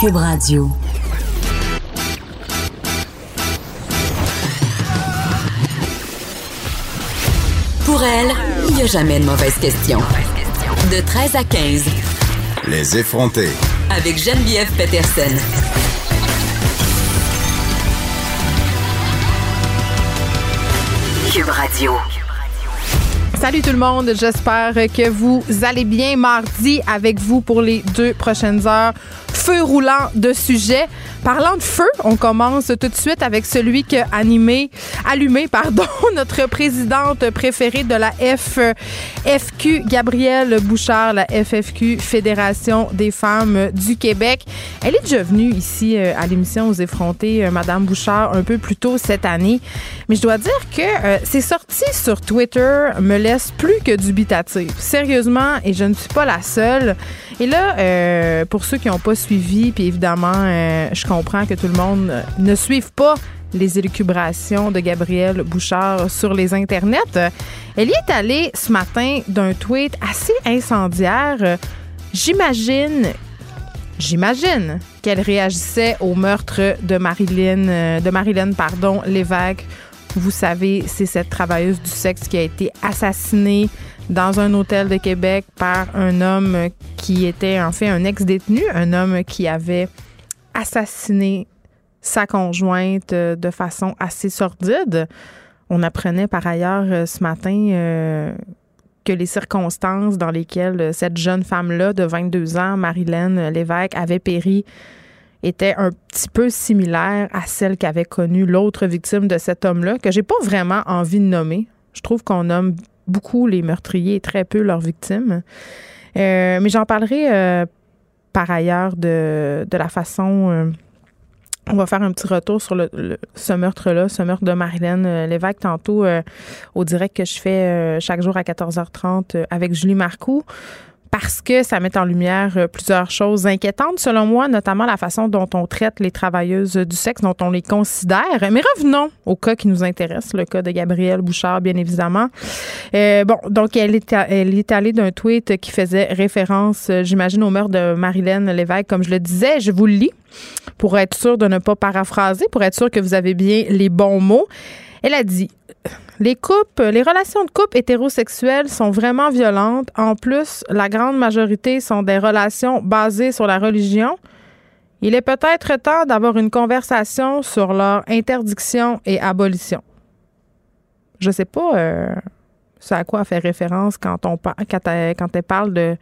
Cube Radio. Pour elle, il n'y a jamais de mauvaise question. De 13 à 15. Les effronter. Avec Geneviève Peterson. Cube Radio. Salut tout le monde, j'espère que vous allez bien mardi avec vous pour les deux prochaines heures. Feu roulant de sujets. Parlant de feu, on commence tout de suite avec celui que animé, allumé, pardon, notre présidente préférée de la FFQ, Gabrielle Bouchard, la FFQ, Fédération des femmes du Québec. Elle est déjà venue ici euh, à l'émission aux effrontés, euh, Madame Bouchard, un peu plus tôt cette année. Mais je dois dire que euh, ses sorties sur Twitter me laissent plus que dubitative. Sérieusement, et je ne suis pas la seule. Et là, pour ceux qui n'ont pas suivi, puis évidemment, je comprends que tout le monde ne suive pas les élucubrations de Gabrielle Bouchard sur les internets. Elle y est allée ce matin d'un tweet assez incendiaire. J'imagine J'imagine qu'elle réagissait au meurtre de Marilyn, de Marilyn pardon, Lévesque. Vous savez, c'est cette travailleuse du sexe qui a été assassinée dans un hôtel de Québec par un homme qui était en fait un ex-détenu, un homme qui avait assassiné sa conjointe euh, de façon assez sordide. On apprenait par ailleurs euh, ce matin euh, que les circonstances dans lesquelles cette jeune femme-là de 22 ans, Marilyn Lévesque, avait péri étaient un petit peu similaires à celles qu'avait connues l'autre victime de cet homme-là, que j'ai pas vraiment envie de nommer. Je trouve qu'on nomme beaucoup les meurtriers et très peu leurs victimes. mais j'en parlerai par ailleurs de, de la façon. Euh, on va faire un petit retour sur le, ce meurtre-là, ce meurtre de Marilyn euh, Lévesque, tantôt euh, au direct que je fais chaque jour à 14h30 avec Julie Marcoux parce que ça met en lumière euh, plusieurs choses inquiétantes, selon moi, notamment la façon dont on traite les travailleuses du sexe, dont on les considère. Mais revenons au cas qui nous intéresse, le cas de Gabrielle Bouchard, bien évidemment. Euh, bon, donc elle est, allée d'un tweet qui faisait référence, euh, j'imagine, au meurtre de Marilyn Lévesque, comme je le disais. Je vous le lis pour être sûr de ne pas paraphraser, pour être sûr que vous avez bien les bons mots. Elle a dit les couples, les relations de couple hétérosexuelles sont vraiment violentes. En plus, la grande majorité sont des relations basées sur la religion. Il est peut-être temps d'avoir une conversation sur leur interdiction et abolition. Je sais pas euh, à quoi fait référence quand on elle, quand elle parle de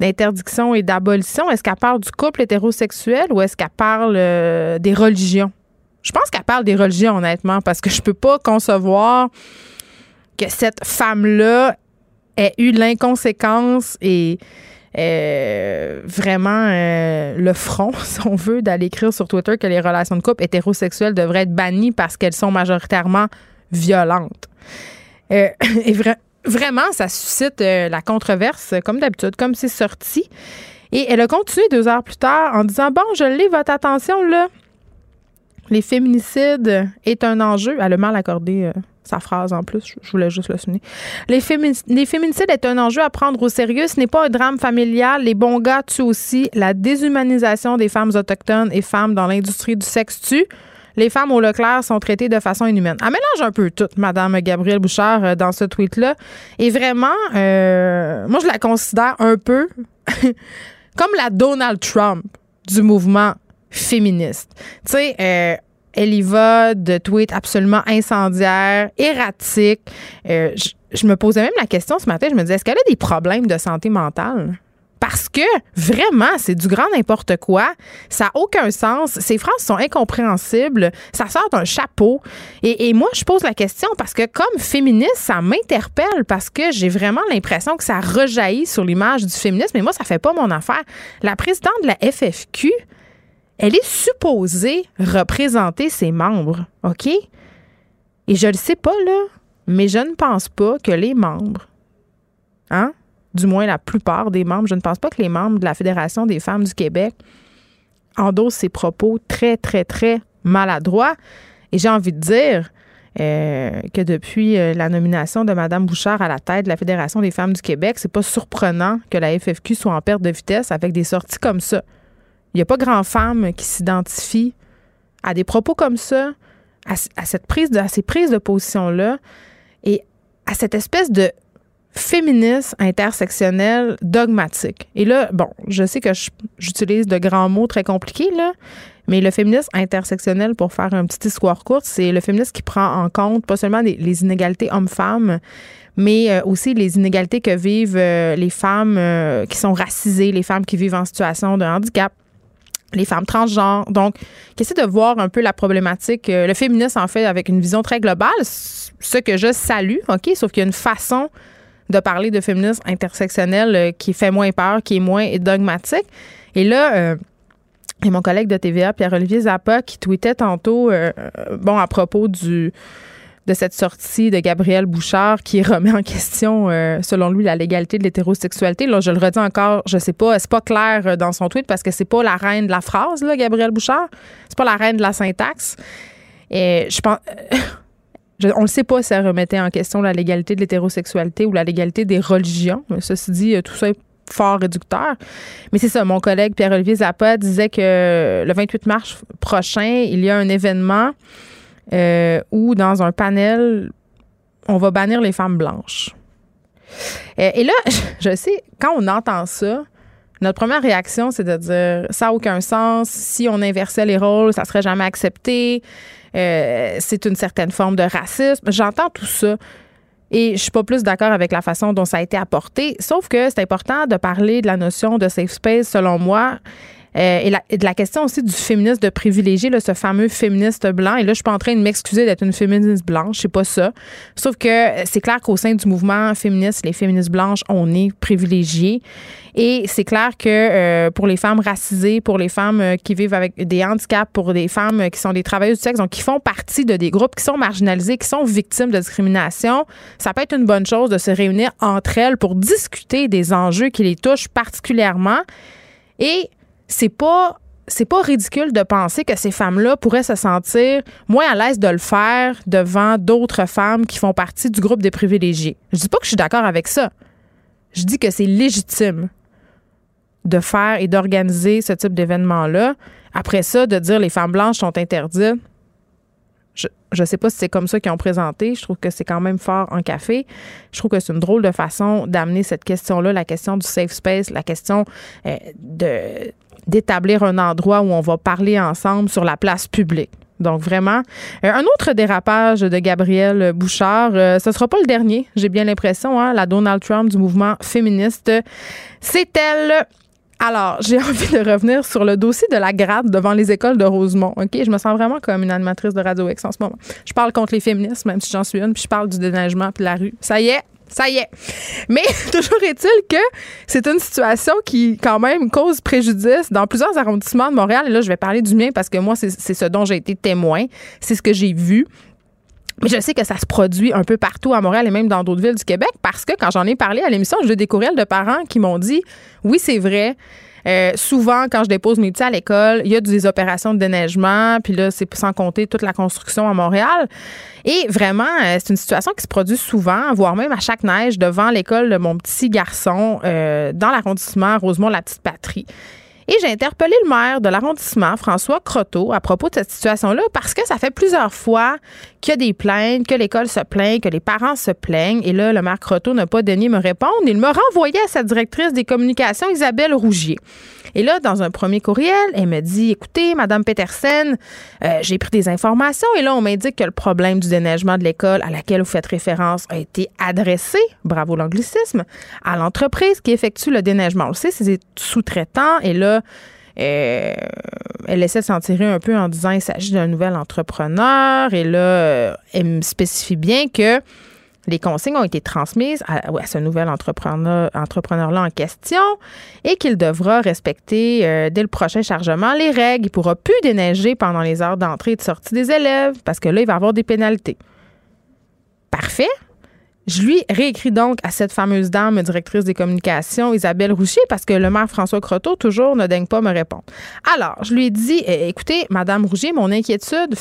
d'interdiction et d'abolition. Est-ce qu'elle parle du couple hétérosexuel ou est-ce qu'elle parle euh, des religions? Je pense qu'elle parle des religions, honnêtement, parce que je peux pas concevoir que cette femme-là ait eu l'inconséquence et euh, vraiment euh, le front, si on veut, d'aller écrire sur Twitter que les relations de couple hétérosexuelles devraient être bannies parce qu'elles sont majoritairement violentes. Euh, et vraiment, ça suscite la controverse, comme d'habitude, comme c'est sorti. Et elle a continué deux heures plus tard en disant Bon, je l'ai, votre attention, là les féminicides est un enjeu. Elle a mal accordé euh, sa phrase en plus. Je voulais juste le souligner. Les, féminicides est un enjeu à prendre au sérieux. Ce n'est pas un drame familial. Les bons gars tuent aussi. La déshumanisation des femmes autochtones et femmes dans l'industrie du sexe tue. Les femmes au Leclerc sont traitées de façon inhumaine. Elle mélange un peu tout, Madame Gabrielle Bouchard, euh, dans ce tweet-là. Et vraiment, euh, moi, je la considère un peu comme la Donald Trump du mouvement féministe. Tu sais, euh, elle y va de tweets absolument incendiaires, erratiques. Euh, je, me posais même la question ce matin, je me disais, est-ce qu'elle a des problèmes de santé mentale? Parce que vraiment, c'est du grand n'importe quoi. Ça n'a aucun sens. Ces phrases sont incompréhensibles. Ça sort d'un chapeau. Et, moi, je pose la question parce que comme féministe, ça m'interpelle parce que j'ai vraiment l'impression que ça rejaillit sur l'image du féminisme. Mais moi, ça fait pas mon affaire. La présidente de la FFQ, elle est supposée représenter ses membres, OK? Et je le sais pas, là, mais je ne pense pas que les membres, hein? Du moins la plupart des membres, je ne pense pas que les membres de la Fédération des femmes du Québec endossent ces propos très, très, très maladroits. Et j'ai envie de dire euh, que depuis euh, la nomination de Mme Bouchard à la tête de la Fédération des femmes du Québec, c'est pas surprenant que la FFQ soit en perte de vitesse avec des sorties comme ça Il n'y a pas grand femme qui s'identifie à des propos comme ça, à, cette prise de, ces prises de position-là et à cette espèce de féministe intersectionnel dogmatique. Et là, bon, je sais que j'utilise de grands mots très compliqués, là, mais le féminisme intersectionnel, pour faire un petit histoire courte, c'est le féminisme qui prend en compte pas seulement les, inégalités hommes-femmes, mais euh, aussi les inégalités que vivent euh, les femmes euh, qui sont racisées, les femmes qui vivent en situation de handicap, les femmes transgenres. Donc, qui de voir un peu la problématique, le féminisme, en fait, avec une vision très globale, ce que je salue, OK? Sauf qu'il y a une façon de parler de féminisme intersectionnel qui fait moins peur, qui est moins dogmatique. Et là, et mon collègue de TVA, Pierre-Olivier Zappa, qui tweetait tantôt, euh, euh, bon, à propos du de cette sortie de Gabriel Bouchard qui remet en question, euh, selon lui, la légalité de l'hétérosexualité. Là, je le redis encore, je sais pas, c'est pas clair dans son tweet parce que c'est pas la reine de la phrase, Gabriel Bouchard. C'est pas la reine de la syntaxe. Et je pense. on ne sait pas si elle remettait en question la légalité de l'hétérosexualité ou la légalité des religions. Ceci dit, tout ça est fort réducteur. Mais c'est ça, mon collègue Pierre-Olivier Zappa disait que le 28 mars prochain, il y a un événement euh, où, dans un panel, on va bannir les femmes blanches. Et, euh, et là, je sais, quand on entend ça, notre première réaction, c'est de dire ça n'a aucun sens. Si on inversait les rôles, ça serait jamais accepté. Euh, c'est une certaine forme de racisme. J'entends tout ça. Et je suis pas plus d'accord avec la façon dont ça a été apporté. Sauf que c'est important de parler de la notion de safe space, selon moi. Euh, et, de la question aussi du féministe de privilégier là, ce fameux féministe blanc. Et là, je suis pas en train de m'excuser d'être une féministe blanche, c'est pas ça. Sauf que c'est clair qu'au sein du mouvement féministe, les féministes blanches, on est privilégiés. Et c'est clair que euh, pour les femmes racisées, pour les femmes euh, qui vivent avec des handicaps, pour des femmes qui sont des travailleuses du sexe, donc qui font partie de des groupes qui sont marginalisés, qui sont victimes de discrimination, ça peut être une bonne chose de se réunir entre elles pour discuter des enjeux qui les touchent particulièrement. Et c'est pas c'est pas ridicule de penser que ces femmes-là pourraient se sentir moins à l'aise de le faire devant d'autres femmes qui font partie du groupe des privilégiés. Je dis pas que je suis d'accord avec ça. Je dis que c'est légitime de faire et d'organiser ce type d'événement-là. Après ça, de dire les femmes blanches sont interdites, je ne sais pas si c'est comme ça qu'ils ont présenté. Je trouve que c'est quand même fort en café. Je trouve que c'est une drôle de façon d'amener cette question-là, la question du safe space, la question euh, de d'établir un endroit où on va parler ensemble sur la place publique. Donc vraiment, euh, un autre dérapage de Gabrielle Bouchard, euh, ce sera pas le dernier, j'ai bien l'impression, hein, la Donald Trump du mouvement féministe. C'est elle alors, j'ai envie de revenir sur le dossier de la grade devant les écoles de Rosemont. OK? Je me sens vraiment comme une animatrice de Radio X en ce moment. Je parle contre les féministes, même si j'en suis une, puis je parle du déneigement puis de la rue. Ça y est, ça y est. Mais toujours est-il que c'est une situation qui, quand même, cause préjudice dans plusieurs arrondissements de Montréal. Et là, je vais parler du mien parce que moi, c'est ce dont j'ai été témoin. C'est ce que j'ai vu. Mais je sais que ça se produit un peu partout à Montréal et même dans d'autres villes du Québec parce que quand j'en ai parlé à l'émission, j'ai des courriels de parents qui m'ont dit oui, c'est vrai. Euh, souvent, quand je dépose mes petits à l'école, il y a des opérations de déneigement, puis là, c'est sans compter toute la construction à Montréal. Et vraiment, euh, c'est une situation qui se produit souvent, voire même à chaque neige, devant l'école de mon petit garçon euh, dans l'arrondissement Rosemont-la-Petite-Patrie. Et j'ai interpellé le maire de l'arrondissement, François Croteau, à propos de cette situation-là, parce que ça fait plusieurs fois qu'il y a des plaintes, que l'école se plaint, que les parents se plaignent. Et là, le maire Croteau n'a pas daigné me répondre. Il me renvoyait à sa directrice des communications, Isabelle Rougier. Et là, dans un premier courriel, elle me dit Écoutez, Madame Petersen, euh, j'ai pris des informations et là, on m'indique que le problème du déneigement de l'école à laquelle vous faites référence a été adressé, bravo l'anglicisme, à l'entreprise qui effectue le déneigement. On sait, c'est sous-traitants et là, euh, elle essaie de s'en tirer un peu en disant il s'agit d'un nouvel entrepreneur. Et là, euh, elle me spécifie bien que les consignes ont été transmises à, ce nouvel entrepreneur, entrepreneur-là en question et qu'il devra respecter euh, dès le prochain chargement les règles. Il ne pourra plus déneiger pendant les heures d'entrée et de sortie des élèves parce que là, il va avoir des pénalités. Parfait. Je lui réécris donc à cette fameuse dame directrice des communications, Isabelle Rouchier, parce que le maire François Croteau, toujours, ne daigne pas me répondre. Alors, je lui ai dit, eh, écoutez, Madame Rougier, mon inquiétude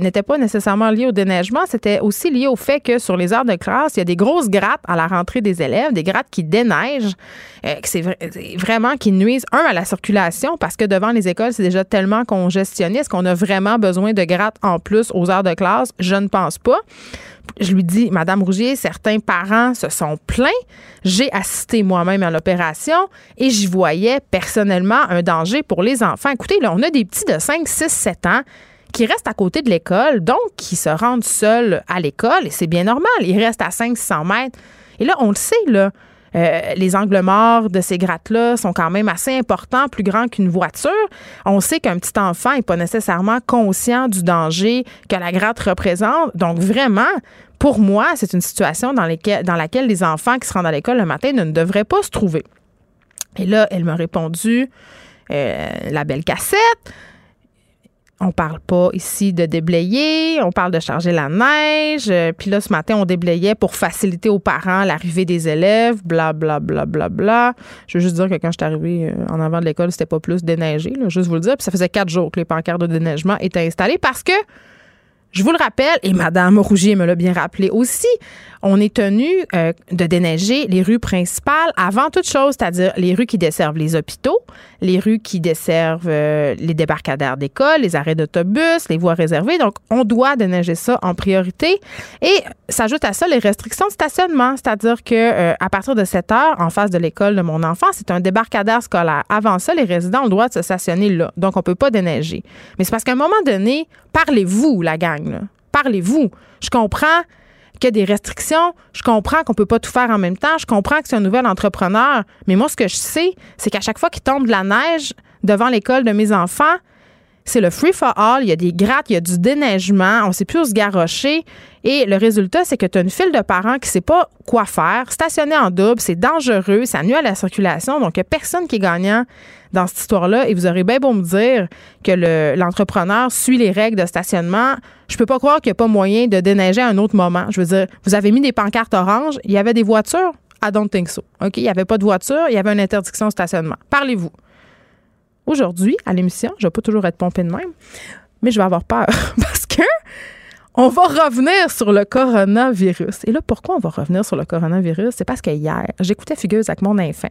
n'était pas nécessairement liée au déneigement, c'était aussi lié au fait que sur les heures de classe, il y a des grosses grattes à la rentrée des élèves, des grattes qui déneigent, euh, que c'est vraiment qui nuisent, un, à la circulation, parce que devant les écoles, c'est déjà tellement congestionné. Est-ce qu'on a vraiment besoin de grattes en plus aux heures de classe? Je ne pense pas je lui dis, Madame Rougier, certains parents se sont plaints. J'ai assisté moi-même à l'opération et j'y voyais personnellement un danger pour les enfants. Écoutez, là, on a des petits de 5, 6, 7 ans qui restent à côté de l'école, donc qui se rendent seuls à l'école, et c'est bien normal. Ils restent à 5, 600 mètres. Et là, on le sait, là, euh, les angles morts de ces grattes-là sont quand même assez importants, plus grands qu'une voiture. On sait qu'un petit enfant n'est pas nécessairement conscient du danger que la gratte représente. Donc, vraiment, pour moi, c'est une situation dans, laquelle les enfants qui se rendent à l'école le matin ne, devraient pas se trouver. Et là, elle m'a répondu euh, la belle cassette. On parle pas ici de déblayer, on parle de charger la neige. Euh, puis là, ce matin, on déblayait pour faciliter aux parents l'arrivée des élèves, bla, bla, bla, bla, bla. Je veux juste dire que quand je suis arrivée euh, en avant de l'école, c'était pas plus déneigé, là, juste vous le dire. Puis ça faisait quatre jours que les pancartes de déneigement étaient installées parce que je vous le rappelle, et Mme Rougier me l'a bien rappelé aussi, on est tenu euh, de déneiger les rues principales avant toute chose, c'est-à-dire les rues qui desservent les hôpitaux, les rues qui desservent euh, les débarcadères d'école, les arrêts d'autobus, les voies réservées. Donc, on doit déneiger ça en priorité. Et s'ajoute à ça les restrictions de stationnement, c'est-à-dire que euh, à partir de 7 heures, en face de l'école de mon enfant, c'est un débarcadère scolaire. Avant ça, les résidents ont le droit de se stationner là. Donc, on peut pas déneiger. Mais c'est parce qu'à un moment donné, parlez-vous, la gang. Parlez-vous. Je comprends qu'il des restrictions. Je comprends qu'on peut pas tout faire en même temps. Je comprends que c'est un nouvel entrepreneur. Mais moi, ce que je sais, c'est qu'à chaque fois qu'il tombe de la neige devant l'école de mes enfants, c'est le free for all. Il y a des grattes, il y a du déneigement. On sait plus où se garrocher. Et le résultat, c'est que tu as une file de parents qui ne sait pas quoi faire. Stationner en double, c'est dangereux, ça nuit à la circulation. Donc, il n'y a personne qui est gagnant dans cette histoire-là. Et vous aurez bien beau me dire que l'entrepreneur suit les règles de stationnement. Je peux pas croire qu'il n'y a pas moyen de déneiger à un autre moment. Je veux dire, vous avez mis des pancartes oranges, il y avait des voitures? I don't think so. OK? Il n'y avait pas de voiture, il y avait une interdiction de stationnement. Parlez-vous. Aujourd'hui, à l'émission, je ne vais pas toujours être pompée de même, mais je vais avoir peur parce que on va revenir sur le coronavirus. Et là, pourquoi on va revenir sur le coronavirus? C'est parce que hier, j'écoutais Fugueuse avec mon enfant.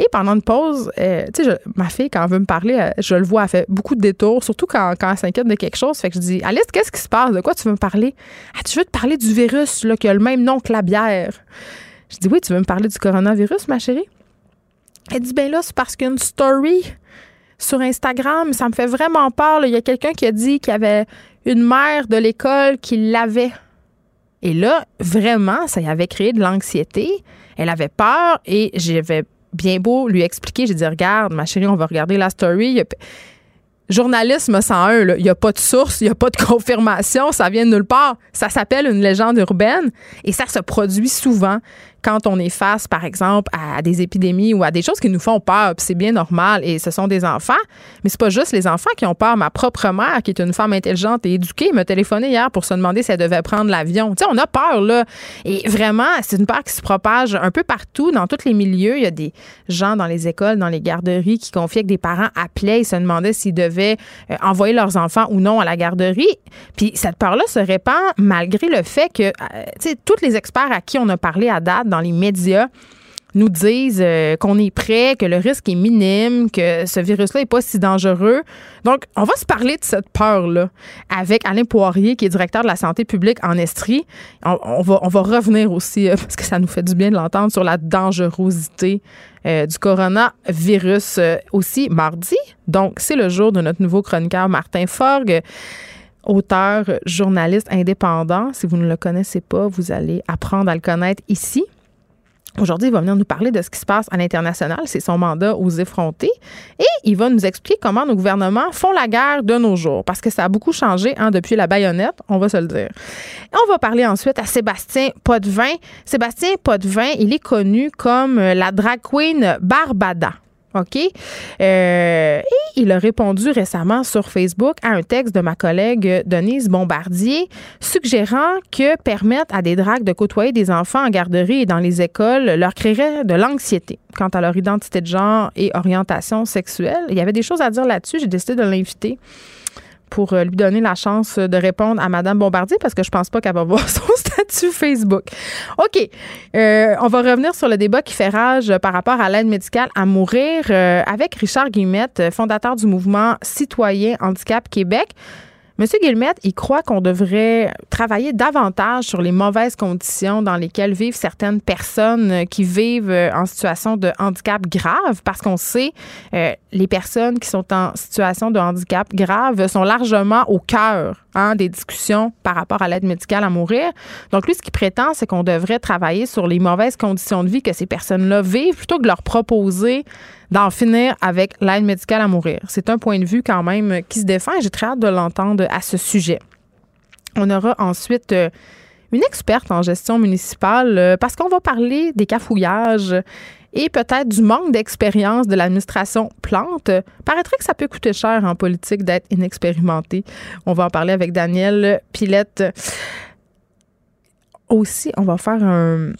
Et pendant une pause, euh, tu sais, ma fille, quand elle veut me parler, euh, je le vois, elle fait beaucoup de détours, surtout quand, quand elle s'inquiète de quelque chose. Fait que je dis, Alice, qu'est-ce qui se passe? De quoi tu veux me parler? Ah, tu veux te parler du virus, là, qui a le même nom que la bière. Je dis, oui, tu veux me parler du coronavirus, ma chérie? Elle dit, ben là, c'est parce qu'une story sur Instagram, ça me fait vraiment peur. Il y a quelqu'un qui a dit qu'il y avait une mère de l'école qui l'avait. Et là, vraiment, ça y avait créé de l'anxiété. Elle avait peur et j'avais bien beau lui expliquer. J'ai dit, regarde, ma chérie, on va regarder la story. Journalisme 101, il n'y a pas de source, il n'y a pas de confirmation, ça vient de nulle part. Ça s'appelle une légende urbaine et ça se produit souvent quand on est face, par exemple, à des épidémies ou à des choses qui nous font peur, c'est bien normal, et ce sont des enfants, mais c'est pas juste les enfants qui ont peur. Ma propre mère, qui est une femme intelligente et éduquée, m'a téléphoné hier pour se demander si elle devait prendre l'avion. Tu sais, on a peur, là. Et vraiment, c'est une peur qui se propage un peu partout, dans tous les milieux. Il y a des gens dans les écoles, dans les garderies qui confiaient que des parents appelaient et se demandaient s'ils devaient euh, envoyer leurs enfants ou non à la garderie. Puis cette peur-là se répand malgré le fait que, euh, tu sais, tous les experts à qui on a parlé à date dans les médias nous disent euh, qu'on est prêt, que le risque est minime, que ce virus-là n'est pas si dangereux. Donc, on va se parler de cette peur-là avec Alain Poirier, qui est directeur de la santé publique en Estrie. On, va, on va revenir aussi, euh, parce que ça nous fait du bien de l'entendre, sur la dangerosité euh, du coronavirus aussi mardi. Donc, c'est le jour de notre nouveau chroniqueur Martin Forgue auteur, journaliste indépendant. Si vous ne le connaissez pas, vous allez apprendre à le connaître ici. Aujourd'hui, il va venir nous parler de ce qui se passe à l'international. C'est son mandat aux effrontés. Et il va nous expliquer comment nos gouvernements font la guerre de nos jours. Parce que ça a beaucoup changé hein, depuis la baïonnette, on va se le dire. On va parler ensuite à Sébastien Potvin. Sébastien Potvin, il est connu comme la drag queen Barbada. OK? Euh, et il a répondu récemment sur Facebook à un texte de ma collègue Denise Bombardier suggérant que permettre à des dragues de côtoyer des enfants en garderie et dans les écoles leur créerait de l'anxiété quant à leur identité de genre et orientation sexuelle. Il y avait des choses à dire là-dessus. J'ai décidé de l'inviter pour euh, lui donner la chance de répondre à Madame Bombardier parce que je pense pas qu'elle va voir son statut Facebook. OK. Euh, on va revenir sur le débat qui fait rage par rapport à l'aide médicale à mourir euh, avec Richard Guillemette, fondateur du mouvement Citoyen Handicap Québec. Monsieur Guillemette, il croit qu'on devrait travailler davantage sur les mauvaises conditions dans lesquelles vivent certaines personnes qui vivent euh, en situation de handicap grave, parce qu'on sait euh, les personnes qui sont en situation de handicap grave sont largement au cœur hein, des discussions par rapport à l'aide médicale à mourir. Donc lui, ce qu'il prétend, c'est qu'on devrait travailler sur les mauvaises conditions de vie que ces personnes-là vivent plutôt que de leur proposer d'en finir avec l'aide médicale à mourir. C'est un point de vue quand même qui se défend et j'ai très hâte de l'entendre à ce sujet. On aura ensuite euh, une experte en gestion municipale euh, parce qu'on va parler des cafouillages et peut-être du manque d'expérience de l'administration Plante. Paraîtrait que ça peut coûter cher en politique d'être inexpérimenté. On va en parler avec Daniel Pilette. Aussi, on va faire un,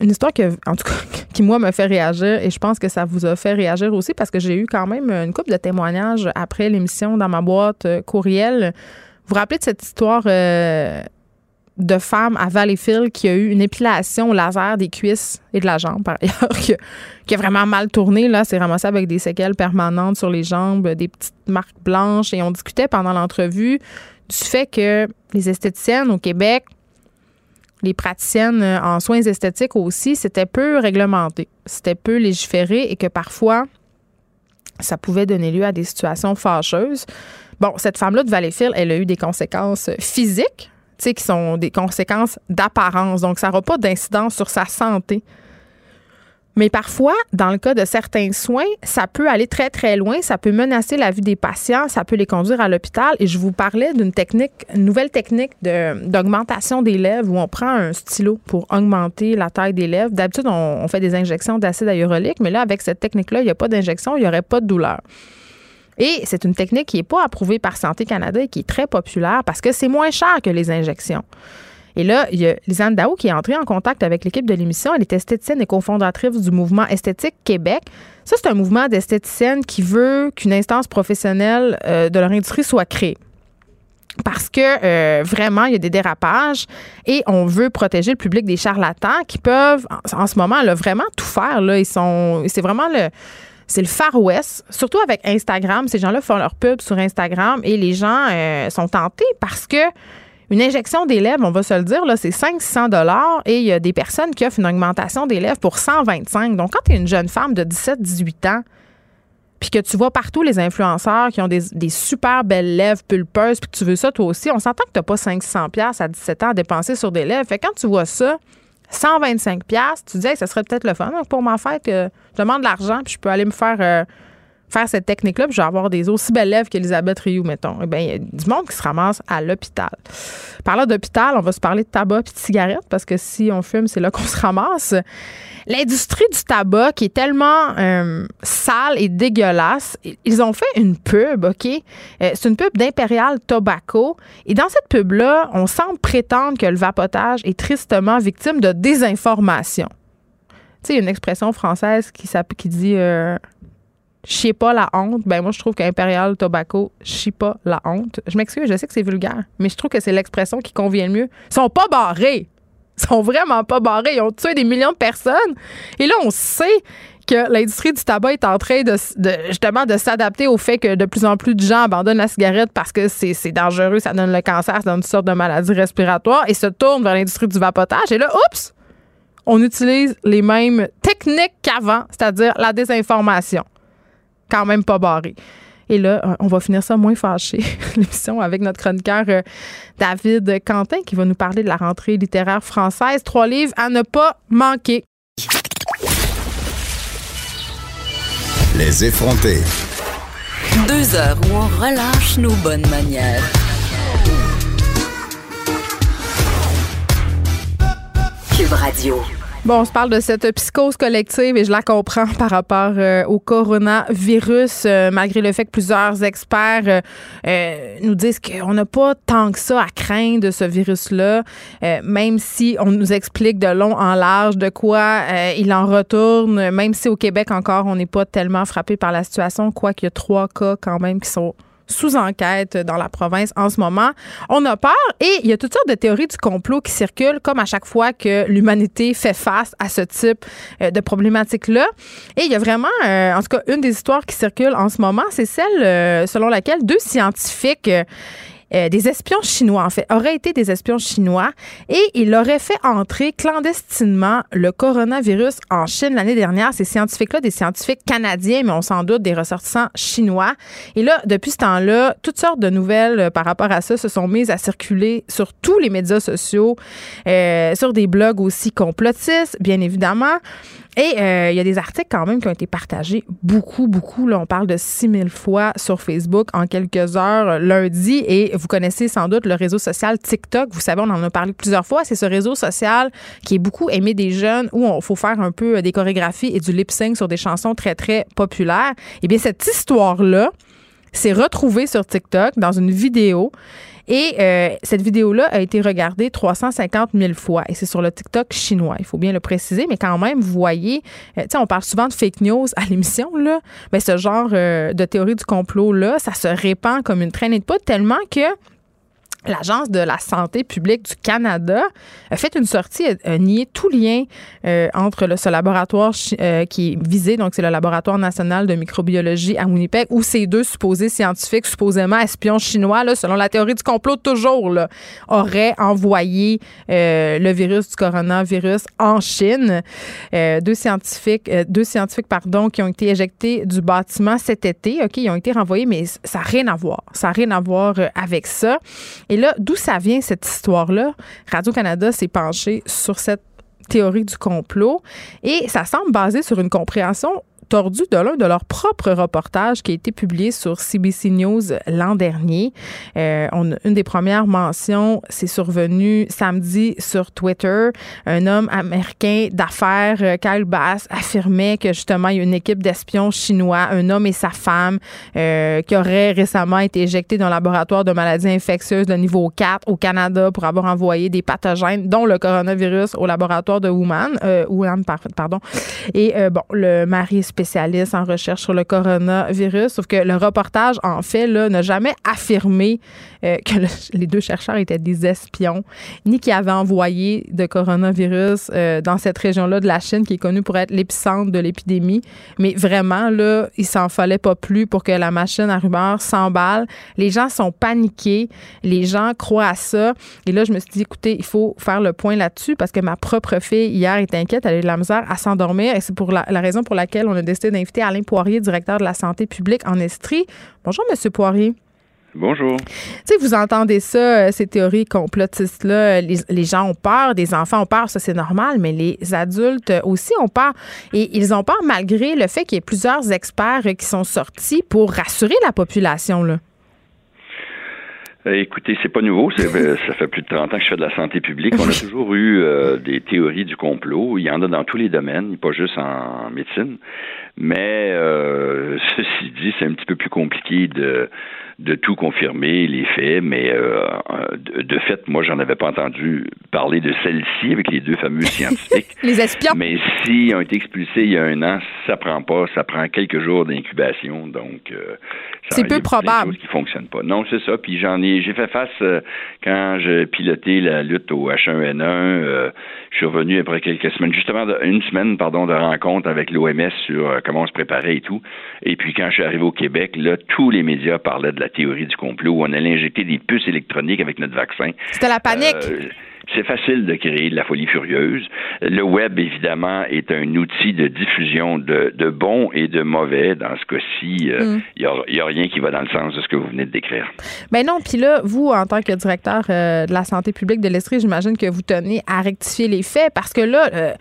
une histoire que, en tout cas, qui, moi, me fait réagir et je pense que ça vous a fait réagir aussi parce que j'ai eu quand même une couple de témoignages après l'émission dans ma boîte euh, courriel. Vous vous rappelez de cette histoire euh, de femme à Valleyfield qui a eu une épilation au laser des cuisses et de la jambe, par ailleurs, qui, a vraiment mal tourné. Là, c'est ramassé avec des séquelles permanentes sur les jambes, des petites marques blanches. Et on discutait pendant l'entrevue du fait que les esthéticiennes au Québec les praticiennes euh, en soins esthétiques aussi, c'était peu réglementé, c'était peu légiféré et que parfois, ça pouvait donner lieu à des situations fâcheuses. Bon, cette femme-là de Valleyfield, elle a eu des conséquences physiques, tu sais, qui sont des conséquences d'apparence. Donc, ça n'aura pas d'incidence sur sa santé. Mais parfois, dans le cas de certains soins, ça peut aller très, très loin. Ça peut menacer la vie des patients. Ça peut les conduire à l'hôpital. Et je vous parlais d'une nouvelle technique d'augmentation des lèvres où on prend un stylo pour augmenter la taille des lèvres. D'habitude, on, on, fait des injections d'acide hyaluronique, mais là, avec cette technique-là, il n'y a pas d'injection, il n'y aurait pas de douleur. Et c'est une technique qui n'est pas approuvée par Santé Canada et qui est très populaire parce que c'est moins cher que les injections. Et là, il y a Lisanne Dao qui est entrée en contact avec l'équipe de l'émission. Elle est esthéticienne et cofondatrice du mouvement Esthétique Québec. Ça, c'est un mouvement d'esthéticiennes qui veut qu'une instance professionnelle euh, de leur industrie soit créée parce que euh, vraiment, il y a des dérapages et on veut protéger le public des charlatans qui peuvent, en, ce moment, vraiment tout faire. Là. Ils sont, c'est vraiment le, c'est le Far West, surtout avec Instagram. Ces gens-là font leur pub sur Instagram et les gens euh, sont tentés parce que une injection des lèvres, on va se le dire, là, c'est 500 dollars et il y a des personnes qui offrent une augmentation des lèvres pour 125. Donc, quand tu es une jeune femme de 17-18 ans, puis que tu vois partout les influenceurs qui ont des, super belles lèvres pulpeuses, puis que tu veux ça toi aussi, on s'entend que tu n'as pas 500 pièces à 17 ans à dépenser sur des lèvres. Fait quand tu vois ça, 125 pièces, tu dis, ça serait peut-être le fun pour ma fête que je demande de l'argent, puis je peux aller me faire... Euh, faire cette technique-là, puis je vais avoir des aussi belles lèvres qu'Elisabeth Rioux, mettons. Eh bien, il y a du monde qui se ramasse à l'hôpital. Parlant d'hôpital, on va se parler de tabac et de cigarettes, parce que si on fume, c'est là qu'on se ramasse. L'industrie du tabac qui est tellement euh, sale et dégueulasse, ils ont fait une pub, OK? Euh, c'est une pub d'Imperial Tobacco. Et dans cette pub-là, on semble prétendre que le vapotage est tristement victime de désinformation. Tu sais, une expression française qui, qui dit... Euh, chie pas la honte, ben moi je trouve qu'Imperial Tobacco chie pas la honte. Je m'excuse, je sais que c'est vulgaire, mais je trouve que c'est l'expression qui convient le mieux. Ils sont pas barrés. Ils sont vraiment pas barrés. Ils ont tué des millions de personnes. Et là, on sait que l'industrie du tabac est en train de, justement de s'adapter au fait que de plus en plus de gens abandonnent la cigarette parce que c'est dangereux, ça donne le cancer, ça donne une sorte de maladie respiratoire et se tournent vers l'industrie du vapotage. Et là, oups, on utilise les mêmes techniques qu'avant, c'est-à-dire la désinformation quand même pas barré. Et là, euh, on va finir ça moins fâché, l'émission, avec notre chroniqueur euh, David Quentin qui va nous parler de la rentrée littéraire française. Trois livres à ne pas manquer. Les effrontés. Deux heures où on relâche nos bonnes manières. Cube Radio. Bon, on se parle de cette psychose collective et je la comprends par rapport euh, au coronavirus, euh, malgré le fait que plusieurs experts euh, nous disent qu'on n'a pas tant que ça à craindre de ce virus-là, même si on nous explique de long en large de quoi il en retourne, même si au Québec encore on n'est pas tellement frappé par la situation, quoi qu'il y a trois cas quand même qui sont sous enquête dans la province en ce moment. On a peur et il y a toutes sortes de théories du complot qui circulent comme à chaque fois que l'humanité fait face à ce type euh, de problématique-là. Et il y a vraiment, euh, en tout cas, une des histoires qui circulent en ce moment, c'est celle euh, selon laquelle deux scientifiques euh, des espions chinois, en fait, auraient été des espions chinois et il aurait fait entrer clandestinement le coronavirus en Chine l'année dernière. Ces scientifiques-là, des scientifiques canadiens, mais on s'en doute des ressortissants chinois. Et là, depuis ce temps-là, toutes sortes de nouvelles euh, par rapport à ça se sont mises à circuler sur tous les médias sociaux, euh, sur des blogs aussi complotistes, bien évidemment. Et il y a des articles quand même qui ont été partagés beaucoup, beaucoup. Là, on parle de 6000 fois sur Facebook en quelques heures lundi. Et vous connaissez sans doute le réseau social TikTok. Vous savez, on en a parlé plusieurs fois. C'est ce réseau social qui est beaucoup aimé des jeunes où il faut faire un peu des chorégraphies et du lip sync sur des chansons très, très populaires. Eh bien, cette histoire-là s'est retrouvée sur TikTok dans une vidéo et euh, cette vidéo-là a été regardée 350 000 fois. Et c'est sur le TikTok chinois. Il faut bien le préciser. Mais quand même, vous voyez, euh, tu sais, on parle souvent de fake news à l'émission, là. Mais ce genre euh, de théorie du complot-là, ça se répand comme une traînée de poudre tellement que L'Agence de la santé publique du Canada a fait une sortie, a, nié tout lien euh, entre le, ce laboratoire euh, qui est visé, donc c'est le laboratoire national de microbiologie à Winnipeg, où ces deux supposés scientifiques, supposément espions chinois, là, selon la théorie du complot toujours, là, auraient envoyé euh, le virus du coronavirus en Chine. deux scientifiques, deux scientifiques, pardon, qui ont été éjectés du bâtiment cet été. Ok, ils ont été renvoyés, mais ça n'a rien à voir. Ça n'a rien à voir avec ça. Là, d'où ça vient cette histoire-là? Radio-Canada s'est penché sur cette théorie du complot et ça semble basé sur une compréhension tordu de l'un de leurs propres reportages qui a été publié sur CBC News l'an dernier. Euh, on, une des premières mentions, c'est survenu samedi sur Twitter. Un homme américain d'affaires, euh, Kyle Bass, affirmait que justement, il y a une équipe d'espions chinois, un homme et sa femme, euh, qui auraient récemment été éjectés dans un laboratoire de maladies infectieuses de niveau 4 au Canada pour avoir envoyé des pathogènes, dont le coronavirus, au laboratoire de Wuhan, euh, Wuhan pardon. Et euh, bon, le mari spécialiste en recherche sur le coronavirus. Sauf que le reportage, en fait, n'a jamais affirmé euh, que les deux chercheurs étaient des espions, ni qu'ils avaient envoyé de coronavirus euh, dans cette région-là de la Chine, qui est connue pour être l'épicentre de l'épidémie. Mais vraiment, là, il s'en fallait pas plus pour que la machine à rumeurs s'emballe. Les gens sont paniqués. Les gens croient à ça. Et là, je me suis dit, écoutez, il faut faire le point là-dessus parce que ma propre fille, hier, est inquiète. Elle a eu de la misère à s'endormir. Et c'est pour la, la raison pour laquelle on a décidé d'inviter Alain Poirier, directeur de la santé publique en Estrie. Bonjour, Monsieur Poirier. Bonjour. Tu sais, vous entendez ça, euh, ces théories complotistes-là, les, gens ont peur, des enfants ont peur, ça c'est normal, mais les adultes aussi ont peur. Et ils ont peur malgré le fait qu'il y ait plusieurs experts qui sont sortis pour rassurer la population. Là. Euh, écoutez, c'est pas nouveau. Euh, ça fait plus de 30 ans que je fais de la santé publique. On a toujours eu des théories du complot. Il y en a dans tous les domaines, pas juste en médecine. Mais ceci dit, c'est un petit peu plus compliqué de de tout confirmer, les faits, mais euh, de, fait, moi, j'en avais pas entendu parler de celle-ci avec les deux fameux scientifiques. les espions. Mais s'ils ont été expulsés il y a un an, ça prend pas, ça prend quelques jours d'incubation, donc euh, c'est peu probable. qui fonctionnent pas. Non, c'est ça. Puis j'en ai, j'ai fait face euh, quand j'ai piloté la lutte au H1N1. Euh, je suis revenu après quelques semaines, justement une semaine, pardon, de rencontre avec l'OMS sur euh, comment on se préparait et tout. Et puis quand je suis arrivé au Québec, là, tous les médias parlaient de la théorie du complot où on allait injecter des puces électroniques avec notre vaccin. C'était la panique c'est facile de créer de la folie furieuse. Le web, évidemment, est un outil de diffusion de, de bon et de mauvais. Dans ce cas-ci, il euh, n'y mm. a, rien qui va dans le sens de ce que vous venez de décrire. Ben non, puis là, vous, en tant que directeur euh, de la santé publique de l'Estrie, j'imagine que vous tenez à rectifier les faits parce que là, euh,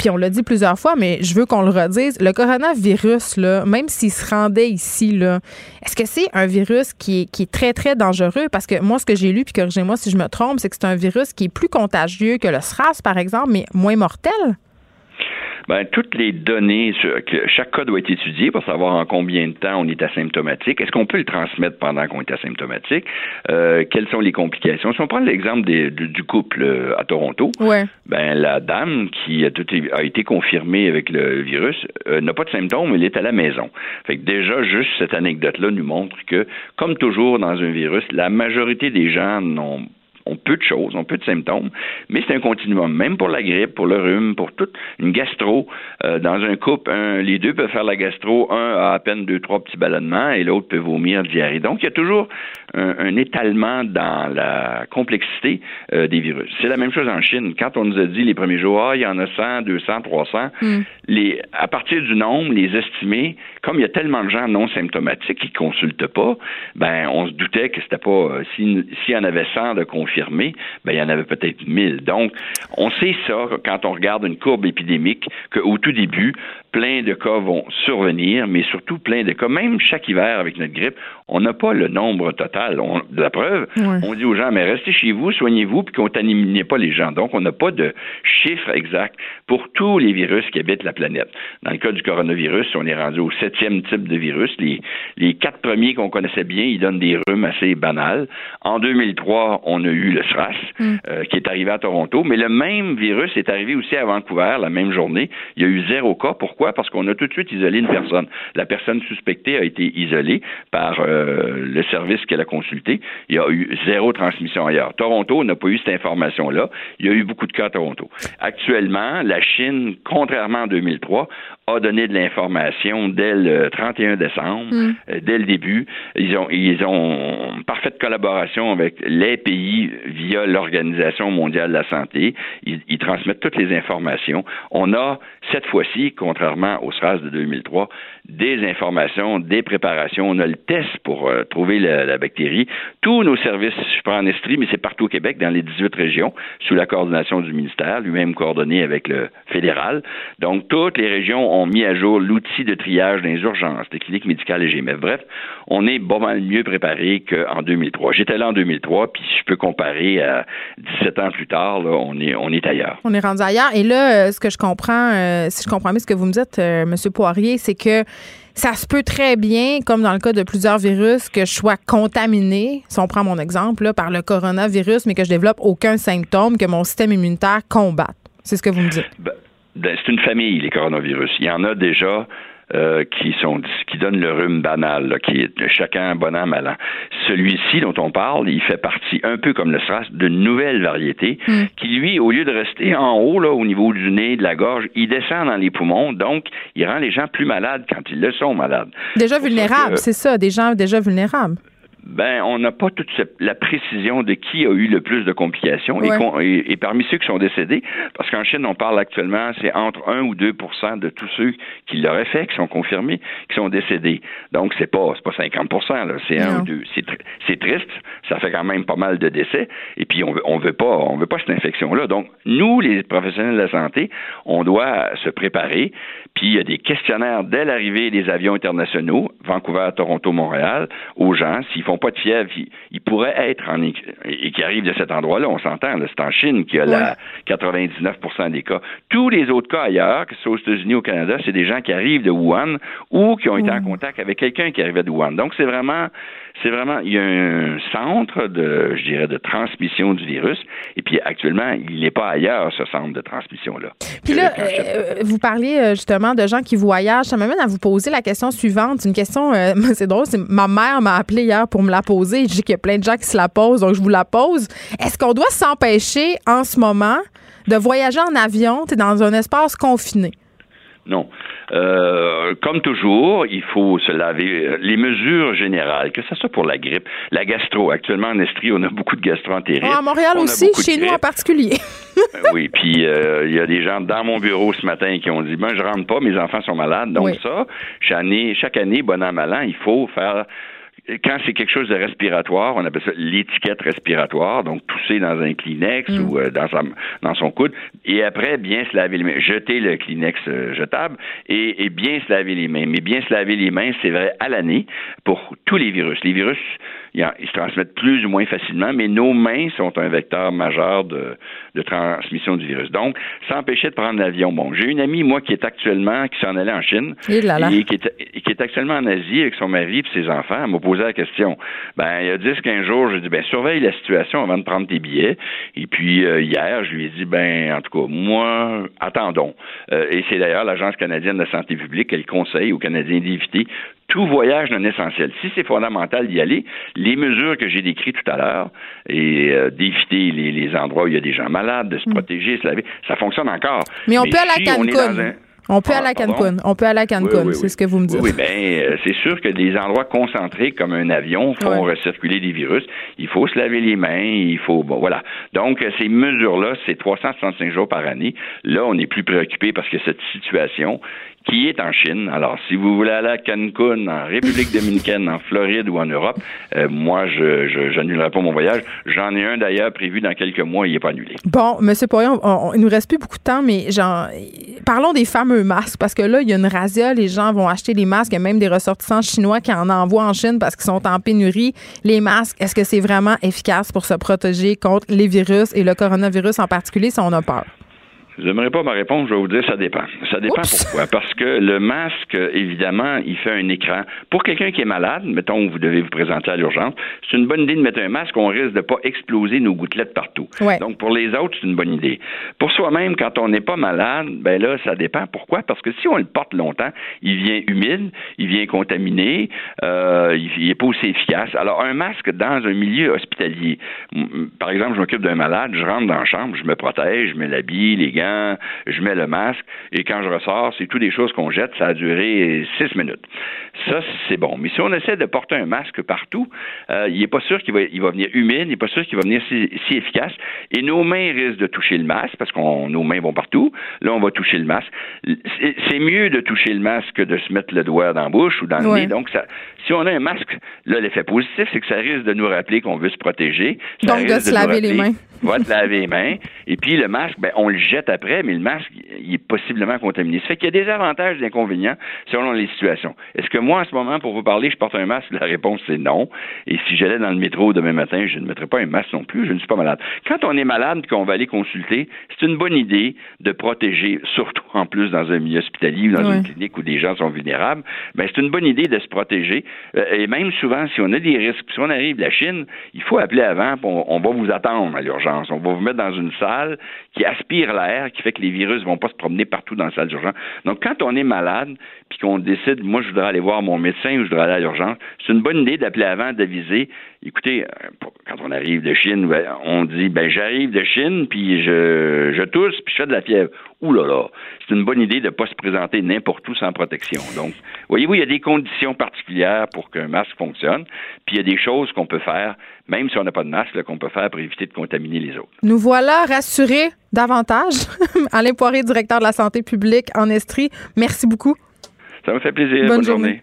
puis on l'a dit plusieurs fois, mais je veux qu'on le redise, le coronavirus, là, même s'il se rendait ici, là, est-ce que c'est un virus qui est, qui est très, très dangereux? Parce que moi, ce que j'ai lu, puis corrigez-moi si je me trompe, c'est que c'est un virus qui est plus contagieux que le SRAS, par exemple, mais moins mortel? Ben, toutes les données, que chaque cas doit être étudié pour savoir en combien de temps on est asymptomatique. Est-ce qu'on peut le transmettre pendant qu'on est asymptomatique? Euh, quelles sont les complications? Si on prend l'exemple du couple euh, à Toronto, ouais. ben, la dame qui a, tout, a été confirmée avec le virus euh, n'a pas de symptômes, elle est à la maison. Fait que déjà, juste cette anecdote-là nous montre que, comme toujours dans un virus, la majorité des gens n'ont ont peu de choses, ont peu de symptômes, mais c'est un continuum. Même pour la grippe, pour le rhume, pour toute une gastro, euh, dans un couple, les deux peuvent faire la gastro, un a à peine deux, trois petits ballonnements et l'autre peut vomir, diarrhée. Donc, il y a toujours un, étalement dans la complexité euh, des virus. C'est la même chose en Chine. Quand on nous a dit les premiers jours, ah, il y en a 100, 200, 300, les, à partir du nombre, les estimés, comme il y a tellement de gens non symptomatiques qui ne consultent pas, ben, on se doutait que c'était pas, euh, s'il y en avait 100 de confirmés, ben, il y en avait peut-être 1000. Donc, on sait ça quand on regarde une courbe épidémique, qu'au tout début, plein de cas vont survenir, mais surtout plein de cas, même chaque hiver avec notre grippe, on n'a pas le nombre total. de la preuve, on dit aux gens, mais restez chez vous, soignez-vous, puis contaminez pas les gens. Donc, on n'a pas de chiffre exact pour tous les virus qui habitent la planète. Dans le cas du coronavirus, on est rendu au septième type de virus. Les, les quatre premiers qu'on connaissait bien, ils donnent des rhumes assez banals. En 2003, on a eu le SRAS, mm. euh, qui est arrivé à Toronto, mais le même virus est arrivé aussi à Vancouver la même journée. Il y a eu zéro cas. Pourquoi? Parce qu'on a tout de suite isolé une personne. La personne suspectée a été isolée par euh, le service qu'elle a consulté. Il y a eu zéro transmission ailleurs. Toronto n'a pas eu cette information-là. Il y a eu beaucoup de cas à Toronto. Actuellement, la Chine, contrairement en 2003, a donné de l'information dès le 31 décembre, mm. euh, dès le début. Ils ont, ils ont parfaite collaboration avec les pays via l'Organisation mondiale de la santé. Ils, ils, transmettent toutes les informations. On a, cette fois-ci, contrairement au SRAS de 2003, des informations, des préparations. On a le test pour euh, trouver la, bactérie. Tous nos services, je prends en Estrie, mais c'est partout au Québec, dans les 18 régions, sous la coordination du ministère, lui-même coordonné avec le fédéral. Donc, toutes les régions ont mis à jour l'outil de triage les urgences, des cliniques médicales et GMF. Bref, on est pas mal mieux préparé qu'en 2003. J'étais là en 2003, puis je peux comparer à 17 ans plus tard, là, on, est, on est ailleurs. On est rendu ailleurs. Et là, euh, ce que je comprends, euh, si je comprends bien ce que vous me dites, M. Poirier, c'est que ça se peut très bien, comme dans le cas de plusieurs virus, que je sois contaminé, si on prend mon exemple, par le coronavirus, mais que je développe aucun symptôme, que mon système immunitaire combatte. C'est ce que vous me dites. Ben, c'est une famille, les coronavirus. Il y en a déjà euh, qui sont qui donnent le rhume banal, qui est chacun bon an, mal an. Celui-ci dont on parle, il fait partie, un peu comme le SRAS, de nouvelles variétés hmm. qui, lui, au lieu de rester en haut, là, au niveau du nez, de la gorge, il descend dans les poumons, donc il rend les gens plus malades quand ils le sont malades. Déjà vulnérables, c'est ça, des gens déjà vulnérables ben, on n'a pas toute la précision de qui a eu le plus de complications et, parmi ceux qui sont décédés, parce qu'en Chine, on parle actuellement, c'est entre 1 ou 2% de tous ceux qui l'auraient fait, qui sont confirmés, qui sont décédés. Donc, c'est pas, pas 50 là, c'est 1 ou 2. C'est triste, ça fait quand même pas mal de décès, et puis on veut, on veut pas, on veut pas cette infection-là. Donc, nous, les professionnels de la santé, on doit se préparer, puis il y a des questionnaires dès l'arrivée des avions internationaux, Vancouver, Toronto, Montréal, aux gens, s'ils font pas de fièvre, ils, pourraient être en et qui arrivent de cet endroit-là, on s'entend, c'est en Chine qui a la 99% des cas. Tous les autres cas ailleurs, que ce soit aux États-Unis ou au Canada, c'est des gens qui arrivent de Wuhan ou qui ont été en contact avec quelqu'un qui arrivait de Wuhan. Donc c'est vraiment c'est vraiment, il y a un centre de, je dirais, de transmission du virus. Et puis actuellement, il n'est pas ailleurs, ce centre de transmission-là. Puis là, euh, vous parliez euh, justement de gens qui voyagent. Ça m'amène à vous poser la question suivante. Une question, euh, c'est drôle, c'est ma mère m'a appelé hier pour me la poser. Je dis qu'il y a plein de gens qui se la posent, donc je vous la pose. Est-ce qu'on doit s'empêcher en ce moment de voyager en avion dans un espace confiné? Non. Euh, comme toujours, il faut se laver. Les mesures générales, que ce soit pour la grippe, la gastro. Actuellement, en Estrie, on a beaucoup de gastroentérite. Ah, à Montréal aussi, chez nous en particulier. Euh, oui, puis euh, il y a des gens dans mon bureau ce matin qui ont dit, ben je rentre pas, mes enfants sont malades. Donc ça, chaque année, chaque année, bon an, mal an, il faut faire quand c'est quelque chose de respiratoire, on appelle ça l'étiquette respiratoire, donc tousser dans un Kleenex mm. ou euh, dans, dans son coude, et après bien se laver les mains, jeter le Kleenex euh, jetable et, bien se laver les mains. Mais bien se laver les mains, c'est vrai à l'année pour tous les virus. Les virus ils, se transmettent plus ou moins facilement, mais nos mains sont un vecteur majeur de, transmission du virus. Donc, ça empêchait de prendre l'avion. Bon, j'ai une amie, moi, qui est actuellement, qui s'en allait en Chine, et, qui, est, qui est actuellement en Asie avec son mari et ses enfants. Elle m'a posé la question. Ben, il y a 10-15 jours, j'ai dit, ben, surveille la situation avant de prendre tes billets. Et puis, euh, hier, je lui ai dit, ben, en tout cas, moi, attendons. Euh, et c'est d'ailleurs l'Agence canadienne de la santé publique, elle conseille aux Canadiens d'éviter tout voyage non essentiel. Si c'est fondamental d'y aller, les mesures que j'ai décrites tout à l'heure, et euh, d'éviter les, endroits où il y a des gens malades, de se mm. protéger, se laver, ça fonctionne encore. Mais on peut aller à Cancun. On peut aller à Cancun. On peut aller à Cancun, c'est ce que vous me dites. Oui, bien, euh, c'est sûr que des endroits concentrés comme un avion font recirculer des virus. Il faut se laver les mains, il faut, bon, voilà. Donc, euh, ces mesures-là, c'est 365 jours par année. Là, on est plus préoccupé parce que cette situation qui est en Chine. Alors, si vous voulez aller à Cancun, en République dominicaine, en Floride ou en Europe, euh, moi, je n'annulerai pas mon voyage. J'en ai un d'ailleurs prévu dans quelques mois, il n'est pas annulé. Bon, M. Poirion, on, il nous reste plus beaucoup de temps, mais genre, parlons des fameux masques, parce que là, il y a une razzia, les gens vont acheter les masques, il y a même des ressortissants chinois qui en envoient en Chine parce qu'ils sont en pénurie. Les masques, est-ce que c'est vraiment efficace pour se protéger contre les virus et le coronavirus en particulier si on a peur? Je n'aimerais pas ma réponse, je vais vous dire ça dépend. Ça dépend pourquoi. Parce que le masque, évidemment, il fait un écran. Pour quelqu'un qui est malade, mettons, vous devez vous présenter à l'urgence, c'est une bonne idée de mettre un masque, on risque de ne pas exploser nos gouttelettes partout. Donc, pour les autres, c'est une bonne idée. Pour soi-même, quand on n'est pas malade, ben là, ça dépend. Pourquoi? Parce que si on le porte longtemps, il vient humide, il vient contaminé, euh, il n'est pas aussi efficace. Alors, un masque dans un milieu hospitalier, par exemple, je m'occupe d'un malade, je rentre dans la chambre, je me protège, je mets l'habit, les gants, je mets le masque, et quand je ressors, c'est toutes des choses qu'on jette, ça a duré six minutes. Ça, c'est bon. Mais si on essaie de porter un masque partout, euh, il n'est pas sûr qu'il va, il va venir humide, il n'est pas sûr qu'il va venir si, efficace, et nos mains risquent de toucher le masque, parce que nos mains vont partout. Là, on va toucher le masque. C'est mieux de toucher le masque que de se mettre le doigt dans la bouche ou dans le nez. Donc, ça, si on a un masque, là, l'effet positif, c'est que ça risque de nous rappeler qu'on veut se protéger. Donc, de se laver les mains va te laver les mains. Et puis le masque, ben, on le jette après, mais le masque, il est possiblement contaminé. Ça fait qu'il y a des avantages et des inconvénients selon les situations. Est-ce que moi, en ce moment, pour vous parler, je porte un masque? La réponse, c'est non. Et si j'allais dans le métro demain matin, je ne mettrais pas un masque non plus. Je ne suis pas malade. Quand on est malade et qu'on va aller consulter, c'est une bonne idée de protéger, surtout en plus dans un milieu hospitalier ou dans une clinique où des gens sont vulnérables. Ben, c'est une bonne idée de se protéger. Euh, et même souvent, si on a des risques, si on arrive de la Chine, il faut appeler avant, on, on va vous attendre à l'urgence. On va vous mettre dans une salle qui aspire l'air, qui fait que les virus ne vont pas se promener partout dans la salle d'urgence. Donc, quand on est malade, puis qu'on décide, moi, je voudrais aller voir mon médecin ou je voudrais aller à l'urgence, c'est une bonne idée d'appeler avant, d'aviser. Écoutez, euh, quand on arrive de Chine, ben, on dit, ben, j'arrive de Chine, puis je, je tousse, puis je fais de la fièvre. Ouh là là, c'est une bonne idée de ne pas se présenter n'importe où sans protection. Donc, voyez-vous, il y a des conditions particulières pour qu'un masque fonctionne, puis il y a des choses qu'on peut faire, même si on n'a pas de masque, qu'on peut faire pour éviter de contaminer les autres. Nous voilà rassurés davantage. Alain Poiré, directeur de la santé publique en Estrie, merci beaucoup. Ça me fait plaisir. Bonne, journée.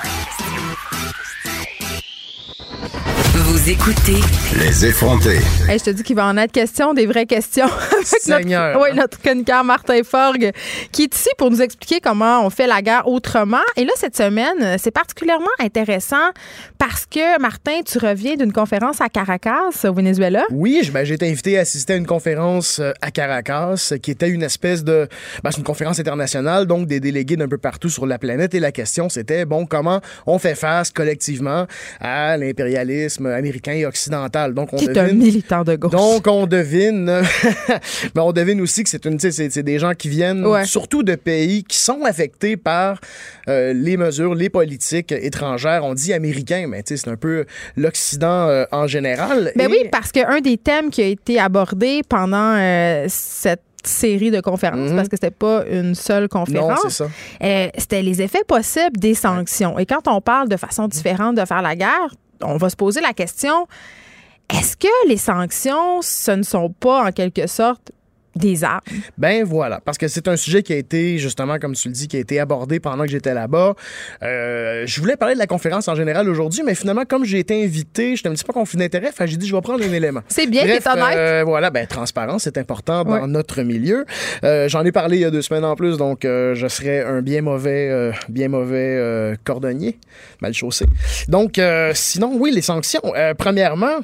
Vous écoutez Les effrontés. je te dis qu'il va en être question, des vraies questions. Avec notre, oui, notre chroniqueur Martin Forgue, qui est ici pour nous expliquer comment on fait la guerre autrement. Et là, cette semaine, c'est particulièrement intéressant parce que, Martin, tu reviens d'une conférence à Caracas, au Venezuela. Oui, ben, j'ai été invité à assister à une conférence euh, à Caracas qui était une espèce de. Ben, c'est une conférence internationale, donc des délégués d'un peu partout sur la planète. Et la question, c'était, bon, comment on fait face collectivement à l'impérialisme américain et occidental. Donc, on Qui est un militant de gauche. Donc, on devine, mais on devine aussi que c'est une, c'est des gens qui viennent surtout de pays qui sont affectés par euh, les mesures, les politiques étrangères. On dit américain, mais c'est un peu l'Occident euh, en général. Ben oui, parce qu'un des thèmes qui a été abordé pendant euh, cette série de conférences mhm. parce que c'était pas une seule conférence. c'était les effets possibles des sanctions. Et quand on parle de façon différente de faire la guerre, on va se poser la question est-ce que les sanctions, ce ne sont pas en quelque sorte des armes. Ben voilà, parce que c'est un sujet qui a été, justement, comme tu le dis, qui a été abordé pendant que j'étais là-bas. Euh, je voulais parler de la conférence en général aujourd'hui, mais finalement, comme j'ai été invité, je un petit peu conflit d'intérêt, j'ai dit, je vais prendre un élément. C'est bien t'es honnête. euh, voilà, ben transparence, c'est important dans Ouais. notre milieu. Euh, J'en ai parlé il y a deux semaines en plus, donc euh, je serais un bien mauvais, bien mauvais cordonnier, mal chaussé. Donc, sinon, oui, les sanctions. Premièrement,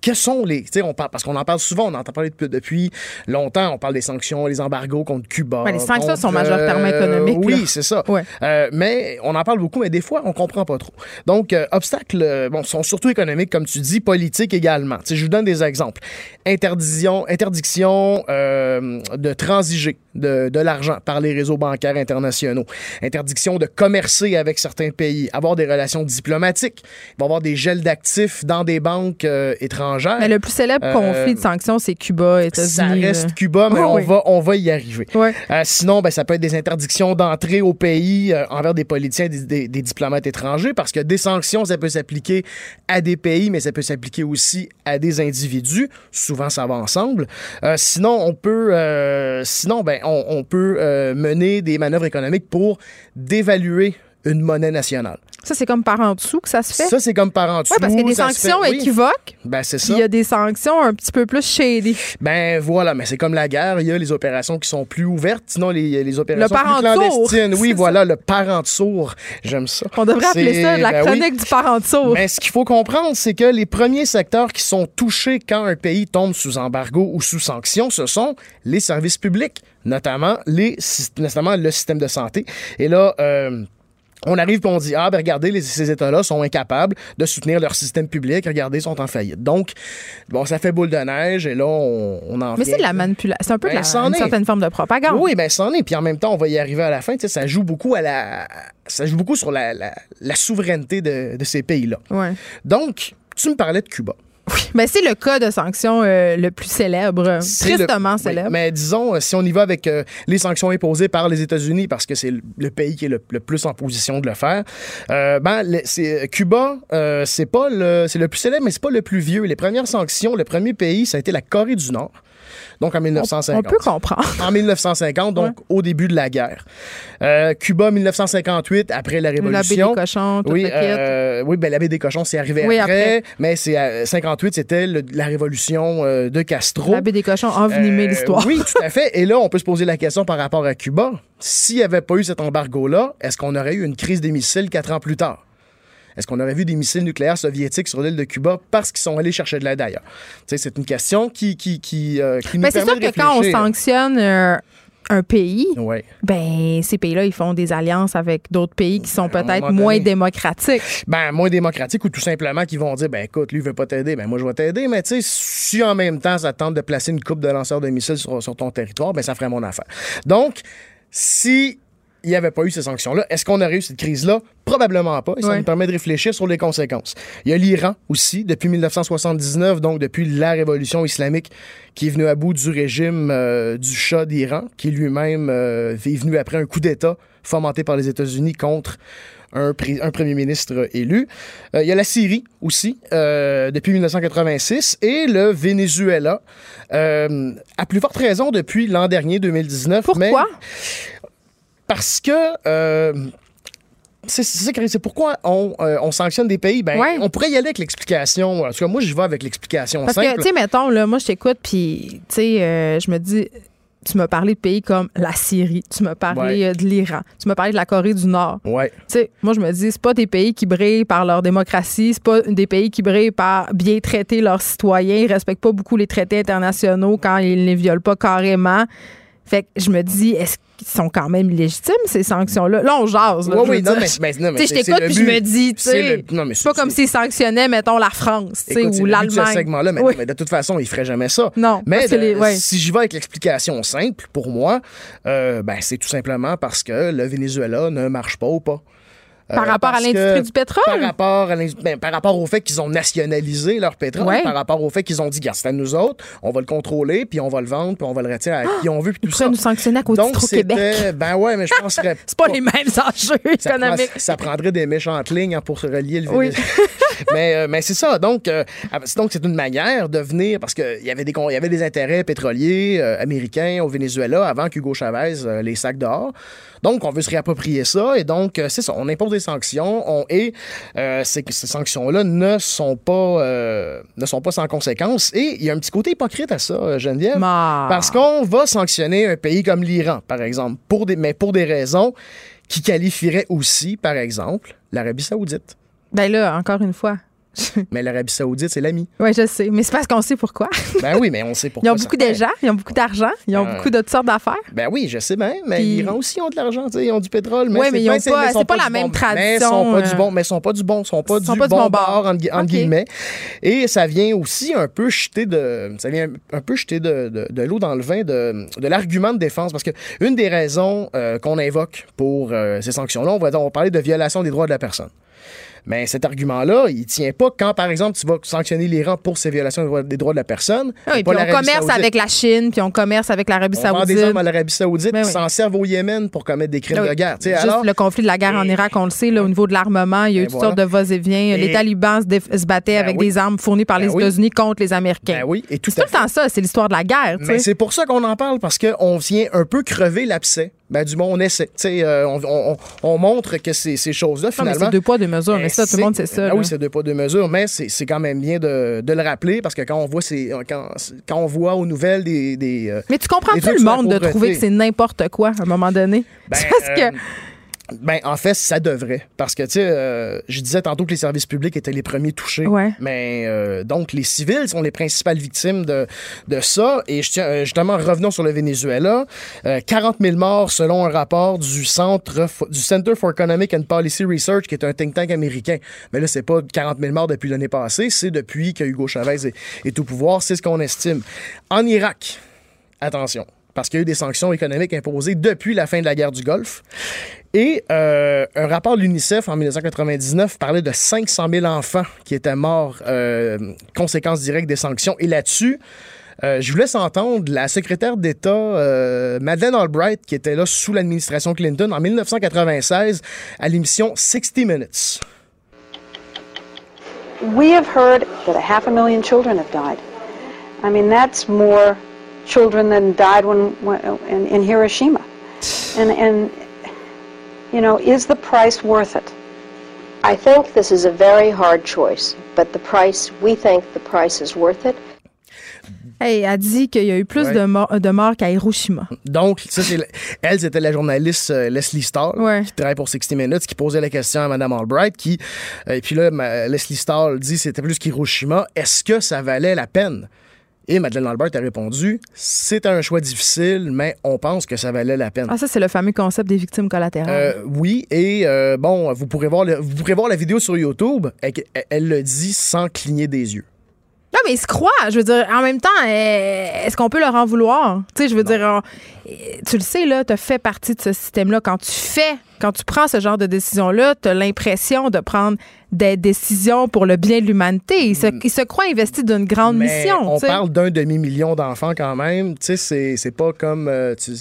que sont les. Tu sais, on parle, parce qu'on en parle souvent, on en entend parler depuis, depuis longtemps. On parle des sanctions, les embargos contre Cuba. Ouais, les sanctions contre, sont majoritairement économiques, Oui, c'est ça. Ouais. Euh, mais on en parle beaucoup, mais des fois, on comprend pas trop. Donc, euh, obstacles, euh, bon, sont surtout économiques, comme tu dis, politiques également. Tu sais, je vous donne des exemples. Interdiction, interdiction euh, de transiger de, de l'argent par les réseaux bancaires internationaux. Interdiction de commercer avec certains pays, avoir des relations diplomatiques. Il va y avoir des gels d'actifs dans des banques euh, Mais le plus célèbre Euh, conflit de sanctions, c'est Cuba, États-Unis. Ça reste. Cuba, mais Oh, on, oui. va, on va y arriver. Euh, sinon, ben, ça peut être des interdictions d'entrée au pays euh, envers des politiciens, des, des- des diplomates étrangers, parce que des sanctions, ça peut s'appliquer à des pays, mais ça peut s'appliquer aussi à des individus. Souvent, ça va ensemble. Sinon, on peut, sinon, ben, on, on peut mener des manœuvres économiques pour dévaluer une monnaie nationale. Ça, c'est comme par en dessous que ça se fait? Ça, c'est comme par en dessous. Oui, parce qu'il y a des ça fait- sanctions oui. équivoques, Ben, c'est ça. il y a des sanctions un petit peu plus shady. Ben voilà, mais c'est comme la guerre, il y a les opérations qui sont plus ouvertes, sinon les, les opérations Le plus clandestines. Oui, voilà, le parent sourd. J'aime ça. On devrait appeler ça la ben oui. chronique du parent sourd. Mais ce qu'il faut comprendre, c'est que les premiers secteurs qui sont touchés quand un pays tombe sous embargo ou sous sanction, ce sont les services publics, notamment, les, notamment le système de santé. Et là, euh, on arrive et on dit Ah, ben regardez, les- ces États-là sont incapables de soutenir leur système public. Regardez, ils sont en faillite. Donc, bon, ça fait boule de neige et là, on, on en Mais c'est de la manipulation. C'est un peu de Ben, la- une est. certaine forme de propagande. oui, ben c'en est. Puis en même temps, on va y arriver à la fin. Tu sais, ça joue beaucoup à la, ça joue beaucoup sur la, la- la souveraineté de, de ces pays-là. Ouais. Donc, tu me parlais de Cuba. Mais c'est le cas de sanction euh, le plus célèbre, tristement le- oui, célèbre. mais disons, euh, si on y va avec euh, les sanctions imposées par les États-Unis, parce que c'est le, le pays qui est le, le plus en position de le faire, euh, ben, le- c'est, Cuba, euh, c'est pas le, c'est le plus célèbre, mais c'est pas le plus vieux. Les premières sanctions, le premier pays, ça a été la Corée du Nord. Donc en on, 1950. on peut comprendre. En 1950, donc au début de la guerre. Euh, Cuba, 1958, après la La baie des Révolution. cochons, Oui, euh, oui, ben la baie des cochons, c'est arrivé Oui, après, après. mais c'est à 58, c'était le- la révolution euh, de Castro. La baie des cochons a envenimé Euh, l'histoire. Oui, tout à fait. Et là, on peut se poser la question par rapport à Cuba. S'il n'y avait pas eu cet embargo-là, est-ce qu'on aurait eu une crise des missiles quatre ans plus tard? Est-ce qu'on aurait vu des missiles nucléaires soviétiques sur l'île de Cuba parce qu'ils sont allés chercher de l'aide ailleurs? C'est une question qui, qui, qui, euh, qui nous Mais c'est permet sûr de que quand on réfléchir. sanctionne euh, un pays, Ouais. ben ces pays-là, ils font des alliances avec d'autres pays qui sont peut-être moins démocratiques. Ben, moins démocratique ou tout simplement qui vont dire, ben écoute, lui, veut pas t'aider, ben moi, je vais t'aider, mais tu sais, si en même temps, ça tente de placer une coupe de lanceurs de missiles sur, sur ton territoire, ben ça ferait mon affaire. Donc, si il n'y avait pas eu ces sanctions-là, est-ce qu'on aurait eu cette crise-là? Probablement pas. Et ça Ouais. nous permet de réfléchir sur les conséquences. Il y a l'Iran aussi, depuis 1979, donc depuis la révolution islamique, qui est venue à bout du régime euh, du Shah d'Iran, qui lui-même euh, est venu après un coup d'État fomenté par les États-Unis contre un, premier ministre élu. Euh, il y a la Syrie aussi, euh, depuis 1986, et le Venezuela, euh, à plus forte raison depuis l'an dernier, 2019. mais- Pourquoi? Parce que euh, c'est ça, pourquoi on, euh, on sanctionne des pays. Ben, Ouais. On pourrait y aller avec l'explication. En tout cas, moi, j'y vais avec l'explication Parce que, tu sais, mettons, là, moi, je t'écoute, puis, tu sais, euh, je me dis, tu m'as parlé de pays comme la Syrie, tu m'as parlé Ouais. de l'Iran, tu m'as parlé de la Corée du Nord. ouais. Tu sais, moi, je me dis, c'est pas des pays qui brillent par leur démocratie, c'est pas des pays qui brillent par bien traiter leurs citoyens, ils respectent pas beaucoup les traités internationaux quand ils ne les violent pas carrément. Fait que je me dis, est-ce qu'ils sont quand même légitimes, ces sanctions-là? Là, on jase. Là, je oui, veux non, mais, mais- non, mais Tu sais, je t'écoute puis je me dis, tu sais, c'est pas comme s'ils sanctionnaient, mettons, la France, Écoute, ou ce l'Allemagne. segment-là, mais, Oui. mais de toute façon, il ferait jamais ça. Non, Mais parce que les- de- ouais. si j'y vais avec l'explication simple, pour moi, euh, ben, c'est tout simplement parce que le Venezuela ne marche pas ou pas. Par Euh, rapport à l'industrie du pétrole? Par rapport, à ben, par rapport au fait qu'ils ont nationalisé leur pétrole, Ouais. par rapport au fait qu'ils ont dit, Regarde, c'est à nous autres, on va le contrôler, puis on va le vendre, puis on va le retirer à qui on veut, puis tout ça. nous sanctionner à cause Donc, Québec. Ben ouais, mais je penserais. C'est pas les mêmes enjeux ça, économiques. ça prendrait des méchantes lignes hein, pour se relier le Oui. Mais euh, mais c'est ça. Donc, euh, donc c'est une manière de venir parce qu'il y avait des y avait des intérêts pétroliers euh, américains au Venezuela avant qu'Hugo Chavez euh, les sacs dehors. Donc, on veut se réapproprier ça et donc euh, c'est ça. On impose des sanctions. On et euh, c'est que ces sanctions-là ne sont pas euh, ne sont pas sans conséquences. Et il y a un petit côté hypocrite à ça, Geneviève. Ma- Parce qu'on va sanctionner un pays comme l'Iran, par exemple, pour des, mais pour des raisons qui qualifieraient aussi, par exemple, l'Arabie Saoudite. Ben là, encore une fois. Mais l'Arabie Saoudite, c'est l'ami. Oui, je sais. Mais c'est parce qu'on sait pourquoi. Ben oui, mais on sait Ils pourquoi. ont beaucoup d'argent, ils ont beaucoup d'argent, ils ont beaucoup de toutes sortes d'affaires. Ben oui, je sais bien, mais Puis- l'Iran aussi ont de l'argent, ils ont du pétrole, mais c'est mais ils ont c'est- pas- c'est pas la même bon- Mais tradition, sont pas euh, du bon, mais sont pas du bon, sont pas sont du pas du bon bord entre, guillemets. Et ça vient aussi un peu jeter de, ça vient un peu jeter de, de- de l'eau dans le vin de, de l'argument de défense, parce que une des raisons euh, qu'on invoque pour euh, ces sanctions-là, on va, on va parler de violation des droits de la personne. Mais cet argument-là, il tient pas quand, par exemple, tu vas sanctionner l'Iran pour ces violations des droits- de la personne. Oui, pas puis on commerce Saoudite. avec la Chine, puis on commerce avec l'Arabie On vend des Saoudite. armes à l'Arabie Saoudite, Ben qui oui. s'en servent au Yémen pour commettre des crimes Oui. de guerre. Juste alors, le conflit de la guerre en Irak, on le sait, là, au niveau de l'armement, il y a eu Ben toutes voilà. sortes de va-et-vient. Les talibans se, déf- se battaient Ben avec oui. des armes fournies par Ben les. États-Unis contre les Américains. Ben oui, et tout C'est tout le temps ça, c'est l'histoire de la guerre. Mais c'est pour ça qu'on en parle, parce qu'on vient un peu crever l'abcès. Ben, du moins, on essaie. Euh, on, on- on montre que ces, ces choses-là, mais finalement. c'est deux poids, deux mesures. Mais Ben, ça, tout le monde sait ça. ben oui, c'est deux poids, deux mesures, mais c'est quand même bien de, de le rappeler parce que quand on voit, ces, quand, quand on voit aux nouvelles des. des euh, Mais tu des comprends-tu trucs le monde de trouver que c'est n'importe quoi à un moment donné? Ben, C'est parce que. euh, ben, en fait, ça devrait. Parce que, tu sais, euh, je disais tantôt que les services publics étaient les premiers touchés. Ouais. Mais euh, donc, les civils sont les principales victimes de, de ça. Et je tiens, euh, justement, revenons sur le Venezuela. Euh, 40 000 morts selon un rapport du Centre du Center for Economic and Policy Research, qui est un think tank américain. Mais là, c'est pas 40 000 morts depuis l'année passée, c'est depuis que Hugo Chavez est, est au pouvoir. C'est ce qu'on estime. En Irak, attention, parce qu'il y a eu des sanctions économiques imposées depuis la fin de la guerre du Golfe. Et euh, un rapport de l'UNICEF en 1999 parlait de 500 000 enfants qui étaient morts, euh, conséquence directe des sanctions. Et là-dessus, euh, je vous laisse entendre la secrétaire d'État euh, Madeleine Albright, qui était là sous l'administration Clinton en 1996 à l'émission 60 Minutes. We have heard that a half a million children have died. I mean, that's more children than died when, when in, in Hiroshima. You know, is the price worth it? I think this is a very hard choice, but the price, we think the price is worth it. Hey, elle dit qu'il y a eu plus Ouais. de, morts- de morts qu'à Hiroshima. Donc, ça, c'est, elle, c'était la journaliste euh, Leslie Stahl, Ouais. qui travaille pour 60 Minutes, qui posait la question à Mme Albright, qui, euh, et puis là, ma- Leslie Stahl dit c'était plus qu'Hiroshima. Est-ce que ça valait la peine? Et Madeleine Albright a répondu c'est un choix difficile, mais on pense que ça valait la peine. Ah, ça, c'est le fameux concept des victimes collatérales. Euh, oui, et euh, bon, vous pourrez, voir le- vous pourrez voir la vidéo sur YouTube. Elle, elle le dit sans cligner des yeux. Non, mais il se croit. Je veux dire, en même temps, euh, est-ce qu'on peut leur en vouloir? Tu sais, je veux dire, on- tu le sais, là, tu fait partie de ce système-là. Quand tu fais, quand tu prends ce genre de décision-là, tu as l'impression de prendre des décisions pour le bien de l'humanité. Il se, il se croit investi d'une grande Mm. Mais mission. on parle d'un demi-million d'enfants quand même. Tu sais, c'est- c'est pas comme. euh, tu-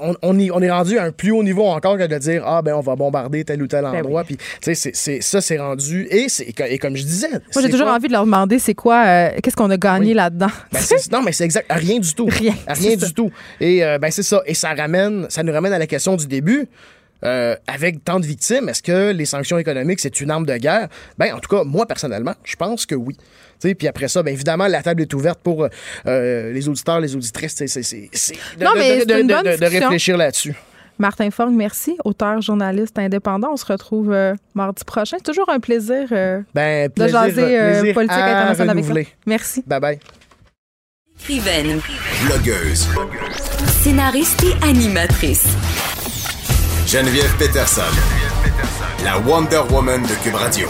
on, on, y- on est rendu à un plus haut niveau encore que de dire Ah, ben, on va bombarder tel ou tel Ben endroit. Puis, tu sais, c'est- c'est- ça, c'est rendu. Et, c'est- et comme je disais. Moi, j'ai toujours pas- envie de leur demander c'est quoi, euh, qu'est-ce qu'on a gagné Oui. là-dedans? Ben, c'est- non, mais c'est exact. Rien du tout. Rien, Rien du ça. tout. Et euh, ben, c'est ça. Et ça ramène, ça nous ramène à la question du début. Euh, avec tant de victimes, est-ce que les sanctions économiques, c'est une arme de guerre? Ben, en tout cas, moi, personnellement, je pense que oui. Puis après ça, bien évidemment, la table est ouverte pour euh, les auditeurs, les auditrices. c'est- de- Non, de- mais de- une bonne réfléchir là-dessus. Martin Fong, merci. Auteur, journaliste indépendant. On se retrouve euh, mardi prochain. C'est toujours un plaisir euh, Ben, de jaser euh, plaisir politique internationale avec renouveler. Merci. Bye bye. Écrivaine, Blogueuse. scénariste et animatrice. Geneviève Peterson. La Wonder Woman de Cube Radio.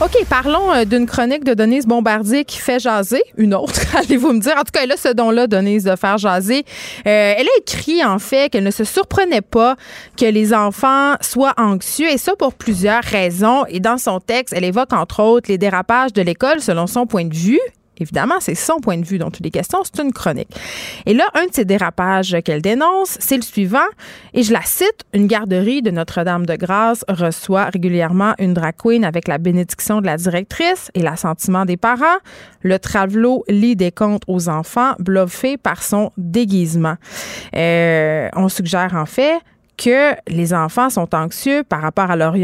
OK, parlons euh, d'une chronique de Denise Bombardier qui fait jaser. Une autre, allez-vous me dire? En tout cas, elle a ce don-là, Denise, de faire jaser. Euh, elle a écrit, en fait, qu'elle ne se surprenait pas que les enfants soient anxieux, et ça pour plusieurs raisons. Et dans son texte, elle évoque, entre autres, les dérapages de l'école selon son point de vue. Évidemment, c'est son point de vue dont toutes les questions, c'est une chronique. Et là, un de ces dérapages qu'elle dénonce, c'est le suivant, et je la cite, une garderie de Notre-Dame-de-Grâce reçoit régulièrement une drag queen avec la bénédiction de la directrice et l'assentiment des parents. Le travelot lit des contes aux enfants, bluffé par son déguisement. Euh, on suggère en fait que les enfants sont anxieux par rapport à leur,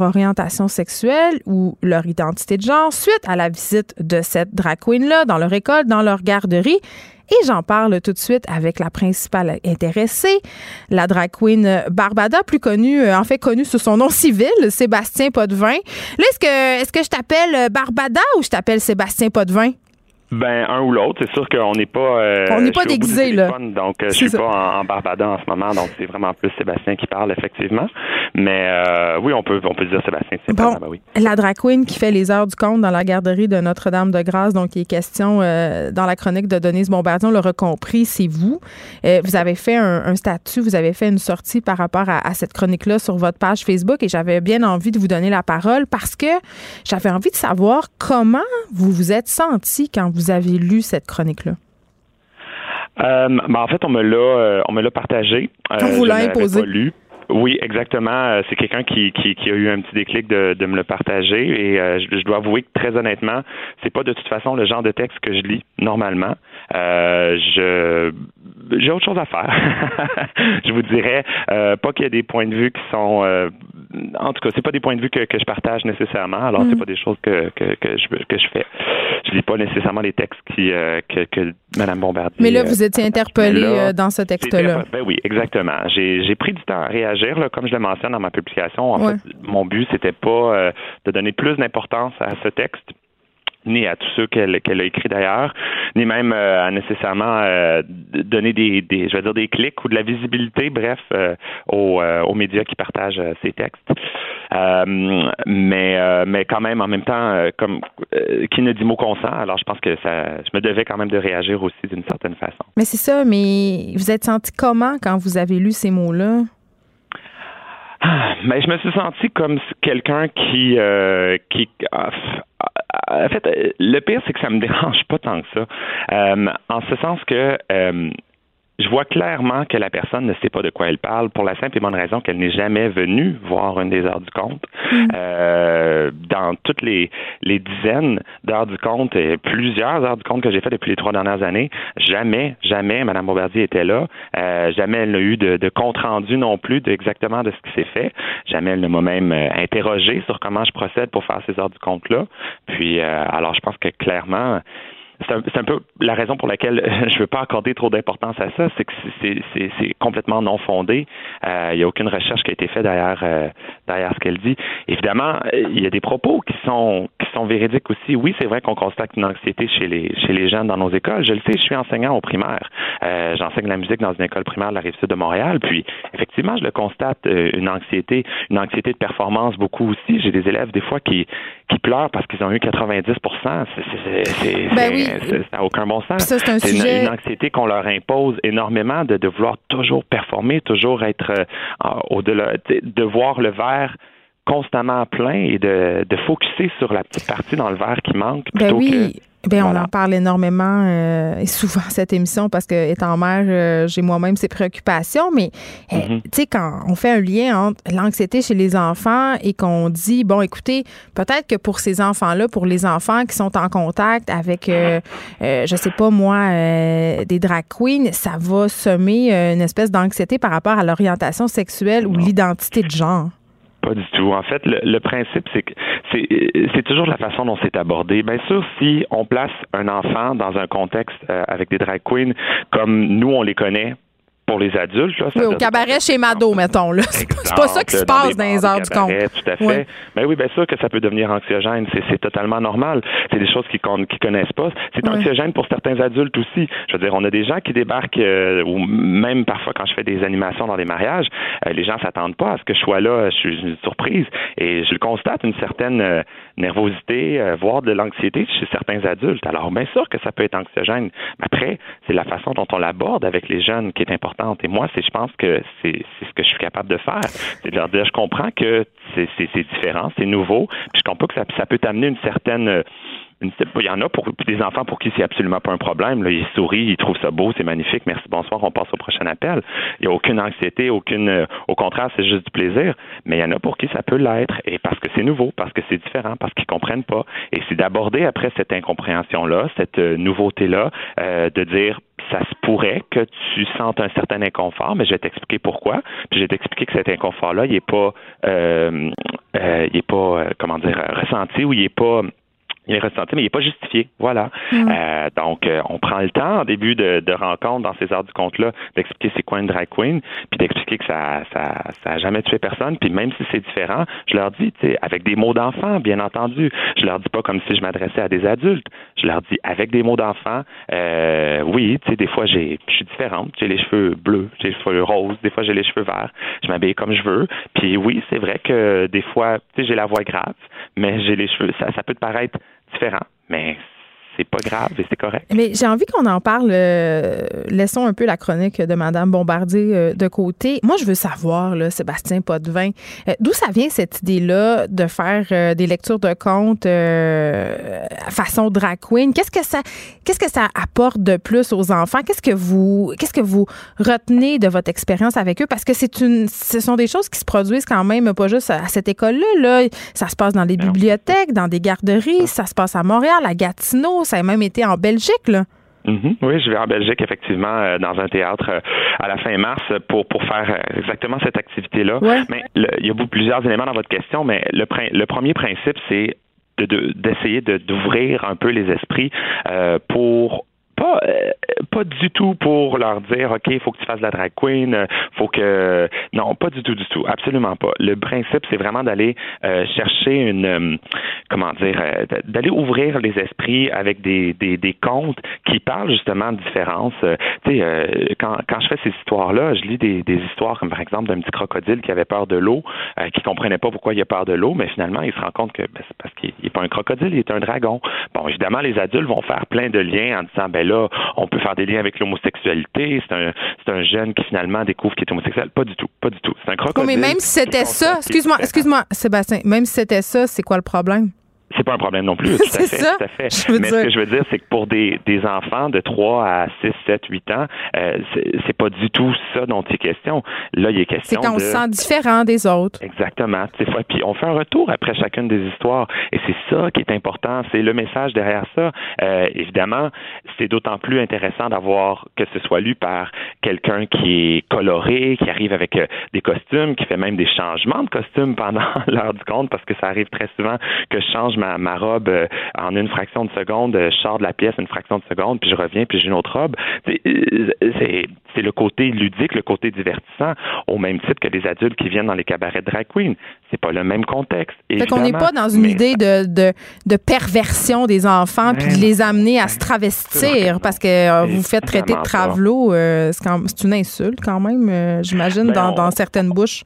orientation sexuelle ou leur identité de genre suite à la visite de cette drag queen-là dans leur école, dans leur garderie. Et j'en parle tout de suite avec la principale intéressée, la drag queen Barbada, plus connue, euh, en fait connue sous son nom civil, Sébastien Potvin. Là, est-ce que, est-ce que je t'appelle Barbada ou je t'appelle Sébastien Potvin? Ben un ou l'autre, c'est sûr qu'on n'est pas. Euh, on n'est pas déguisé là. Donc euh, je suis pas en, en, Barbada en ce moment, donc c'est vraiment plus Sébastien qui parle effectivement. Mais euh, oui, on peut on peut dire Sébastien. Bon, ben oui. la drag queen qui fait les heures du compte dans la garderie de Notre-Dame-de-Grâce, donc il est question dans la chronique de Denise Bombardier, on l'aura compris, c'est vous. vous avez fait un, statut, vous avez fait une sortie par rapport à, à cette chronique-là sur votre page Facebook et j'avais bien envie de vous donner la parole parce que j'avais envie de savoir comment vous vous êtes senti quand vous avez lu cette chronique-là? Euh, ben, en fait, on me l'a, euh, on me l'a partagé. Euh, on vous l'a imposé. Oui, exactement. Euh, c'est quelqu'un qui, qui, qui, a eu un petit déclic de, de me le partager et euh, je, dois avouer que très honnêtement, c'est pas de toute façon le genre de texte que je lis normalement. Euh, je j'ai autre chose à faire. je vous dirais euh, pas qu'il y a des points de vue qui sont en tout cas, c'est pas des points de vue que, que je partage nécessairement. Alors, c'est mm. pas des choses que, que, que, je, que je fais. Je lis pas nécessairement les textes qui, que, que Mme Bombardier. Mais là, vous étiez interpellé dans ce texte-là. Ben oui, exactement. J'ai pris du temps à réagir comme je le mentionne dans ma publication, en fait, mon but, c'était pas euh, de donner plus d'importance à ce texte ni à tous ceux qu'elle a écrit d'ailleurs, ni même euh, à nécessairement euh, donner des, je vais dire des clics ou de la visibilité, bref, aux, aux, médias qui partagent ces textes. mais mais quand même en même temps, comme qui ne dit mot consent, alors je pense que ça, je me devais quand même de réagir aussi d'une certaine façon. Mais c'est ça. Mais vous êtes senti comment quand vous avez lu ces mots-là? Mais je me suis senti comme quelqu'un qui, euh, qui en fait, le pire, c'est que ça me dérange pas tant que ça. Euh, en ce sens que euh, je vois clairement que la personne ne sait pas de quoi elle parle pour la simple et bonne raison qu'elle n'est jamais venue voir une des heures du compte. Mm. Euh, dans toutes les, les dizaines d'heures du compte et plusieurs heures du compte que j'ai fait depuis les trois dernières années, jamais, jamais Mme Bombardier était là. Euh, jamais elle n'a eu de, de, compte rendu non plus de exactement de ce qui s'est fait. Jamais elle ne m'a même euh, interrogé sur comment je procède pour faire ces heures du compte-là. Puis, euh, alors je pense que clairement, c'est un, un, peu la raison pour laquelle je ne veux pas accorder trop d'importance à ça, c'est que c'est complètement non fondé. Euh, il n'y a aucune recherche qui a été faite derrière, euh, derrière ce qu'elle dit. Évidemment, il y a des propos qui sont, qui sont véridiques aussi. Oui, c'est vrai qu'on constate une anxiété chez les, chez les jeunes dans nos écoles. Je le sais, je suis enseignant au primaire. Euh, J'enseigne la musique dans une école primaire de la Rive-Sud de Montréal. Puis, effectivement, je le constate, euh, une anxiété, une anxiété de performance beaucoup aussi. J'ai des élèves, des fois, qui, qui pleurent parce qu'ils ont eu 90% C'est ben oui, ça n'a aucun bon sens. C'est une, anxiété qu'on leur impose énormément de, de vouloir toujours performer, toujours être euh, au-delà, de voir le verre constamment plein et de, de focuser sur la petite partie dans le verre qui manque ben oui. Bien, on en parle énormément euh, et souvent cette émission parce que étant mère, euh, j'ai moi-même ces préoccupations. Mais euh, mm-hmm. tu sais, quand on fait un lien entre l'anxiété chez les enfants et qu'on dit bon, écoutez, peut-être que pour ces enfants-là, pour les enfants qui sont en contact avec, je sais pas moi, des drag queens, ça va semer une espèce d'anxiété par rapport à l'orientation sexuelle ou l'identité de genre. Pas du tout. En fait, le, principe, c'est que c'est toujours la façon dont c'est abordé. Bien sûr, si on place un enfant dans un contexte euh, avec des drag queens comme nous, on les connaît, pour les adultes. Là, oui, au cabaret chez Mado, mettons. Là. C'est, pas ça qui se passe dans, les heures du compte. Tout à fait. Mais ben oui, bien sûr que ça peut devenir anxiogène. C'est, totalement normal. C'est des choses qu'ils connaissent pas. C'est anxiogène pour certains adultes aussi. Je veux dire, on a des gens qui débarquent, euh, ou même parfois quand je fais des animations dans des mariages, euh, les gens s'attendent pas à ce que je sois là. Je suis une surprise. Et je constate, une certaine euh, nervosité, voire de l'anxiété chez certains adultes. Alors, bien sûr que ça peut être anxiogène. Mais après, c'est la façon dont on l'aborde avec les jeunes qui est importante et moi, c'est, je pense que c'est, ce que je suis capable de faire. C'est de leur dire, je comprends que c'est, différent, c'est nouveau. Puis je comprends que ça, ça peut t'amener une certaine il y en a pour des enfants pour qui c'est absolument pas un problème. Là. Ils sourient, ils trouvent ça beau, c'est magnifique. Merci, bonsoir, on passe au prochain appel. Il n'y a aucune anxiété, aucune. Euh, au contraire, c'est juste du plaisir. Mais il y en a pour qui ça peut l'être, et parce que c'est nouveau, parce que c'est différent, parce qu'ils comprennent pas. Et c'est d'aborder après cette incompréhension-là, cette euh, nouveauté-là, euh, de dire ça se pourrait que tu sentes un certain inconfort, mais je vais t'expliquer pourquoi. Puis je vais t'expliquer que cet inconfort-là, il n'est pas, euh, euh, il est pas, comment dire, ressenti ou il n'est pas il est ressenti, mais il n'est pas justifié. Voilà. Mm. Euh, donc, euh, on prend le temps en début de, de rencontre dans ces heures du compte-là d'expliquer c'est quoi une drag queen, puis d'expliquer que ça, ça, ça a jamais tué personne. Puis même si c'est différent, je leur dis, tu sais, avec des mots d'enfant, bien entendu. Je leur dis pas comme si je m'adressais à des adultes. Je leur dis avec des mots d'enfant. Euh, oui, tu sais, des fois j'ai, je suis différente. J'ai les cheveux bleus, j'ai les cheveux roses, des fois j'ai les cheveux verts. Je m'habille comme je veux. Puis oui, c'est vrai que des fois, tu sais, j'ai la voix grave, mais j'ai les cheveux. Ça, ça peut te paraître différent, mais c'est pas grave et c'est correct. Mais j'ai envie qu'on en parle. Euh, laissons un peu la chronique de Mme Bombardier euh, de côté. Moi, je veux savoir, là, Sébastien Potvin, euh, d'où ça vient cette idée-là de faire des lectures de contes façon drag queen? Qu'est-ce que ça, qu'est-ce que ça apporte de plus aux enfants? Qu'est-ce que vous, qu'est-ce que vous retenez de votre expérience avec eux? Parce que c'est une, ce sont des choses qui se produisent quand même pas juste à cette école-là. Là. Ça se passe dans les bibliothèques, dans des garderies, ça se passe à Montréal, à Gatineau, ça a même été en Belgique, là. Mm-hmm. Oui, je vais en Belgique, effectivement, euh, dans un théâtre euh, à la fin mars pour, pour faire euh, exactement cette activité-là. Mais il y a plusieurs éléments dans votre question, mais le, le premier principe, c'est d'essayer de, d'ouvrir un peu les esprits pour pas euh, pas du tout pour leur dire OK, il faut que tu fasses la drag queen, euh, faut que non, pas du tout du tout, absolument pas. Le principe c'est vraiment d'aller euh, chercher une comment dire d'aller ouvrir les esprits avec des, des, des contes qui parlent justement de différence. tu sais quand quand je fais ces histoires là, je lis des, des histoires comme par exemple d'un petit crocodile qui avait peur de l'eau, qui comprenait pas pourquoi il a peur de l'eau, mais finalement il se rend compte que ben, c'est parce qu'il est pas un crocodile, il est un dragon. Bon, évidemment les adultes vont faire plein de liens en disant ben là, on peut faire des liens avec l'homosexualité. C'est un, c'est un jeune qui finalement découvre qu'il est homosexuel. Pas du tout, pas du tout. C'est un crocodile. mais même si c'était ça, excuse-moi, excuse-moi, Sébastien, même si c'était ça, c'est quoi le problème? C'est pas un problème non plus. Tout à fait, ça. Tout à fait. Mais ce que je veux dire, c'est que pour des, des enfants de 3 à 6, 7, 8 ans, euh, c'est pas du tout ça dont il est question. Là, il est question. C'est qu'on se sent différent des autres. Exactement. Puis on fait un retour après chacune des histoires. Et c'est ça qui est important. C'est le message derrière ça. Euh, évidemment, c'est d'autant plus intéressant d'avoir que ce soit lu par quelqu'un qui est coloré, qui arrive avec euh, des costumes, qui fait même des changements de costumes pendant l'heure du compte, parce que ça arrive très souvent que je change ma, ma robe euh, en une fraction de seconde, je sors de la pièce une fraction de seconde, puis je reviens, puis j'ai une autre robe. Euh, c'est le côté ludique, le côté divertissant, au même titre que les adultes qui viennent dans les cabarets de drag queen. C'est pas le même contexte. Fait qu'on n'est pas dans une idée de, de, de, perversion des enfants, puis de les amener à se travestir, parce que euh, vous faites traiter de travelot, c'est une insulte quand même, j'imagine, ben, dans, dans certaines bouches.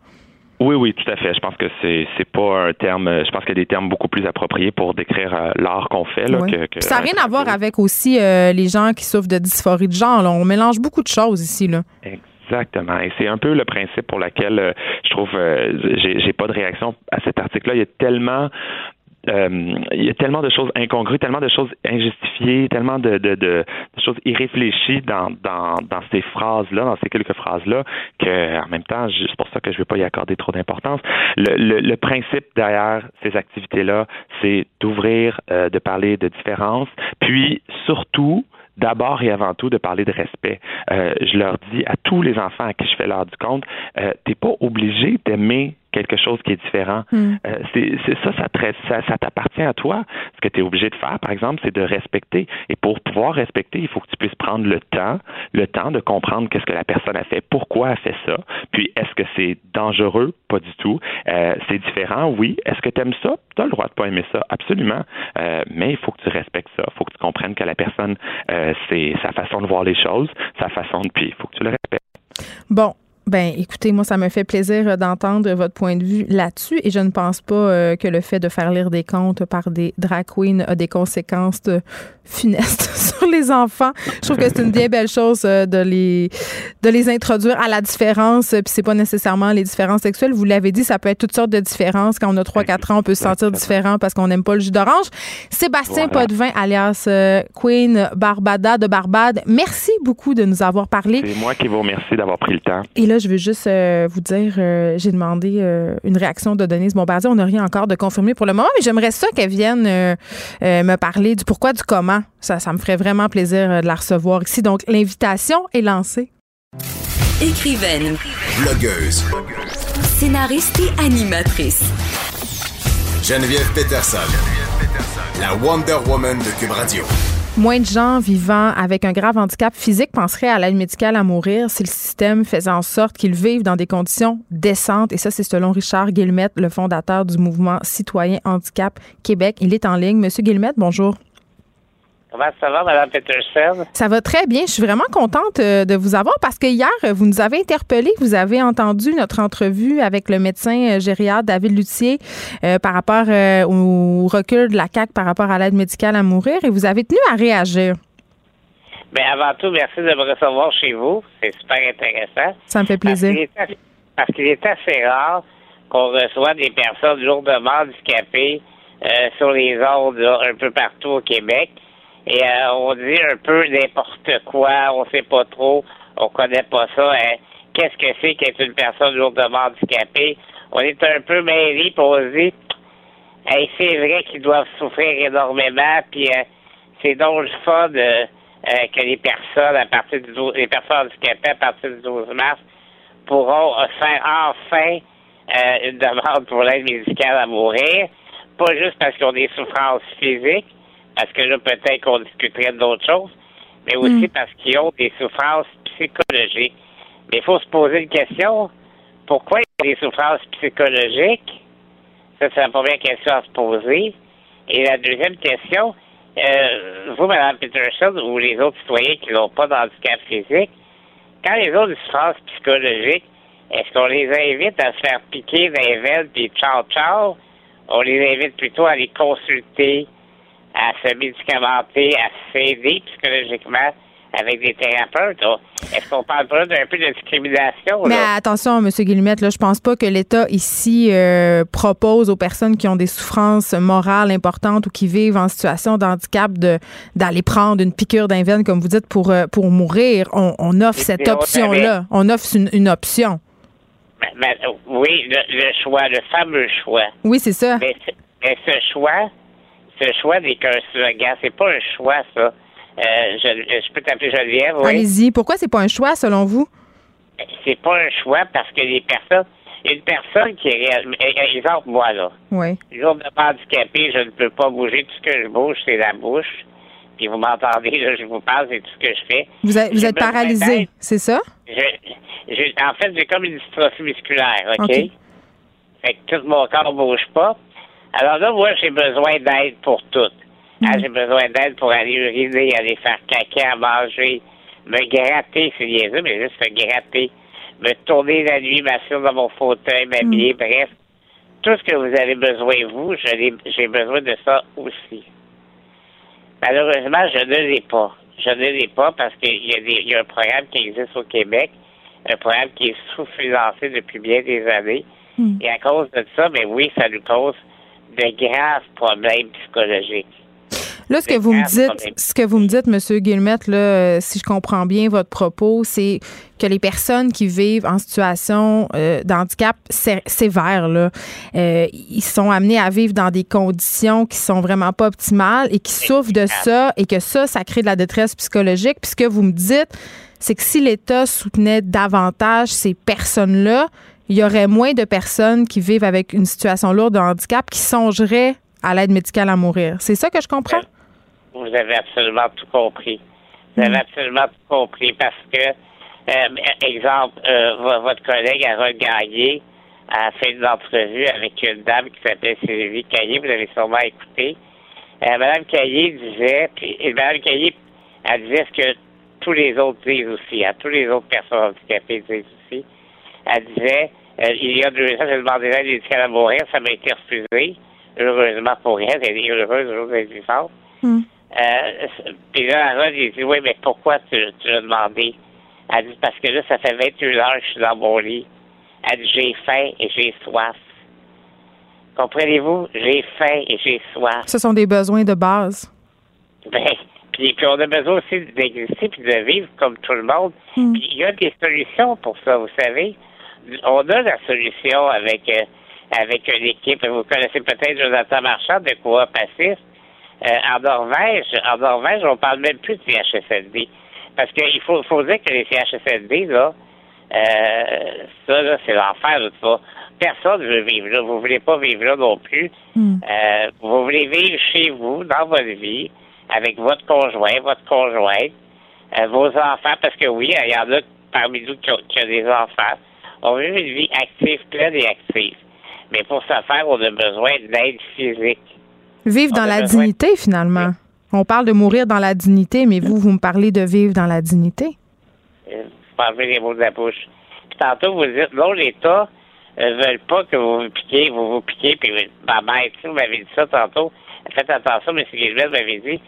Oui, oui, tout à fait. Je pense que c'est c'est pas un terme. Je pense qu'il y a des termes beaucoup plus appropriés pour décrire euh, l'art qu'on fait. Là, que, ça n'a rien à voir avec aussi euh, les gens qui souffrent de dysphorie de genre. On mélange beaucoup de choses ici. Là. Exactement. Et c'est un peu le principe pour lequel euh, je trouve j'ai pas de réaction à cet article-là. Il y a tellement euh, il y a tellement de choses incongrues, tellement de choses injustifiées, tellement de, de, de, choses irréfléchies dans, dans, dans ces phrases-là, dans ces quelques phrases-là, que en même temps, c'est pour ça que je ne vais pas y accorder trop d'importance. Le, le, le, principe derrière ces activités-là, c'est d'ouvrir, euh, de parler de différence, puis surtout d'abord et avant tout de parler de respect. Euh, je leur dis à tous les enfants à qui je fais l'heure du compte, euh, t'es pas obligé d'aimer quelque chose qui est différent. Hmm. Euh, c'est ça, ça, ça, ça t'appartient à toi. Ce que tu es obligé de faire, par exemple, c'est de respecter. Et pour pouvoir respecter, il faut que tu puisses prendre le temps, le temps de comprendre qu'est-ce que la personne a fait, pourquoi elle fait ça, puis est-ce que c'est dangereux? Pas du tout. Euh, c'est différent, oui. Est-ce que tu aimes ça? Tu as le droit de pas aimer ça, absolument. Euh, mais il faut que tu respectes ça. Il faut que tu comprennes que la personne, c'est sa façon de voir les choses, sa façon de... Puis il faut que tu le respectes. Bon, Ben, écoutez, moi, ça me fait plaisir euh, d'entendre votre point de vue là-dessus et je ne pense pas euh, que le fait de faire lire des contes par des drag queens a des conséquences funestes sur les enfants. Je trouve que c'est une bien belle chose euh, de les de les introduire à la différence. Puis c'est pas nécessairement les différences sexuelles. Vous l'avez dit, ça peut être toutes sortes de différences. Quand on a 3-4 ans, on peut se sentir différent parce qu'on n'aime pas le jus d'orange. Sébastien Potvin, alias Queen Barbada de Barbade, merci beaucoup de nous avoir parlé. C'est moi qui vous remercie d'avoir pris le temps. Et là, je veux juste euh, vous dire, euh, j'ai demandé euh, une réaction de Denise Bombardier. On n'a rien encore de confirmé pour le moment, mais j'aimerais ça qu'elle vienne me parler du pourquoi, du comment. Ça, ça me ferait vraiment plaisir de la recevoir ici. Donc, l'invitation est lancée. Écrivaine. Blogueuse. Scénariste et animatrice. Geneviève Peterson. La Wonder Woman de Cube Radio. Moins de gens vivant avec un grave handicap physique penseraient à l'aide médicale à mourir si le système faisait en sorte qu'ils vivent dans des conditions décentes. Et ça, c'est selon Richard Guillemette, le fondateur du mouvement citoyen handicap Québec. Il est en ligne. Monsieur Guillemette, bonjour. Comment ça va, Mme Peterson? Ça va très bien. Je suis vraiment contente euh, de vous avoir parce que hier, vous nous avez interpellé. Vous avez entendu notre entrevue avec le médecin euh, gériatre David Luthier euh, par rapport au recul de la CAQ par rapport à l'aide médicale à mourir et vous avez tenu à réagir. Bien, avant tout, merci de me recevoir chez vous. C'est super intéressant. Ça me fait plaisir. Parce qu'il est, assez rare qu'on reçoit des personnes lourdement handicapées sur les ondes un peu partout au Québec et euh, on dit un peu n'importe quoi, on sait pas trop, on connaît pas ça. Hein. Qu'est-ce que c'est qu'être une personne lourdement handicapée? On est un peu mêlés, puis on se dit, c'est vrai qu'ils doivent souffrir énormément, puis euh, c'est donc le fun euh, que les personnes à partir du les personnes handicapées à partir du 12 mars pourront faire enfin une demande pour l'aide médicale à mourir, pas juste parce qu'ils ont des souffrances physiques, parce que là, peut-être qu'on discuterait d'autres choses, mais aussi mm. parce qu'ils ont des souffrances psychologiques. Mais il faut se poser une question. Pourquoi il y a des souffrances psychologiques? Ça, c'est la première question à se poser. Et la deuxième question, euh, vous, Mme Peterson, ou les autres citoyens qui n'ont pas d'handicap physique, quand ils ont des souffrances psychologiques, est-ce qu'on les invite à se faire piquer des veines puis ciao ciao? On les invite plutôt à les consulter, à se médicamenter, à s'aider psychologiquement avec des thérapeutes. Est-ce qu'on parle pas d'un peu de discrimination? Mais attention, M. Guillemette, là, je pense pas que l'État ici euh, propose aux personnes qui ont des souffrances morales importantes ou qui vivent en situation de handicap d'aller prendre une piqûre d'inverne, comme vous dites, pour, euh, pour mourir. On, offre cette option-là. On offre une, option. oui, le, choix, le fameux choix. Oui, c'est ça. mais ce choix, ce choix qu'un slogan. C'est pas un choix, ça. Euh, je, peux t'appeler Geneviève, oui. Allez-y. Pourquoi c'est pas un choix, selon vous? C'est pas un choix parce que les personnes. Une personne qui est Exemple, moi, là. Oui. Jour de handicapé, je ne peux pas bouger. Tout ce que je bouge, c'est la bouche. Puis vous m'entendez, là, je vous parle, c'est tout ce que je fais. Vous, êtes paralysé, c'est ça? en fait, j'ai comme une dystrophie musculaire, OK? Fait que tout mon corps ne bouge pas. Alors là, moi, j'ai besoin d'aide pour tout. Ah, mm. j'ai besoin d'aide pour aller uriner, aller faire caca, manger, me gratter, c'est niaiseux, mais juste me gratter, me tourner la nuit, m'assurer dans mon fauteuil, m'habiller, mm. bref. Tout ce que vous avez besoin, vous, j'ai besoin de ça aussi. Malheureusement, je ne l'ai pas. Je ne l'ai pas parce qu'il y, y, a un programme qui existe au Québec, un programme qui est sous-financé depuis bien des années. Mm. Et à cause de ça, mais oui, ça nous cause de graves problèmes psychologiques. Là, ce que vous me dites, ce que vous me dites, Monsieur Guillemette, là, euh, si je comprends bien votre propos, c'est que les personnes qui vivent en situation euh, d'handicap sévère, là, euh, ils sont amenés à vivre dans des conditions qui sont vraiment pas optimales et qui souffrent de ça et que ça, ça crée de la détresse psychologique. Puis ce que vous me dites, c'est que si l'État soutenait davantage ces personnes-là, il y aurait moins de personnes qui vivent avec une situation lourde de handicap qui songeraient à l'aide médicale à mourir. C'est ça que je comprends? Vous avez absolument tout compris. Vous avez mm. absolument tout compris parce que, euh, exemple, euh, votre collègue Harold Gaillé a fait une entrevue avec une dame qui s'appelle Sylvie Caillé, vous l'avez sûrement écouté. Euh, Madame Caillé disait, puis Madame Caillé, elle disait ce que tous les autres disent aussi, à hein, tous les autres personnes handicapées disent aussi, Elle disait, euh, il y a deux ans, j'ai demandé l'aide médicale à mourir, ça m'a été refusé. Heureusement pour elle, elle est heureuse aujourd'hui vivante. Hmm. Euh, puis là, il dit, oui, mais pourquoi tu, tu l'as demandé? Elle dit, parce que là, ça fait 21 heures que je suis dans mon lit. Elle dit, j'ai faim et j'ai soif. Comprenez-vous? J'ai faim et j'ai soif. Ce sont des besoins de base. Ben, puis, puis on a besoin aussi d'exister puis de vivre comme tout le monde. Hmm. Puis il y a des solutions pour ça, vous savez. On a la solution avec euh, avec une équipe. Vous connaissez peut-être Jonathan Marchand de Coop Passif. Euh, en Norvège, en Norvège, on parle même plus de CHSLD. Parce qu'il faut, faut dire que les CHSLD, là, euh, ça, là, c'est l'enfer, tu vois. Personne ne veut vivre là. Vous voulez pas vivre là non plus. Euh, vous voulez vivre chez vous, dans votre vie, avec votre conjoint, votre conjointe, euh, vos enfants, parce que oui, il y en a parmi nous qui ont, qui ont des enfants. On veut une vie active, pleine et active. Mais pour ce faire, on a besoin d'aide physique. Vivre On dans la dignité, finalement. On parle de mourir dans la dignité, mais vous, vous me parlez de vivre dans la dignité. Euh, Vous parlez les mots de la bouche. Puis tantôt, vous dites, non, l'État ne veulent pas que vous vous piquez, vous vous piquez, puis ma mère, vous m'avez dit ça tantôt. Faites attention, M. Guillemette m'avait dit.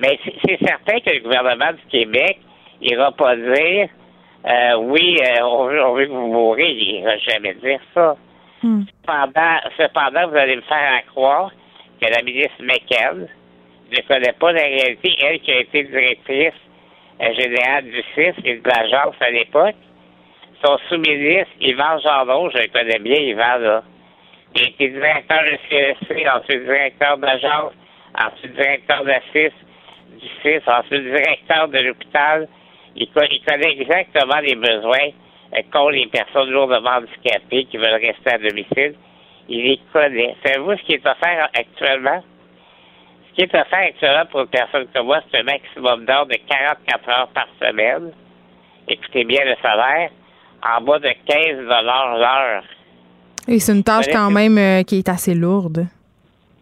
Mais c'est c'est certain que le gouvernement du Québec n'ira pas dire, euh, oui, euh, on, veut, on veut que vous mourrez. Il n'ira jamais dire ça. Cependant, cependant, vous allez me faire croire que la ministre McKenna ne connaît pas la réalité, elle qui a été directrice euh, générale du CIS et de l'agence à l'époque. Son sous-ministre, Yvan Gendron, je le connais bien, Yvan, là. Il a été directeur de CSC, ensuite directeur d'agence, ensuite directeur de CIS, du CIS, ensuite directeur de l'hôpital. Il, il connaît exactement les besoins euh, qu'ont les personnes lourdement handicapées qui veulent rester à domicile. Il les connaît. Savez-vous ce qui est offert actuellement? Ce qui est offert actuellement pour une personne comme moi, c'est un maximum d'heures de 44 heures par semaine. Écoutez bien le salaire, en bas de 15 l'heure. Et c'est une tâche quand même euh, qui est assez lourde.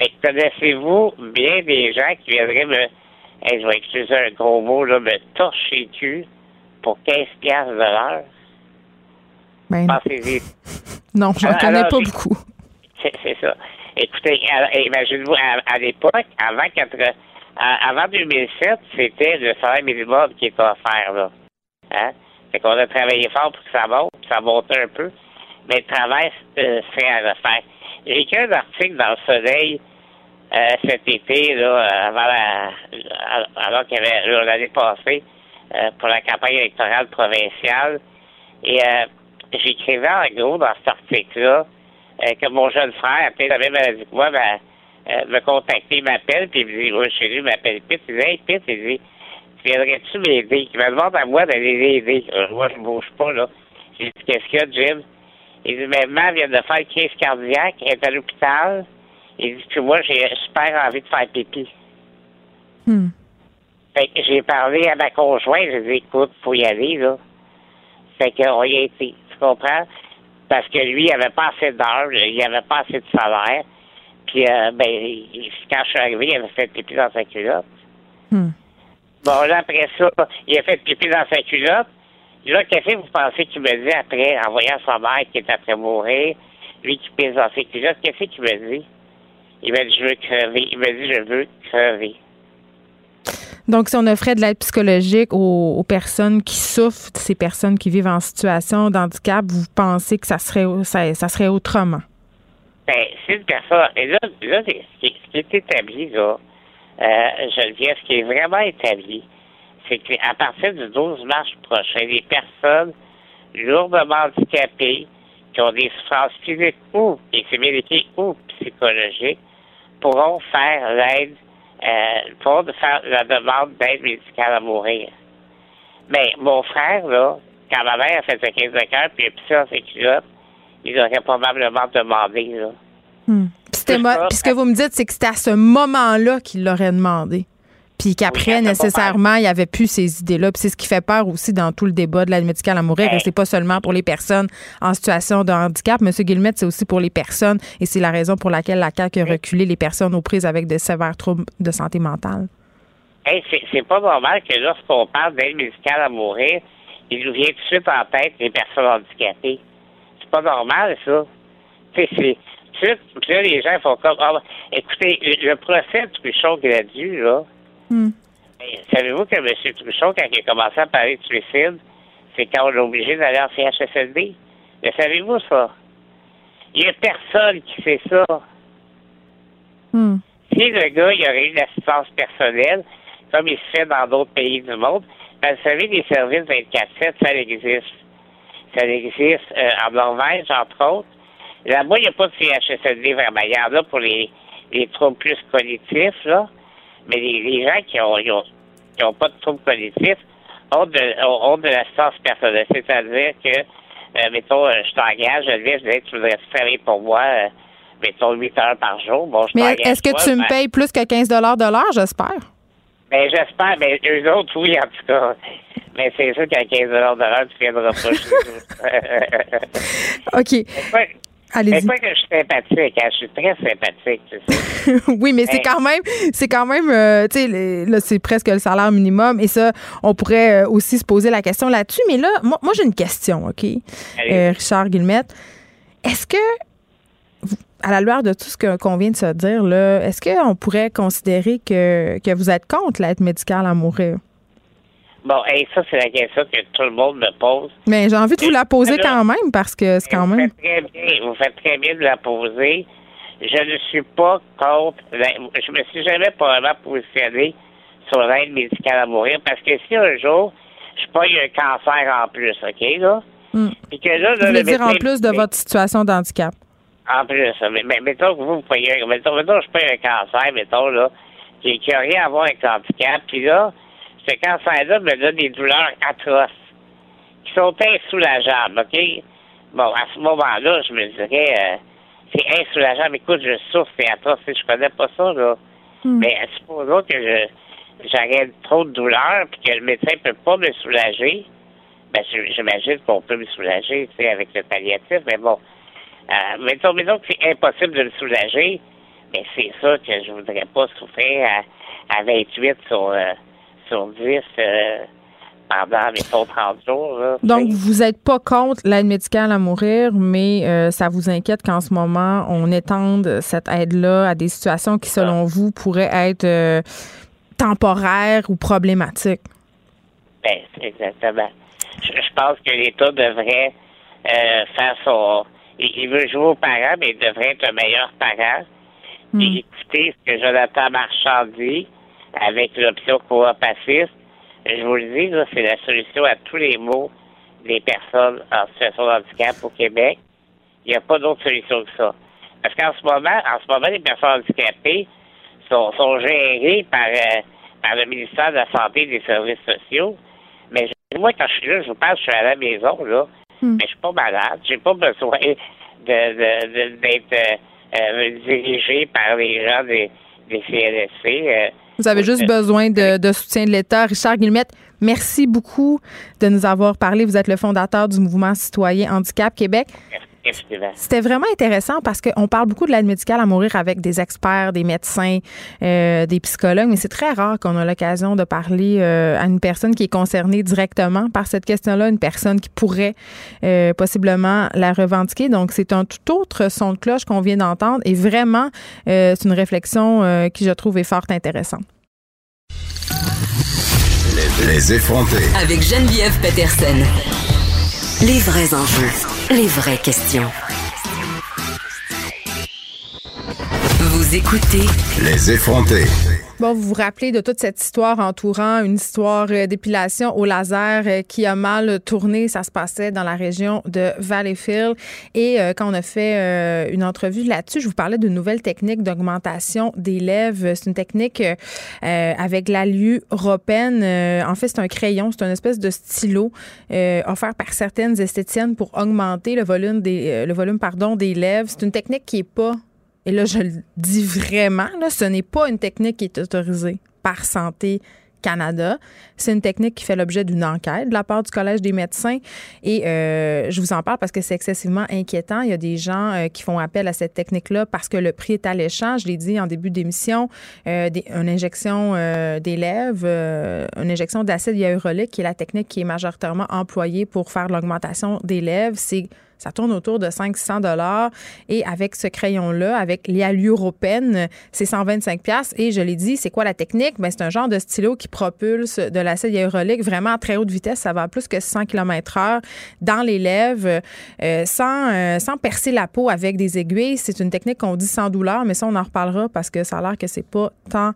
Mais connaissez-vous bien des gens qui viendraient me, hey, je vais utiliser un gros mot, là, me torcher le cul pour 15 piastres de l'heure? Ben, Pensez-y. non, je Alors, connais alors, pas beaucoup. C'est ça. Écoutez, imaginez-vous, à, à l'époque, avant, 80 à- avant 2007, c'était le salaire minimum qui était offert, là. Hein? Fait qu'on a travaillé fort pour que ça monte, ça monte un peu, mais le travail euh, serait à refaire. J'ai écrit un article dans le Soleil euh, cet été, là, avant la, alors qu'il y avait l'année passée, euh, pour la campagne électorale provinciale. Et euh, j'écrivais en gros dans cet article-là euh, que mon jeune frère, peut-être la même maladie que moi, ben, euh, me contacter, m'appelle, puis il me dit, oui, lui, il m'appelle Pete, il dit, hey, Pete, il dit, tu viendrais-tu m'aider? Il me demande à moi d'aller l'aider. Euh, moi, je bouge pas, là. J'ai dit, qu'est-ce qu'il y a, Jim? Il dit, maman vient de faire une crise cardiaque, elle est à l'hôpital. Il dit, puis moi, j'ai super envie de faire pipi. Hmm. Fait que j'ai parlé à ma conjointe, j'ai dit, écoute, faut y aller, là. Fait qu'on y a été, tu comprends? Parce que lui, il avait pas assez d'heures, il avait pas assez de salaire. Puis, euh, ben, quand je suis arrivé, il avait fait pipi dans sa culotte. Hmm. Bon, là, après ça, il a fait pipi dans sa culotte. Là, qu'est-ce que vous pensez qu'il me dit après, en voyant sa mère qui est après mourir, lui qui pisse dans ses culottes, qu'est-ce qu'il me dit? Il m'a dit, je veux crever. Il m'a dit, je veux crever. Donc, si on offrait de l'aide psychologique aux, aux personnes qui souffrent, ces personnes qui vivent en situation d'handicap, vous pensez que ça serait, ça, ça serait autrement? Ben, c'est une personne. Et là, là ce, qui, ce qui est établi, là, euh, Geneviève, ce qui est vraiment établi, c'est qu'à partir du 12 mars prochain, les personnes lourdement handicapées qui ont des souffrances physiques ou, et c'est bien écrit, ou psychologiques, pourront faire l'aide, euh, pourront faire la demande d'aide médicale à mourir. Mais mon frère, là, quand ma mère a fait sa crise de cœur, puis il a pissé ses culottes, il aurait probablement demandé, là. Hmm. Puis ce que vous me dites, c'est que c'était à ce moment-là qu'il l'aurait demandé. Puis qu'après, nécessairement, il n'y avait plus ces idées-là. Puis c'est ce qui fait peur aussi dans tout le débat de l'aide médicale à mourir. Et c'est pas seulement pour les personnes en situation de handicap. Monsieur Guillemette, c'est aussi pour les personnes. Et c'est la raison pour laquelle la CAQ a reculé les personnes aux prises avec de sévères troubles de santé mentale. Hey, c'est, c'est pas normal que lorsqu'on parle d'aide médicale à mourir, il nous vient tout de suite en tête les personnes handicapées. pas normal, ça. Tu sais, c'est. Là, les gens font comme. Ah, écoutez, le procès de Truchon qu'il a dû, là. Hmm. Savez-vous que M. Truchon, quand il a commencé à parler de suicide, c'est quand on l'a obligé d'aller en CHSLD? Le savez-vous, ça? Il n'y a personne qui sait ça. Hmm. Si le gars, il aurait eu une assistance personnelle, comme il se fait dans d'autres pays du monde, ben, vous savez, les services 24-7, ça existe. Ça existe euh, en Norvège, entre autres. Là-bas, il n'y a pas de CHSLD vraiment. Il y en a pour les, les troubles plus cognitifs, là. Mais les, les gens qui ont, ils ont, qui ont pas de troubles cognitifs ont de, ont, ont de l'assistance personnelle. C'est-à-dire que, euh, mettons, euh, je t'engage, je dis, je dis, tu voudrais travailler pour moi, euh, mettons, 8 heures par jour? Bon, je Mais est-ce que tu me ben- payes plus que 15 de l'heure, j'espère? Ben, j'espère. Ben, eux autres, oui, en tout cas. Mais c'est sûr qu'à 15 de l'heure, tu viendras pas chez nous. OK. Mais Allez-y. quoi que je suis sympathique, hein, je suis très sympathique, tu sais. oui, mais c'est quand même, c'est quand même, euh, tu sais, là, c'est presque le salaire minimum. Et ça, on pourrait euh, aussi se poser la question là-dessus. Mais là, moi, moi, j'ai une question, OK? Euh, Richard Guillemette. Est-ce que, à la lueur de tout ce qu'on vient de se dire, là, est-ce qu'on pourrait considérer que, que vous êtes contre l'aide médicale à mourir? Bon, hey, ça, c'est la question que tout le monde me pose. Mais j'ai envie de vous la poser Alors, quand même parce que c'est quand vous même. Faites très bien, vous faites très bien de la poser. Je ne suis pas contre. la- je me suis jamais probablement positionné sur l'aide médicale à mourir parce que si un jour, je pas eu un cancer en plus, OK, là? Hmm. Puis que là, Vous là, voulez le dire en plus de votre situation d'handicap? En plus, mais, mais mettons que vous, vous payez, mettons, mettons que je paye un cancer, mettons, là, qui n'a rien à voir avec l'handicap, puis là, ce cancer-là me donne des douleurs atroces, qui sont insoulageables, OK? Bon, à ce moment-là, je me dirais, euh, c'est insoulageable. Écoute, je souffre, c'est atroce, je connais pas ça, là. Mais supposons que je j'aurais trop de douleurs, puis que le médecin peut pas me soulager, ben, j'imagine qu'on peut me soulager, tu sais, avec le palliatif, mais bon. Euh, mettons, mettons que c'est impossible de me soulager, mais c'est ça que je voudrais pas souffrir à, à 28 sur, euh, sur 10 euh, pendant, mettons, 30 jours. Là, Donc, vous n'êtes pas contre l'aide médicale à mourir, mais euh, ça vous inquiète qu'en ce moment, on étende cette aide-là à des situations qui, selon vous, pourraient être euh, temporaires ou problématiques? Ben, exactement. Je, je pense que l'État devrait euh, faire son. Il, veut jouer aux parents, mais il devrait être un meilleur parent. Et écoutez ce que Jonathan Marchand dit avec l'option coopaciste. Je vous le dis, là, c'est la solution à tous les maux des personnes en situation de handicap au Québec. Il n'y a pas d'autre solution que ça. Parce qu'en ce moment, en ce moment, les personnes handicapées sont, sont gérées par, euh, par le ministère de la Santé et des Services sociaux. Mais je- moi, quand je suis là, je vous parle, je suis à la maison, là. Mais je suis pas malade. J'ai pas besoin de, de, de- d'être euh, euh, dirigé par les gens des, des CLSC. euh. Vous avez juste besoin de, de soutien de l'État. Richard Guillemette, merci beaucoup de nous avoir parlé. Vous êtes le fondateur du mouvement citoyen Handicap Québec. C'était vraiment intéressant parce qu'on parle beaucoup de l'aide médicale à mourir avec des experts, des médecins, euh, des psychologues, mais c'est très rare qu'on a l'occasion de parler euh, à une personne qui est concernée directement par cette question-là, une personne qui pourrait euh, possiblement la revendiquer. Donc, c'est un tout autre son de cloche qu'on vient d'entendre et vraiment, euh, c'est une réflexion euh, qui, je trouve, est fort intéressante. Les, les effrontés. Avec Geneviève Peterson. Les vrais enjeux, les vraies questions. Vous écoutez Les effrontés. Bon, vous vous rappelez de toute cette histoire entourant une histoire euh, d'épilation au laser euh, qui a mal tourné. Ça se passait dans la région de Valleyfield. Et euh, quand on a fait une entrevue là-dessus, je vous parlais d'une nouvelle technique d'augmentation des lèvres. C'est une technique euh, avec. Euh, en fait, c'est un crayon, c'est une espèce de stylo offert par certaines esthéticiennes pour augmenter le volume des, le volume pardon, des lèvres. C'est une technique qui est pas et là, je le dis vraiment, là, ce n'est pas une technique qui est autorisée par Santé Canada. C'est une technique qui fait l'objet d'une enquête de la part du Collège des médecins. Et euh, je vous en parle parce que c'est excessivement inquiétant. Il y a des gens euh, qui font appel à cette technique-là parce que le prix est alléchant. Je l'ai dit en début d'émission, euh, une injection euh, des lèvres, euh, une injection d'acide hyaluronique, qui est la technique qui est majoritairement employée pour faire l'augmentation des. C'est Ça tourne autour de 500 dollars. Et avec ce crayon-là, avec l'Ialuropène, c'est 125 pièces. Et je l'ai dit, c'est quoi la technique? Ben, c'est un genre de stylo qui propulse de l'acide hyaluronique vraiment à très haute vitesse. Ça va à plus que 100 km heure dans les lèvres euh, sans, euh, sans percer la peau avec des aiguilles. C'est une technique qu'on dit sans douleur, mais ça, on en reparlera parce que ça a l'air que c'est pas tant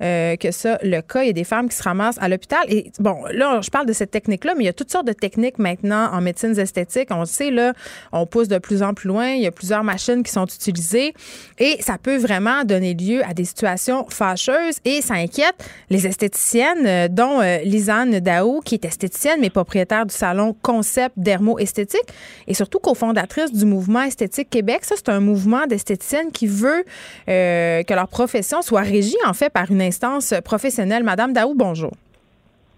euh, que ça le cas. Il y a des femmes qui se ramassent à l'hôpital. Et bon, là, je parle de cette technique-là, mais il y a toutes sortes de techniques maintenant en médecine esthétique. On le sait, là, on pousse de plus en plus loin. Il y a plusieurs machines qui sont utilisées et ça peut vraiment donner lieu à des situations fâcheuses et ça inquiète les esthéticiennes, euh, dont euh, Lisanne Daou, qui est esthéticienne, mais propriétaire du salon Concept Dermo-Esthétique et surtout cofondatrice du mouvement Esthétique Québec. Ça, c'est un mouvement d'esthéticiennes qui veut que leur profession soit régie, en fait, par une instance professionnelle. Madame Daou, bonjour.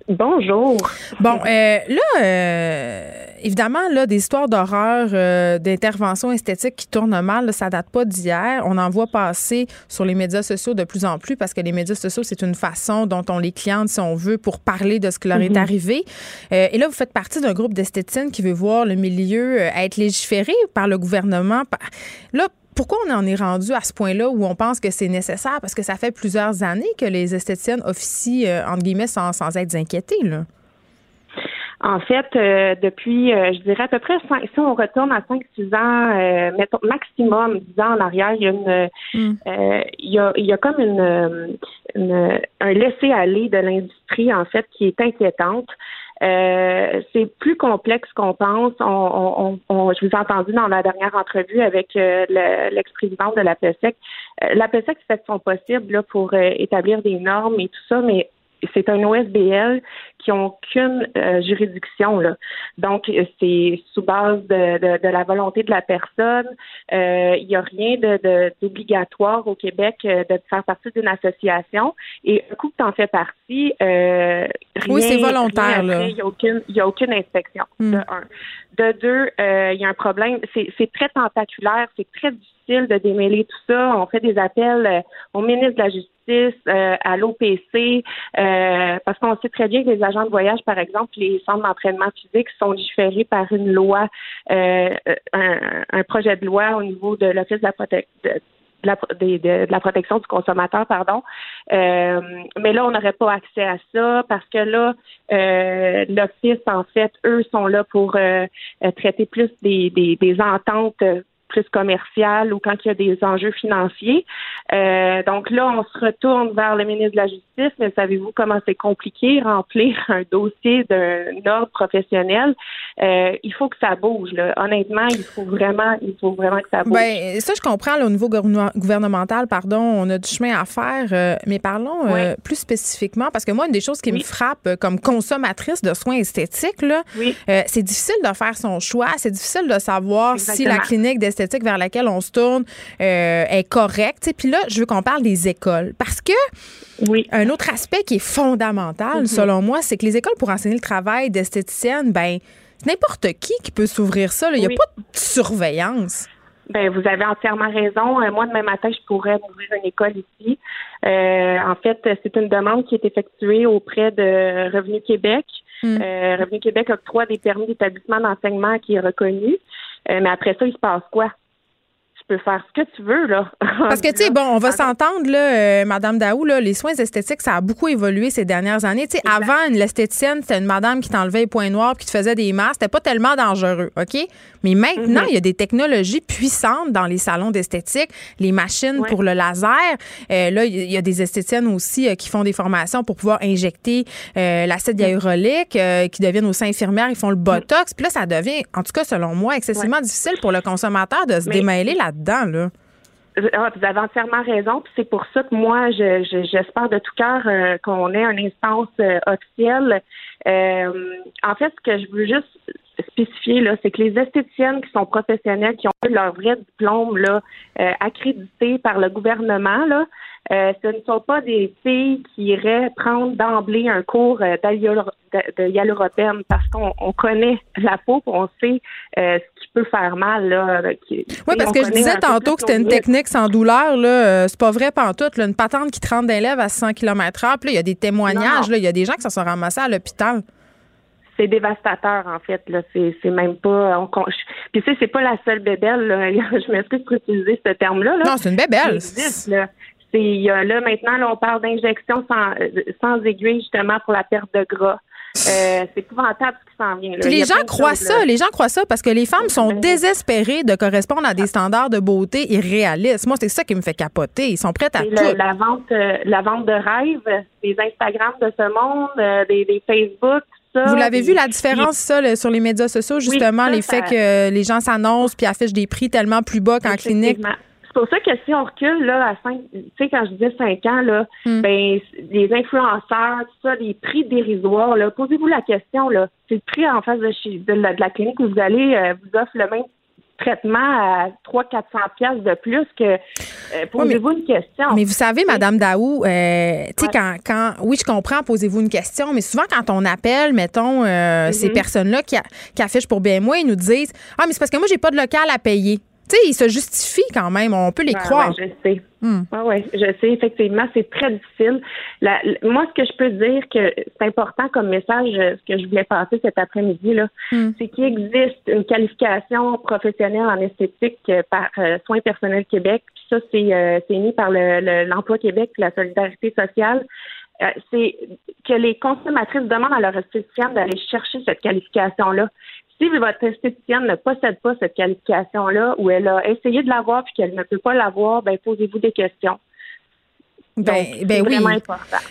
Bonjour. Bon, euh, là, euh, évidemment, là, des histoires d'horreur, euh, d'interventions esthétiques qui tournent mal, ça date pas d'hier. On en voit passer sur les médias sociaux de plus en plus parce que les médias sociaux, c'est une façon dont on les cliente, si on veut, pour parler de ce qui leur est Mhm. arrivé. et là, vous faites partie d'un groupe d'esthéticiennes qui veut voir le milieu être légiféré par le gouvernement. Là, pourquoi on en est rendu à ce point-là où on pense que c'est nécessaire? Parce que ça fait plusieurs années que les esthéticiennes officient, euh, entre guillemets, sans, sans être inquiétées. Là. En fait, euh, depuis, euh, je dirais à peu près, si on retourne à 5-6 ans, euh, mettons, maximum 10 ans en arrière, il y a une, euh, il, y a, il y a comme une, une- un laisser-aller de l'industrie, en fait, qui est inquiétante. Euh, c'est plus complexe qu'on pense. On, on, on- je vous ai entendu dans la dernière entrevue avec euh, le- l'ex-présidente de la PSEC. Euh, la PSEC fait de son possible là, pour euh, établir des normes et tout ça, mais c'est un OSBL qui n'ont aucune euh, juridiction. Là. Donc, euh, c'est sous base de, de, de la volonté de la personne. Euh, Il n'y a rien de- de- d'obligatoire au Québec euh, de faire partie d'une association. Et un coup que tu en fais partie, euh, rien, Oui, c'est volontaire, Il n'y a, aucune- il y a aucune inspection, Hmm. de un. De deux, il y a un problème. C'est très tentaculaire, c'est très difficile de démêler tout ça. On fait des appels au ministre de la Justice, euh, à l'OPC, euh, parce qu'on sait très bien que les agents de voyage, par exemple, les centres d'entraînement physique sont différés par une loi, euh, un, projet de loi au niveau de l'Office de la protection du consommateur, pardon. Mais là, on n'aurait pas accès à ça parce que là, l'Office, en fait, eux sont là pour traiter plus des, ententes plus commerciales ou quand il y a des enjeux financiers. Euh, donc là, on se retourne vers le ministre de la Justice, mais savez-vous comment c'est compliqué remplir un dossier d'un ordre professionnel? Euh, il faut que ça bouge. Là. Honnêtement, il faut vraiment, il faut vraiment que ça bouge. Ben, ça, je comprends, là, au niveau gouvernement- gouvernemental, pardon, on a du chemin à faire, euh, mais parlons plus spécifiquement, parce que moi, une des choses qui me frappe comme consommatrice de soins esthétiques, là, c'est difficile de faire son choix, c'est difficile de savoir si la clinique d'esthétique vers laquelle on se tourne euh, est correcte. Puis là, je veux qu'on parle des écoles, parce que un autre aspect qui est fondamental, Mhm. selon moi, c'est que les écoles pour enseigner le travail d'esthéticienne, ben, c'est n'importe qui qui peut s'ouvrir ça. Il n'y a pas de surveillance. Ben, vous avez entièrement raison. Euh, moi, demain matin, je pourrais ouvrir une école ici. Euh, en fait, c'est une demande qui est effectuée auprès de Revenu Québec. Euh, Revenu Québec octroie des permis d'établissement d'enseignement qui est reconnu. Euh, mais après ça, il se passe quoi? Tu peux faire ce que tu veux, là. Parce que, tu sais, bon, on va s'entendre, là, euh, Madame Daou, là, les soins esthétiques, ça a beaucoup évolué ces dernières années. Tu sais, avant, une l'esthéticienne, c'était une madame qui t'enlevait les points noirs puis qui te faisait des masques. C'était pas tellement dangereux, OK? Mais maintenant, Mhm. il y a des technologies puissantes dans les salons d'esthétique, les machines pour le laser. Euh, là, il y a des esthéticiennes aussi euh, qui font des formations pour pouvoir injecter euh, l'acide hyaluronique, euh, qui deviennent aussi infirmières, ils font le botox. Puis là, ça devient, en tout cas, selon moi, excessivement difficile pour le consommateur de se Mais- démêler là-dedans, là. Ah, vous avez entièrement raison. Puis c'est pour ça que moi, je- je- j'espère de tout cœur euh, qu'on ait une instance euh, officielle. Euh, en fait, ce que je veux juste spécifier, là, c'est que les esthéticiennes qui sont professionnelles, qui ont eu leur vrai diplôme là, euh, accrédité par le gouvernement, là, euh, ce ne sont pas des filles qui iraient prendre d'emblée un cours euh, de, de hyaluropène parce qu'on on connaît la peau, on sait euh, ce qui peut faire mal. Là, qui- Oui, parce que je disais tantôt que c'était une technique sans douleur. Là, c'est pas vrai pantoute. Là, une patente qui d'un lèvres à 100 km/h. Puis là, il y a des témoignages. Là, Il y a des gens qui se sont ramassés à l'hôpital. C'est dévastateur en fait là c'est c'est même pas on, puis tu sais c'est pas la seule bébelle là. je m'excuse pour utiliser ce terme là, non c'est une bébelle c'est là maintenant là on parle d'injection sans sans aiguille justement pour la perte de gras euh, c'est épouvantable ce qui s'en vient. Là. les gens croient ça, les gens croient ça parce que les femmes sont désespérées de correspondre à des standards de beauté irréalistes. Moi, c'est ça qui me fait capoter. Ils sont prêts à tout. la vente, euh, la vente de rêves, des Instagram de ce monde, euh, des, des, Facebook. Ça, Vous l'avez vu la différence ça sur les médias sociaux justement les faits que les gens s'annoncent puis affichent des prix tellement plus bas qu'en clinique. C'est pour ça que si on recule là à cinq, tu sais quand je disais cinq ans là, hmm. ben les influenceurs, tout ça, les prix dérisoires là, posez-vous la question là, c'est le prix en face de, chez, de, la, clinique où vous allez euh, vous offre le même traitement à 300-400 pièces de plus que euh, posez-vous une question. Mais vous savez, Madame Daou, euh, tu sais quand, quand oui je comprends, posez-vous une question, mais souvent quand on appelle, mettons ces mm-hmm. personnes-là qui, qui affichent pour BMO, ils nous disent ah mais c'est parce que moi j'ai pas de local à payer tu sais, ils se justifient quand même. On peut les croire. je sais. Hmm. ouais, je sais. Effectivement, c'est très difficile. moi, ce que je peux dire que c'est important comme message, euh, ce que je voulais passer cet après-midi, là, hmm. c'est qu'il existe une qualification professionnelle en esthétique euh, par euh, Soins personnels Québec. Puis ça, c'est mis par l'Emploi Québec et la solidarité sociale. c'est que les consommatrices demandent à leur esthéticienne d'aller chercher cette qualification-là si votre esthéticienne ne possède pas cette qualification-là ou elle a essayé de l'avoir puis qu'elle ne peut pas l'avoir, ben posez-vous des questions. Ben, ben oui.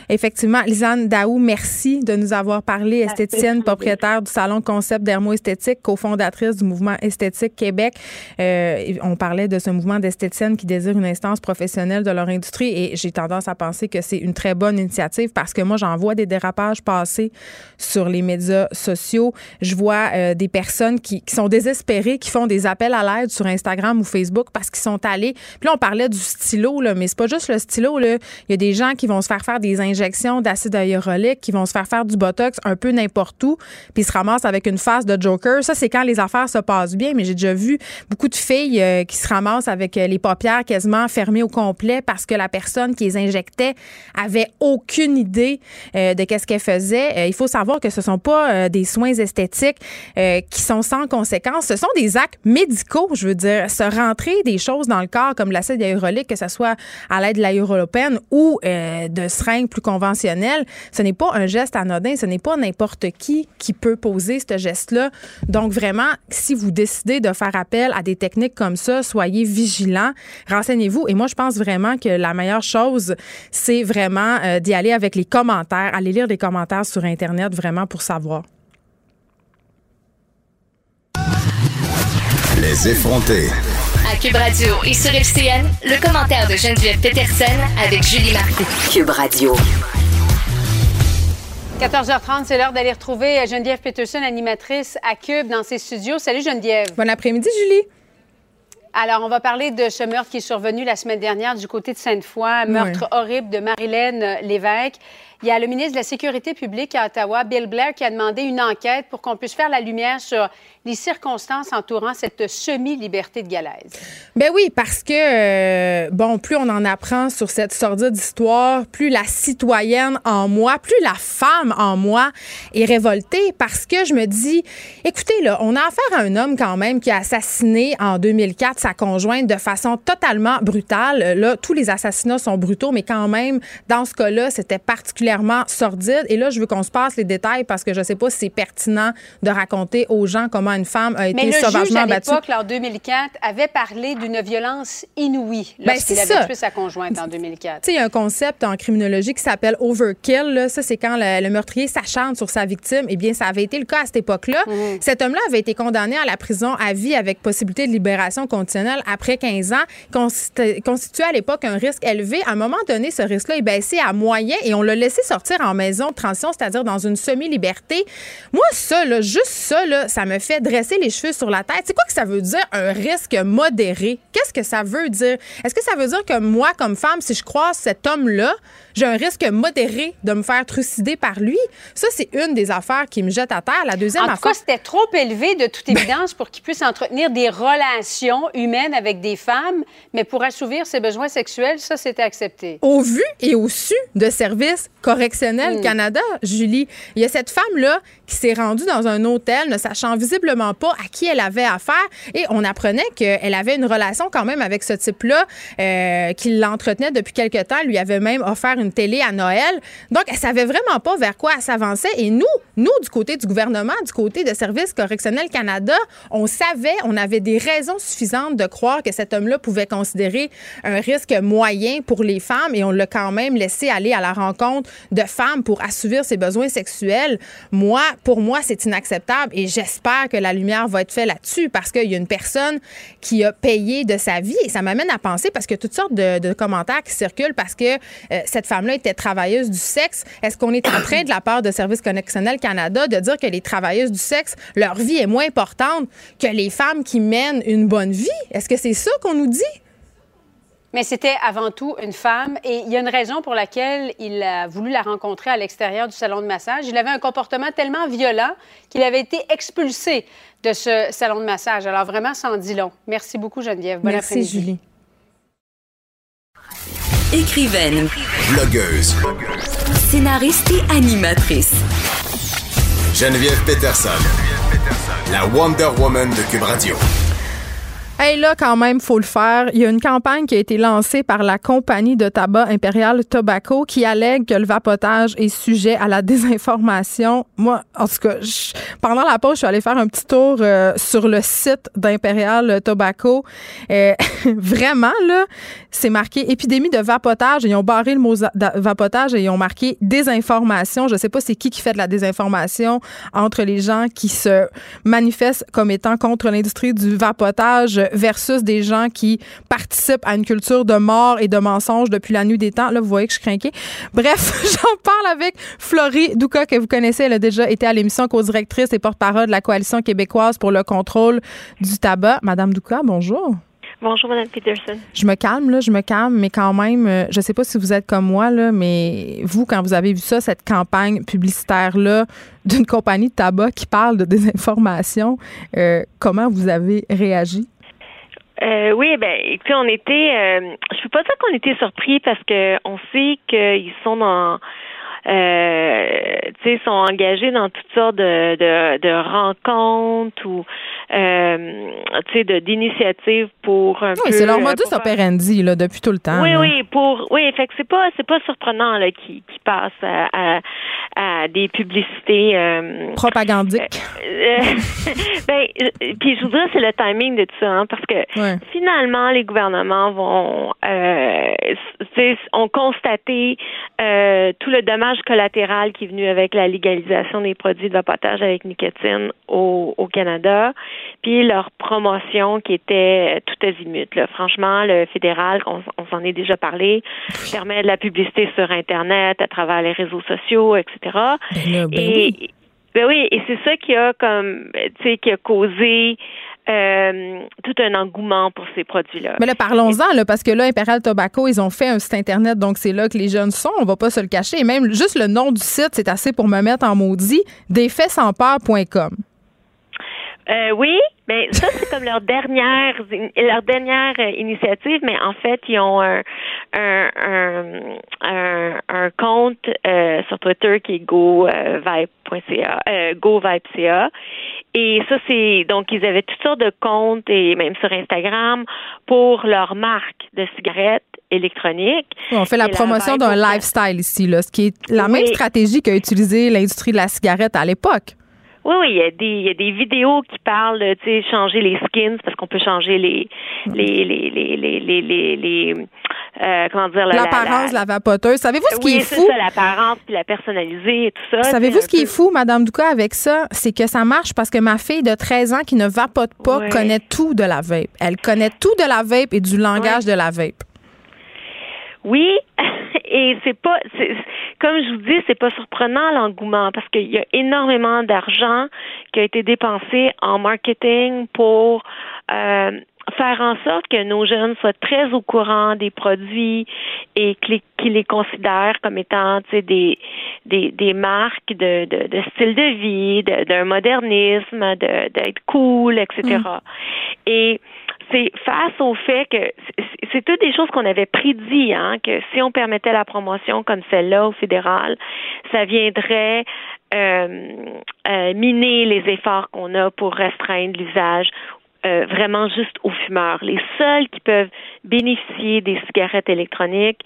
Effectivement. Lisanne Daou, merci de nous avoir parlé. Esthéticienne, propriétaire du salon Concept Dermo-Esthétique, cofondatrice du mouvement Esthétique Québec. Euh, on parlait de ce mouvement d'esthéticiennes qui désirent une instance professionnelle de leur industrie et j'ai tendance à penser que c'est une très bonne initiative parce que moi, j'en vois des dérapages passer sur les médias sociaux. Je vois euh, des personnes qui, qui, sont désespérées, qui font des appels à l'aide sur Instagram ou Facebook parce qu'ils sont allés. Puis là, on parlait du stylo, là, mais c'est pas juste le stylo. Là. Il y a des gens qui vont se faire faire des injections d'acide hyaluronique, qui vont se faire faire du botox un peu n'importe où, puis se ramassent avec une face de Joker. Ça, c'est quand les affaires se passent bien, mais j'ai déjà vu beaucoup de filles euh, qui se ramassent avec euh, les paupières quasiment fermées au complet parce que la personne qui les injectait avait aucune idée euh, de qu'est-ce qu'elle faisait. il faut savoir que ce sont pas des soins esthétiques qui sont sans conséquences. Ce sont des actes médicaux, je veux dire, se rentrer des choses dans le corps comme l'acide hyaluronique, que ce soit à l'aide de ou euh, de seringues plus conventionnelles, ce n'est pas un geste anodin, ce n'est pas n'importe qui qui peut poser ce geste-là. Donc vraiment, si vous décidez de faire appel à des techniques comme ça, soyez vigilants, renseignez-vous. Et moi, je pense vraiment que la meilleure chose, c'est vraiment euh, d'y aller avec les commentaires, aller lire des commentaires sur Internet vraiment pour savoir. Les effronter. Cube Radio et sur FCN, le commentaire de Geneviève Peterson avec Julie Marcoux. Cube Radio. 14h30, c'est l'heure d'aller retrouver Geneviève Peterson, animatrice à Cube, dans ses studios. Salut Geneviève. Bon après-midi, Julie. Alors, on va parler de ce meurtre qui est survenu la semaine dernière du côté de Sainte-Foy, un meurtre horrible de Marilène Lévesque. Il y a le ministre de la Sécurité publique à Ottawa, Bill Blair, qui a demandé une enquête pour qu'on puisse faire la lumière sur les circonstances entourant cette semi-liberté de Galaise. Ben oui, parce que, euh, bon, plus on en apprend sur cette sordide histoire, plus la citoyenne en moi, plus la femme en moi est révoltée parce que je me dis, écoutez, là, on a affaire à un homme quand même qui a assassiné en 2004 sa conjointe de façon totalement brutale. Là, tous les assassinats sont brutaux, mais quand même, dans ce cas-là, c'était particulièrement sordide. Et là, je veux qu'on se passe les détails parce que je ne sais pas si c'est pertinent de raconter aux gens comment une femme a été sauvagement battue. Mais le juge, à en 2004, avait parlé d'une violence inouïe ben, lorsqu'il avait tué sa conjointe en 2004. Il y a un concept en criminologie qui s'appelle overkill. Là. Ça, c'est quand le, meurtrier s'acharne sur sa victime. Eh bien, ça avait été le cas à cette époque-là. Mhm. Cet homme-là avait été condamné à la prison à vie avec possibilité de libération conditionnelle après 15 ans, constituait à l'époque un risque élevé. À un moment donné, ce risque-là est baissé à moyen et on l'a laissé sortir en maison de transition, c'est-à-dire dans une semi-liberté. Moi, ça, là, juste ça, ça me fait dresser les cheveux sur la tête. C'est quoi que ça veut dire un risque modéré? Qu'est-ce que ça veut dire? Est-ce que ça veut dire que moi, comme femme, si je croise cet homme-là, j'ai un risque modéré de me faire trucider par lui? Ça, c'est une des affaires qui me jette à terre. La deuxième en tout cas, c'était trop élevé de toute évidence pour qu'il puisse entretenir des relations humaines avec des femmes, mais pour assouvir ses besoins sexuels, ça, c'était accepté. Au vu et au su de services correctionnel hmm. Canada, Julie. Il y a cette femme-là qui s'est rendue dans un hôtel ne sachant visiblement pas à qui elle avait affaire et on apprenait qu'elle avait une relation quand même avec ce type-là euh, qui l'entretenait depuis quelque temps, lui avait même offert une télé à Noël. Donc, elle savait vraiment pas vers quoi elle s'avançait et nous, nous, du côté du gouvernement, du côté de Service correctionnel Canada, on savait, on avait des raisons suffisantes de croire que cet homme-là pouvait considérer un risque moyen pour les femmes et on l'a quand même laissé aller à la rencontre de femmes pour assouvir ses besoins sexuels. Moi, pour moi, c'est inacceptable et j'espère que la lumière va être faite là-dessus parce qu'il y a une personne qui a payé de sa vie et ça m'amène à penser parce que toutes sortes de, commentaires qui circulent parce que euh, cette femme-là était travailleuse du sexe. Est-ce qu'on est en train de la part de Service Connexionnel Canada de dire que les travailleuses du sexe, leur vie est moins importante que les femmes qui mènent une bonne vie? Est-ce que c'est ça qu'on nous dit? Mais c'était avant tout une femme et il y a une raison pour laquelle il a voulu la rencontrer à l'extérieur du salon de massage. Il avait un comportement tellement violent qu'il avait été expulsé de ce salon de massage. Alors vraiment, sans dit long. Merci beaucoup, Geneviève. Bon Merci, Julie. Écrivaine. Blogueuse. Scénariste et animatrice. Geneviève Peterson. La Wonder Woman de Cube Radio. Hey, là, quand même, faut le faire. Il y a une campagne qui a été lancée par la compagnie de tabac Imperial Tobacco qui allègue que le vapotage est sujet à la désinformation. Moi, en tout cas, pendant la pause, je suis allée faire un petit tour euh, sur le site d'Imperial Tobacco. Euh, vraiment, là, c'est marqué épidémie de vapotage. Ils ont barré le mot vapotage et ils ont marqué désinformation. Je sais pas c'est qui qui fait de la désinformation entre les gens qui se manifestent comme étant contre l'industrie du vapotage versus des gens qui participent à une culture de mort et de mensonges depuis la nuit des temps. Là, vous voyez que je craquais. Bref, j'en parle avec Florie Douka, que vous connaissez. Elle a déjà été à l'émission co-directrice et porte-parole de la Coalition québécoise pour le contrôle du tabac. Madame Douka, bonjour. Bonjour, Mme Peterson. Je me calme, là, je me calme, mais quand même, euh, je ne sais pas si vous êtes comme moi, là, mais vous, quand vous avez vu ça, cette campagne publicitaire-là d'une compagnie de tabac qui parle de désinformation, euh, comment vous avez réagi? Euh, oui, ben, écoutez, on était, euh, je peux pas dire qu'on était surpris parce que on sait qu'ils sont dans, euh, tu sais, sont engagés dans toutes sortes de, de, de rencontres ou euh, tu sais, d'initiatives pour un oui, c'est leur modus operandi là depuis tout le temps. Oui, oui, pour oui, fait que c'est pas c'est pas surprenant là qui qui passe à, à, des publicités euh, propagandiques. Euh, ben, puis je voudrais c'est le timing de tout ça, hein, parce que finalement les gouvernements vont euh, ont constaté euh, tout le dommage collatéral qui est venu avec la légalisation des produits de vapotage avec nicotine au, au Canada puis leur promotion qui était tout azimut. Là. Franchement, le fédéral, on, s'en est déjà parlé, permet de la publicité sur Internet, à travers les réseaux sociaux, etc. Ben ben et, ben oui, et c'est ça qui a comme, tu sais, qui a causé euh, tout un engouement pour ces produits-là. Mais là, parlons-en, là, parce que là, Imperial Tobacco, ils ont fait un site Internet, donc c'est là que les jeunes sont, on va pas se le cacher. Et même juste le nom du site, c'est assez pour me mettre en maudit, défaitsansPeur.com. Euh, oui, mais ça c'est comme leur dernière leur dernière euh, initiative, mais en fait ils ont un un, un, un, compte euh, sur Twitter qui est govibe.ca, euh, govibe.ca. Et ça, c'est donc ils avaient toutes sortes de comptes et même sur Instagram pour leur marque de cigarettes électroniques. On fait la promotion d'un lifestyle ici, là, ce qui est la même stratégie qu'a utilisé l'industrie de la cigarette à l'époque. Oui, oui, il y a des, il y a des vidéos qui parlent de, tu sais, changer les skins parce qu'on peut changer les, les, les, les, les, les, les, euh, comment dire, l'apparence, la, la, vapoteuse. Savez-vous ce qui est fou? ça, l'apparence puis la personnalisée et tout ça. Savez-vous ce qui est fou, Madame Douka, avec ça? C'est que ça marche parce que ma fille de 13 ans qui ne vapote pas connaît tout de la vape. Elle connaît tout de la vape et du langage de la vape. Oui, et c'est pas, comme je vous dis, c'est pas surprenant l'engouement parce qu'il y a énormément d'argent qui a été dépensé en marketing pour euh, faire en sorte que nos jeunes soient très au courant des produits et qu'ils les considèrent comme étant des, des, des marques de, de, de style de vie, d'un modernisme, d'être cool, etc. Et c'est face au fait que c'est toutes des choses qu'on avait prédit, hein, que si on permettait la promotion comme celle-là au fédéral, ça viendrait euh, euh, miner les efforts qu'on a pour restreindre l'usage euh, vraiment juste aux fumeurs. Les seuls qui peuvent bénéficier des cigarettes électroniques,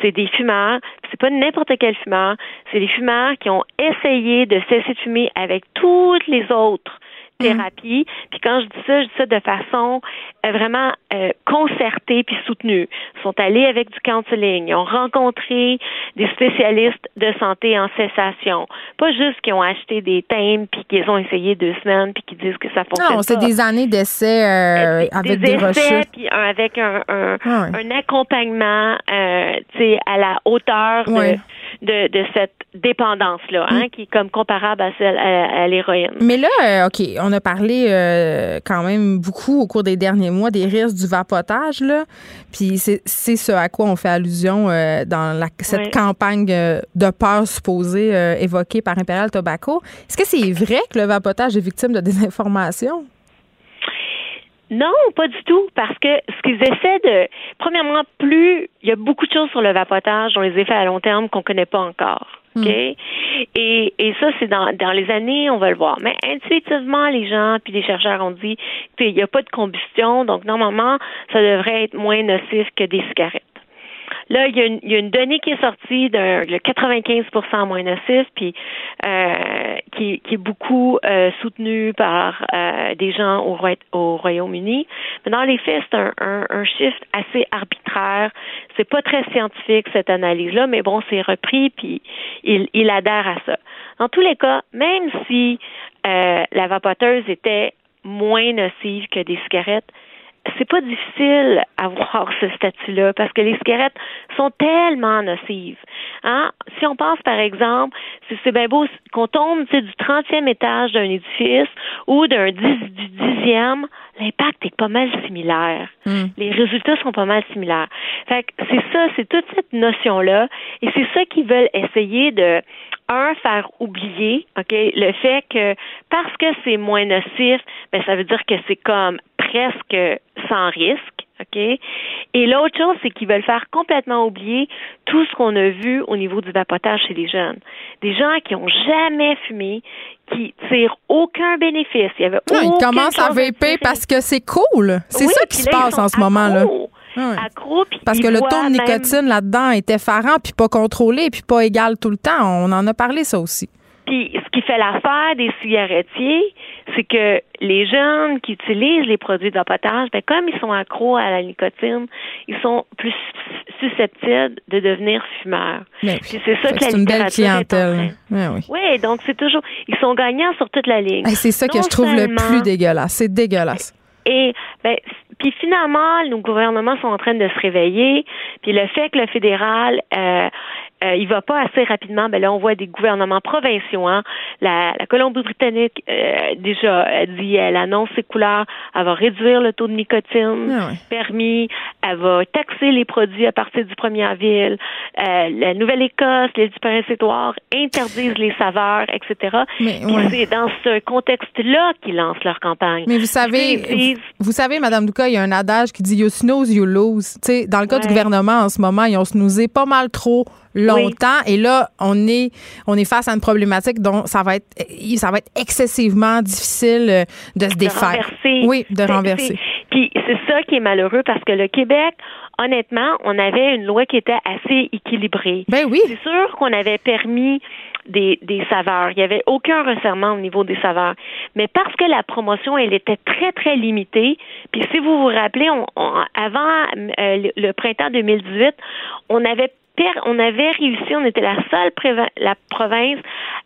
c'est des fumeurs. C'est pas n'importe quel fumeur. C'est des fumeurs qui ont essayé de cesser de fumer avec toutes les autres Mm. thérapie. Puis quand je dis ça, je dis ça de façon euh, vraiment euh, concertée puis soutenue. Ils sont allés avec du counseling, ils ont rencontré des spécialistes de santé en cessation. Pas juste qu'ils ont acheté des thèmes puis qu'ils ont essayé deux semaines puis qu'ils disent que ça fonctionne non, c'est des années d'essais euh, avec des, des essais, puis avec un, un, ah un accompagnement euh, à la hauteur de de, de cette dépendance-là, hein, mm. qui est comme comparable à celle à, l'héroïne. Mais là, euh, OK, on a parlé euh, quand même beaucoup au cours des derniers mois des risques du vapotage, là. Puis c'est ce à quoi on fait allusion euh, dans la, cette campagne de peur supposée évoquée par Imperial Tobacco. Est-ce que c'est vrai que le vapotage est victime de désinformation? Non, pas du tout, parce que ce qu'ils essaient de, premièrement, plus il y a beaucoup de choses sur le vapotage dont les effets à long terme qu'on connaît pas encore. OK? Hmm. Et, et ça, c'est dans, dans les années, on va le voir. Mais intuitivement, les gens puis les chercheurs ont dit qu'il n'y a pas de combustion, donc normalement, ça devrait être moins nocif que des cigarettes. Là, il y, a une, y a une donnée qui est sortie de 95% moins nocif, puis euh, qui, qui, est beaucoup euh, soutenue par euh, des gens au, au Royaume-Uni. Mais dans les faits, c'est un, un, un chiffre assez arbitraire. C'est pas très scientifique cette analyse-là, mais bon, c'est repris, puis il, il adhère à ça. Dans tous les cas, même si euh, la vapoteuse était moins nocive que des cigarettes, c'est pas difficile à voir ce statut-là parce que les cigarettes sont tellement nocives. Hein? Si on pense, par exemple, si c'est bien beau qu'on tombe du 30e étage d'un édifice ou d'un du dixième, l'impact est pas mal similaire. Hmm. Les résultats sont pas mal similaires. Fait que c'est ça, c'est toute cette notion-là, et c'est ça qu'ils veulent essayer de un, faire oublier, OK, le fait que parce que c'est moins nocif, ben ça veut dire que c'est comme presque sans risque. OK? Et l'autre chose, c'est qu'ils veulent faire complètement oublier tout ce qu'on a vu au niveau du vapotage chez les jeunes. Des gens qui ont jamais fumé, qui tirent aucun bénéfice. Il y avait non, ils commencent à vaper parce que c'est cool. C'est ça qui se passe en ce moment-là. Parce que le taux de nicotine là-dedans était effarant, puis pas contrôlé, puis pas égal tout le temps. On en a parlé, ça aussi. Puis ce qui fait l'affaire des cigarettiers, c'est que les jeunes qui utilisent les produits de vapotage, ben comme ils sont accros à la nicotine, ils sont plus susceptibles de devenir fumeurs. C'est ça que la une belle clientèle. oui. oui, donc c'est toujours ils sont gagnants sur toute la ligne. c'est ça que je trouve le plus dégueulasse. C'est dégueulasse. Et ben, puis finalement, nos gouvernements sont en train de se réveiller. Puis le fait que le fédéral euh, euh, il va pas assez rapidement. Ben là, on voit des gouvernements provinciaux. Hein. La, la Colombie-Britannique euh, déjà a dit, elle annonce ses couleurs, elle va réduire le taux de nicotine ah permis, elle va taxer les produits à partir du 1er avril. Euh, la Nouvelle-Écosse, les du Prince-Édouard interdisent les saveurs, etc. Mais, c'est dans ce contexte-là qu'ils lancent leur campagne. Mais vous savez, vous, savez, Madame Douka, il y a un adage qui dit you snooze, you lose. sais, dans le cas du gouvernement en ce moment, ils ont snoozé pas mal trop longtemps. Et là, on est, on est face à une problématique dont ça va être, ça va être excessivement difficile euh, de se défaire. Oui, de renverser. Puis c'est ça qui est malheureux parce que le Québec, honnêtement, on avait une loi qui était assez équilibrée. Ben oui. C'est sûr qu'on avait permis des, des saveurs. Il n'y avait aucun resserrement au niveau des saveurs. Mais parce que la promotion, elle était très, très limitée, puis si vous vous rappelez, on, avant euh, le printemps 2018, on avait on avait réussi, on était la seule la province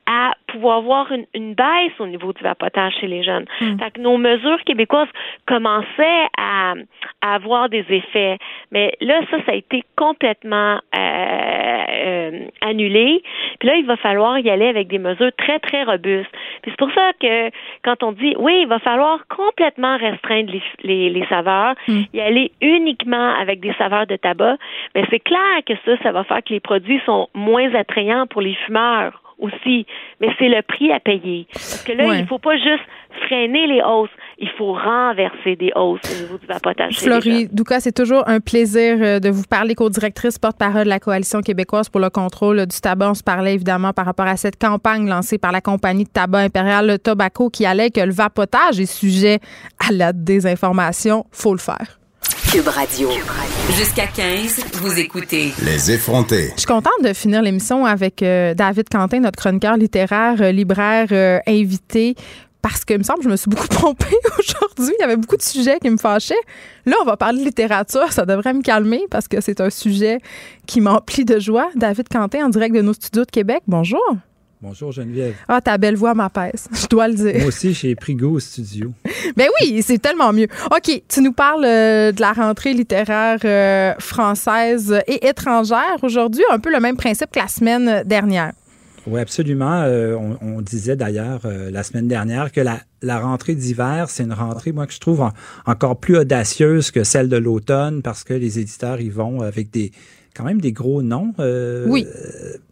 à pouvoir voir une, une, baisse au niveau du vapotage chez les jeunes. Hmm. Fait que nos mesures québécoises commençaient à, à, avoir des effets. Mais là, ça, ça a été complètement euh, euh, annulé. Puis là, il va falloir y aller avec des mesures très, très robustes. Puis c'est pour ça que quand on dit, oui, il va falloir complètement restreindre les, les, les saveurs, hmm. y aller uniquement avec des saveurs de tabac, mais c'est clair que ça, ça va faire que les produits sont moins attrayants pour les fumeurs aussi, mais c'est le prix à payer. Parce que là, il ne faut pas juste freiner les hausses. il faut renverser des hausses au niveau du vapotage. Florie Douka, c'est toujours un plaisir euh, de vous parler, co-directrice porte-parole de la Coalition québécoise pour le contrôle du tabac. On se parlait évidemment par rapport à cette campagne lancée par la compagnie de tabac impérial le Tobacco qui allait que le vapotage est sujet à la désinformation. Faut le faire. Cube Radio. Jusqu'à 15, vous écoutez. Les effrontés. Je suis contente de finir l'émission avec euh, David Quentin, notre chroniqueur littéraire, euh, libraire euh, invité parce que, il me semble, je me suis beaucoup trompée aujourd'hui. Il y avait beaucoup de sujets qui me fâchaient. Là, on va parler de littérature. Ça devrait me calmer parce que c'est un sujet qui m'emplit de joie. David Quentin, en direct de nos studios de Québec. Bonjour. Bonjour Geneviève. Ah, ta belle voix m'apaise, je dois le dire. Moi aussi, j'ai pris go au studio. ben oui, c'est tellement mieux. OK, tu nous parles euh, de la rentrée littéraire euh, française et étrangère aujourd'hui, un peu le même principe que la semaine dernière. Oui, absolument. Euh, on, disait d'ailleurs la semaine dernière que la, la rentrée d'hiver, c'est une rentrée, moi, que je trouve encore plus audacieuse que celle de l'automne parce que les éditeurs y vont avec des, quand même des gros noms. Euh, oui.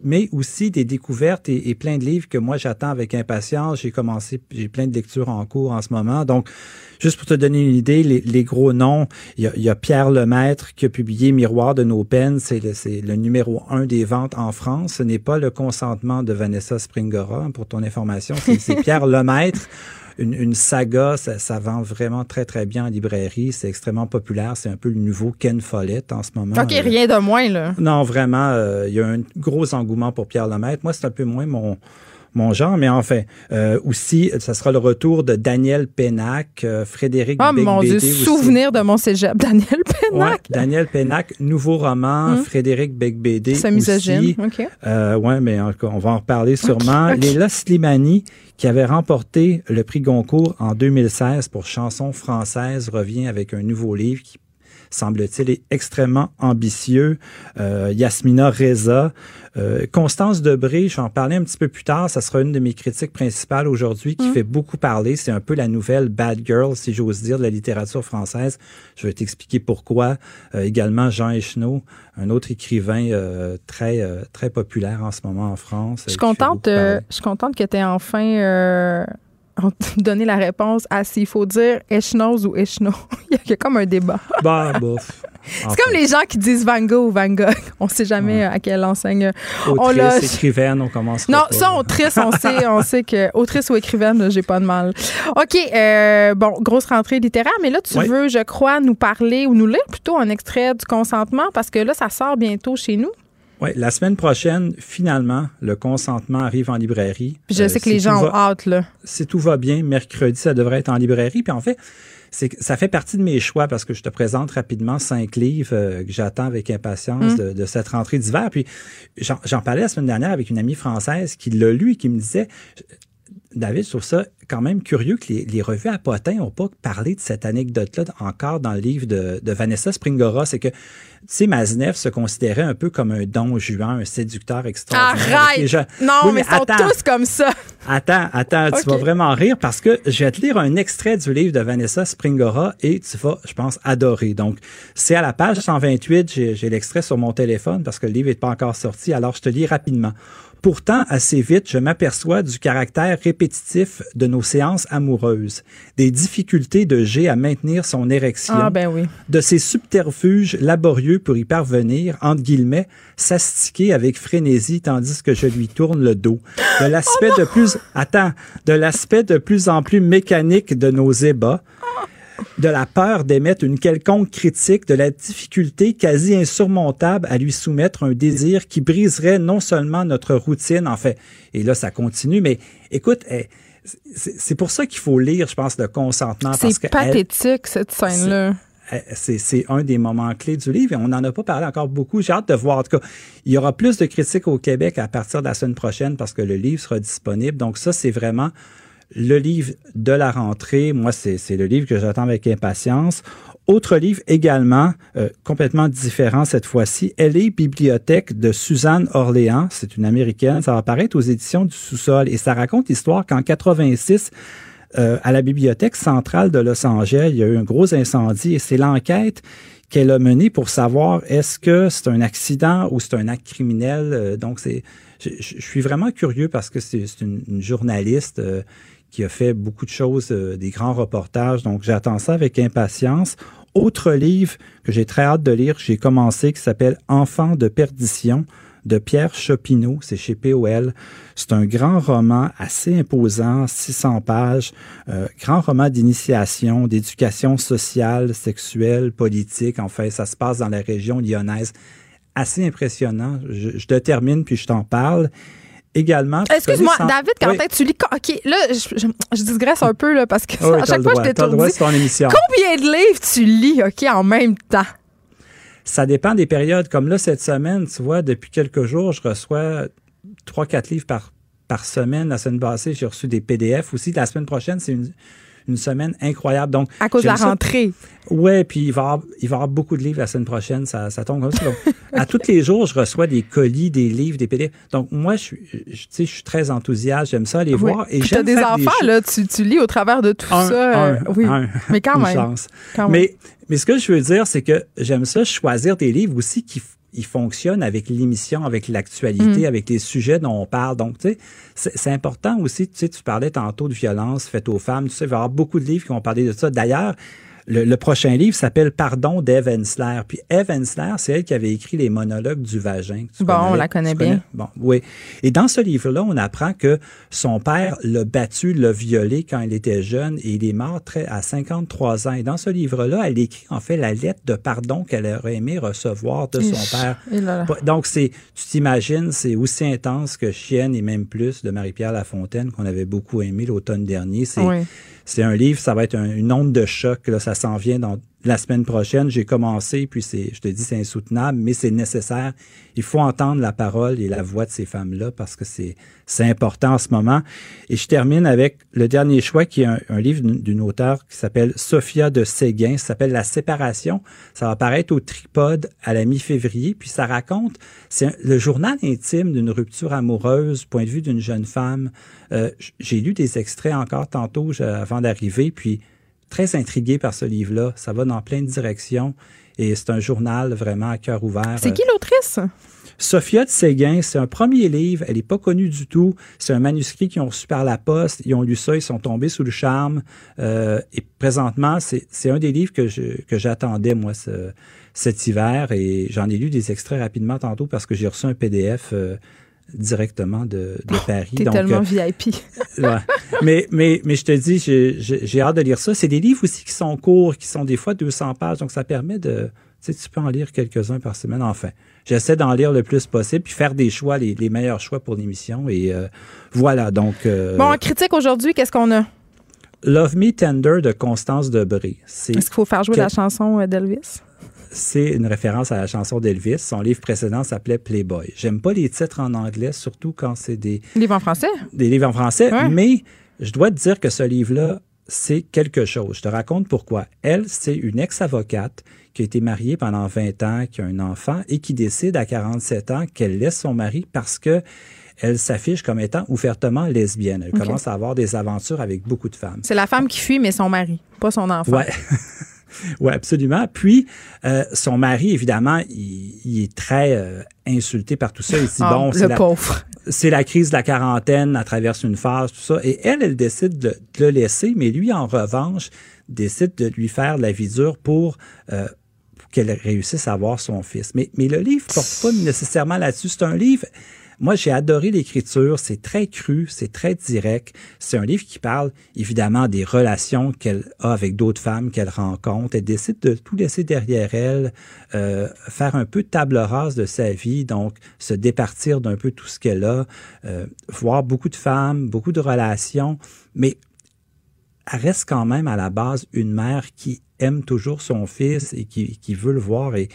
Mais aussi des découvertes et, plein de livres que moi j'attends avec impatience. J'ai commencé, j'ai plein de lectures en cours en ce moment. Donc, juste pour te donner une idée, les, gros noms, il y, a, Pierre Lemaître qui a publié Miroir de nos peines. C'est le, le numéro un des ventes en France. Ce n'est pas le consentement de Vanessa Springora, pour ton information. C'est Pierre Lemaître une, saga, ça, vend vraiment très, très bien en librairie. C'est extrêmement populaire. C'est un peu le nouveau Ken Follett en ce moment. OK, rien de moins, là. Non, vraiment, euh, il y a un gros engouement pour Pierre Lemaître. Moi, c'est un peu moins mon mon genre, mais enfin, euh, aussi, ça sera le retour de Daniel Pénac, euh, Frédéric Oh mon Dieu, souvenir de mon cégep, Daniel Pénac. Daniel Pénac, nouveau roman, hum. Frédéric Becbédé C'est misogyne, OK. Euh, ouais, mais on va en reparler sûrement. Léla Slimani, qui avait remporté le prix Goncourt en 2016 pour chanson française, revient avec un nouveau livre qui semble-t-il, est extrêmement ambitieux. Euh, Yasmina Reza, euh, Constance Debré, j'en parlais un petit peu plus tard, ça sera une de mes critiques principales aujourd'hui qui mm. fait beaucoup parler. C'est un peu la nouvelle Bad Girl, si j'ose dire, de la littérature française. Je vais t'expliquer pourquoi. Euh, également Jean Echenoz, un autre écrivain euh, très très populaire en ce moment en France. Je suis contente, je suis contente que tu aies enfin donner la réponse à s'il faut dire Echnoz ou Echno. Il y a comme un débat. Bah, bof. C'est comme les gens qui disent Van Gogh ou Van Gogh. On sait jamais à quelle enseigne. Autrice, écrivaine, on commence. Non, ça, autrice, on sait, on sait que autrice ou écrivaine, j'ai pas de mal. OK, euh, bon, grosse rentrée littéraire, mais là, tu veux, je crois, nous parler ou nous lire plutôt un extrait du consentement parce que là, ça sort bientôt chez nous. Oui, la semaine prochaine, finalement, le consentement arrive en librairie. Puis je euh, sais que les gens ont hâte, là. Si tout va bien, mercredi, ça devrait être en librairie. Puis en fait, c'est ça fait partie de mes choix parce que je te présente rapidement cinq livres euh, que j'attends avec impatience hum. de, cette rentrée d'hiver. Puis j'en parlais la semaine dernière avec une amie française qui l'a lu et qui me disait David, je trouve ça quand même curieux que les, revues à potins n'ont pas parlé de cette anecdote-là encore dans le livre de, Vanessa Springora. C'est que, tu sais, se considérait un peu comme un don juan, un séducteur extraordinaire. Arrête! Non, mais, ils sont tous comme ça. Attends, attends, tu vas vraiment rire parce que je vais te lire un extrait du livre de Vanessa Springora et tu vas, je pense, adorer. Donc, c'est à la page 128, j'ai l'extrait sur mon téléphone parce que le livre n'est pas encore sorti, alors je te lis rapidement. Pourtant, assez vite, je m'aperçois du caractère répétitif de nos séances amoureuses, des difficultés de G à maintenir son érection, ah, ben oui. de ses subterfuges laborieux pour y parvenir, entre guillemets, s'astiquer avec frénésie tandis que je lui tourne le dos, de l'aspect oh de plus, attends, de l'aspect de plus en plus mécanique de nos ébats, de la peur d'émettre une quelconque critique, de la difficulté quasi insurmontable à lui soumettre un désir qui briserait non seulement notre routine, en fait, et là ça continue, mais écoute, eh, c'est pour ça qu'il faut lire, je pense, le consentement. C'est pathétique, cette scène-là. Eh, c'est un des moments clés du livre et on n'en a pas parlé encore beaucoup. J'ai hâte de voir. En tout cas, il y aura plus de critiques au Québec à partir de la semaine prochaine parce que le livre sera disponible. Donc ça, c'est vraiment le livre de la rentrée, moi, c'est le livre que j'attends avec impatience. Autre livre également, euh, complètement différent cette fois-ci, Elle est bibliothèque de Suzanne Orléans. C'est une américaine. Ça va apparaître aux éditions du sous-sol et ça raconte l'histoire qu'en 86, euh, à la bibliothèque centrale de Los Angeles, il y a eu un gros incendie et c'est l'enquête qu'elle a menée pour savoir est-ce que c'est un accident ou c'est un acte criminel. Euh, donc, c'est, je, suis vraiment curieux parce que c'est une, journaliste qui a fait beaucoup de choses, euh, des grands reportages. Donc, j'attends ça avec impatience. Autre livre que j'ai très hâte de lire, j'ai commencé, qui s'appelle Enfants de perdition de Pierre Chopineau, c'est chez POL. C'est un grand roman assez imposant, 600 pages, euh, grand roman d'initiation, d'éducation sociale, sexuelle, politique. Enfin, ça se passe dans la région lyonnaise. Assez impressionnant. Je, je te termine puis je t'en parle également. Excuse-moi, David, quand tu lis. OK, là, je, je, digresse un peu là, parce que à chaque fois, je t'étourdis. Combien de livres tu lis, OK, en même temps? Ça dépend des périodes. Comme là, cette semaine, tu vois, depuis quelques jours, je reçois trois, quatre livres par, par semaine. La semaine passée, j'ai reçu des PDF aussi. La semaine prochaine, c'est une, une semaine incroyable. Donc, à cause de la rentrée. Oui, puis il va, y avoir, il va avoir beaucoup de livres la semaine prochaine. Ça, ça tombe comme ça. à tous les jours, je reçois des colis, des livres, des PDF. Donc, moi, je, je, je suis très enthousiaste. J'aime ça aller voir. Et tu as des enfants, là. Tu, tu, lis au travers de tout ça. Euh, oui. mais quand même. Chance. Mais, mais ce que je veux dire, c'est que j'aime ça choisir des livres aussi qui il fonctionne avec l'émission, avec l'actualité, mm. avec les sujets dont on parle. Donc, tu sais, c'est important aussi, tu sais, tu parlais tantôt de violence faite aux femmes, tu sais, il va y avoir beaucoup de livres qui vont parler de ça. D'ailleurs, le, prochain livre s'appelle Pardon d'Eve Ensler. Puis Eve Ensler, c'est elle qui avait écrit les monologues du vagin. bon, on la connaît bien. Bon, oui. Et dans ce livre-là, on apprend que son père l'a battu, l'a violé quand il était jeune et il est mort très, à 53 ans. Et dans ce livre-là, elle écrit en fait la lettre de pardon qu'elle aurait aimé recevoir de son père. Donc, c'est, tu t'imagines, c'est aussi intense que Chienne et même plus de Marie-Pierre Lafontaine qu'on avait beaucoup aimé l'automne dernier. C'est, c'est un livre, ça va être une onde de choc. Là, ça s'en vient dans la semaine prochaine. J'ai commencé, puis c'est, je te dis, c'est insoutenable, mais c'est nécessaire. Il faut entendre la parole et la voix de ces femmes-là parce que c'est, c'est important en ce moment. Et je termine avec le dernier choix qui est un, livre d'une auteure qui s'appelle Sophia de Séguin. Ça s'appelle La séparation. Ça va apparaître au tripode à la mi-février. Puis ça raconte, c'est le journal intime d'une rupture amoureuse, point de vue d'une jeune femme. Euh, j'ai lu des extraits encore tantôt avant d'arriver, puis très intrigué par ce livre-là. Ça va dans plein de directions et c'est un journal vraiment à cœur ouvert. C'est qui l'autrice? Sophia de Séguin, c'est un premier livre. Elle n'est pas connue du tout. C'est un manuscrit qu'ils ont reçu par la poste. Ils ont lu ça, ils sont tombés sous le charme. Euh, et présentement, c'est un des livres que j'attendais, moi, cet hiver. Et j'en ai lu des extraits rapidement tantôt parce que j'ai reçu un PDF. Euh, directement de, de Paris. T'es tellement euh, VIP. mais, mais, mais je te dis, j'ai hâte de lire ça. C'est des livres aussi qui sont courts, qui sont des fois 200 pages, donc ça permet de... Tu sais, tu peux en lire quelques-uns par semaine. Enfin, j'essaie d'en lire le plus possible, puis faire des choix, les, les meilleurs choix pour l'émission. Et euh, voilà, donc... Euh, bon, en critique aujourd'hui, qu'est-ce qu'on a? Love Me Tender de Constance Debré. Est-ce qu'il faut faire jouer la chanson d'Elvis? C'est une référence à la chanson d'Elvis. Son livre précédent s'appelait Playboy. J'aime pas les titres en anglais, surtout quand c'est des... Livres en français? Des livres en français, mais je dois te dire que ce livre-là, c'est quelque chose. Je te raconte pourquoi. Elle, c'est une ex-avocate qui a été mariée pendant 20 ans, qui a un enfant et qui décide à 47 ans qu'elle laisse son mari parce que elle s'affiche comme étant ouvertement lesbienne. Elle commence à avoir des aventures avec beaucoup de femmes. C'est la femme qui fuit, mais son mari, pas son enfant. Ouais. Oui, absolument. Puis, euh, son mari, évidemment, il, est très euh, insulté par tout ça. Il dit, ah, bon, c'est la, c'est la crise de la quarantaine, elle traverse une phase, tout ça. Et elle, elle décide de, le laisser, mais lui, en revanche, décide de lui faire la vie dure pour... Euh, qu'elle réussisse à avoir son fils. Mais, mais le livre porte pas nécessairement là-dessus. C'est un livre moi, j'ai adoré l'écriture. C'est très cru, c'est très direct. C'est un livre qui parle évidemment des relations qu'elle a avec d'autres femmes qu'elle rencontre. Elle décide de tout laisser derrière elle, euh, faire un peu de table rase de sa vie, donc se départir d'un peu tout ce qu'elle a, euh, voir beaucoup de femmes, beaucoup de relations, mais elle reste quand même à la base une mère qui aime toujours son fils et qui, qui veut le voir et,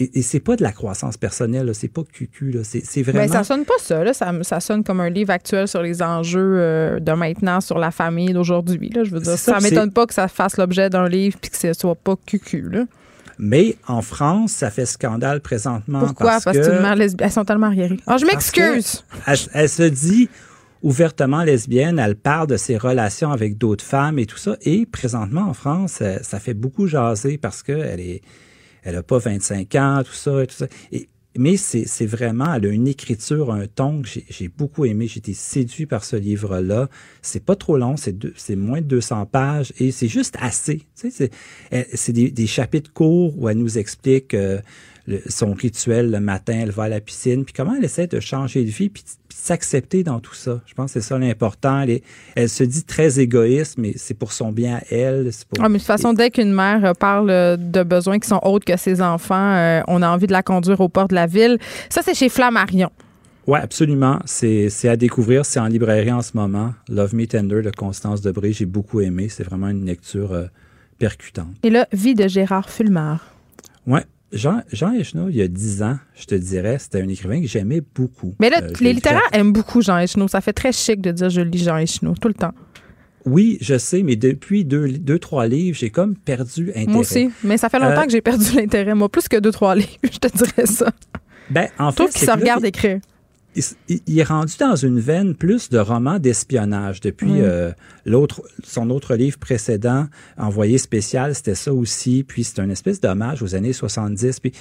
et, et c'est pas de la croissance personnelle, c'est pas cucu, c'est ben, vraiment. Mais ça sonne pas ça, là. Ça, ça, sonne comme un livre actuel sur les enjeux euh, de maintenant, sur la famille d'aujourd'hui. Je veux dire, ça, ça m'étonne pas que ça fasse l'objet d'un livre puis que ce soit pas. Là. Mais en France, ça fait scandale présentement. Pourquoi? Parce, que, elles sont tellement arriérées. Ah, je m'excuse. Elle, se dit ouvertement lesbienne, elle parle de ses relations avec d'autres femmes et tout ça. Et présentement, en France, ça fait beaucoup jaser parce qu'elle est elle n'a pas 25 ans, tout ça tout ça. Mais c'est vraiment, elle a une écriture, un ton que j'ai beaucoup aimé. J'ai été séduit par ce livre-là. C'est pas trop long, c'est moins de 200 pages et c'est juste assez. C'est des, des, chapitres courts où elle nous explique euh, son rituel le matin, elle va à la piscine, puis comment elle essaie de changer de vie, puis, s'accepter dans tout ça? Je pense que c'est ça l'important. Elle, elle, se dit très égoïste, mais c'est pour son bien à elle. Pour... Ah, mais de toute façon, dès qu'une mère euh, parle euh, de besoins qui sont autres que ses enfants, euh, on a envie de la conduire au port de la ville. Ça, c'est chez Flammarion. Oui, absolument. C'est à découvrir. C'est en librairie en ce moment. Love Me Tender de Constance Debré. J'ai beaucoup aimé. C'est vraiment une lecture percutante. Et là, Vie de Gérard Fulmar. Oui, Jean, Jean il y a dix ans, je te dirais, c'était un écrivain que j'aimais beaucoup. Mais là, euh, les littéraires aiment beaucoup Jean Echenoz. Ça fait très chic de dire je lis Jean Echenoz tout le temps. Oui, je sais, mais depuis deux, deux trois livres, j'ai comme perdu intérêt. Moi aussi, mais ça fait longtemps euh, que j'ai perdu l'intérêt. Moi, plus que deux, trois livres, je te dirais ça. Ben, en fait, qu'il se regarde écrire il, est rendu dans une veine plus de romans d'espionnage. Depuis euh, l'autre, son autre livre précédent, Envoyé spécial, c'était ça aussi. Puis c'est une espèce d'hommage aux années 70. Puis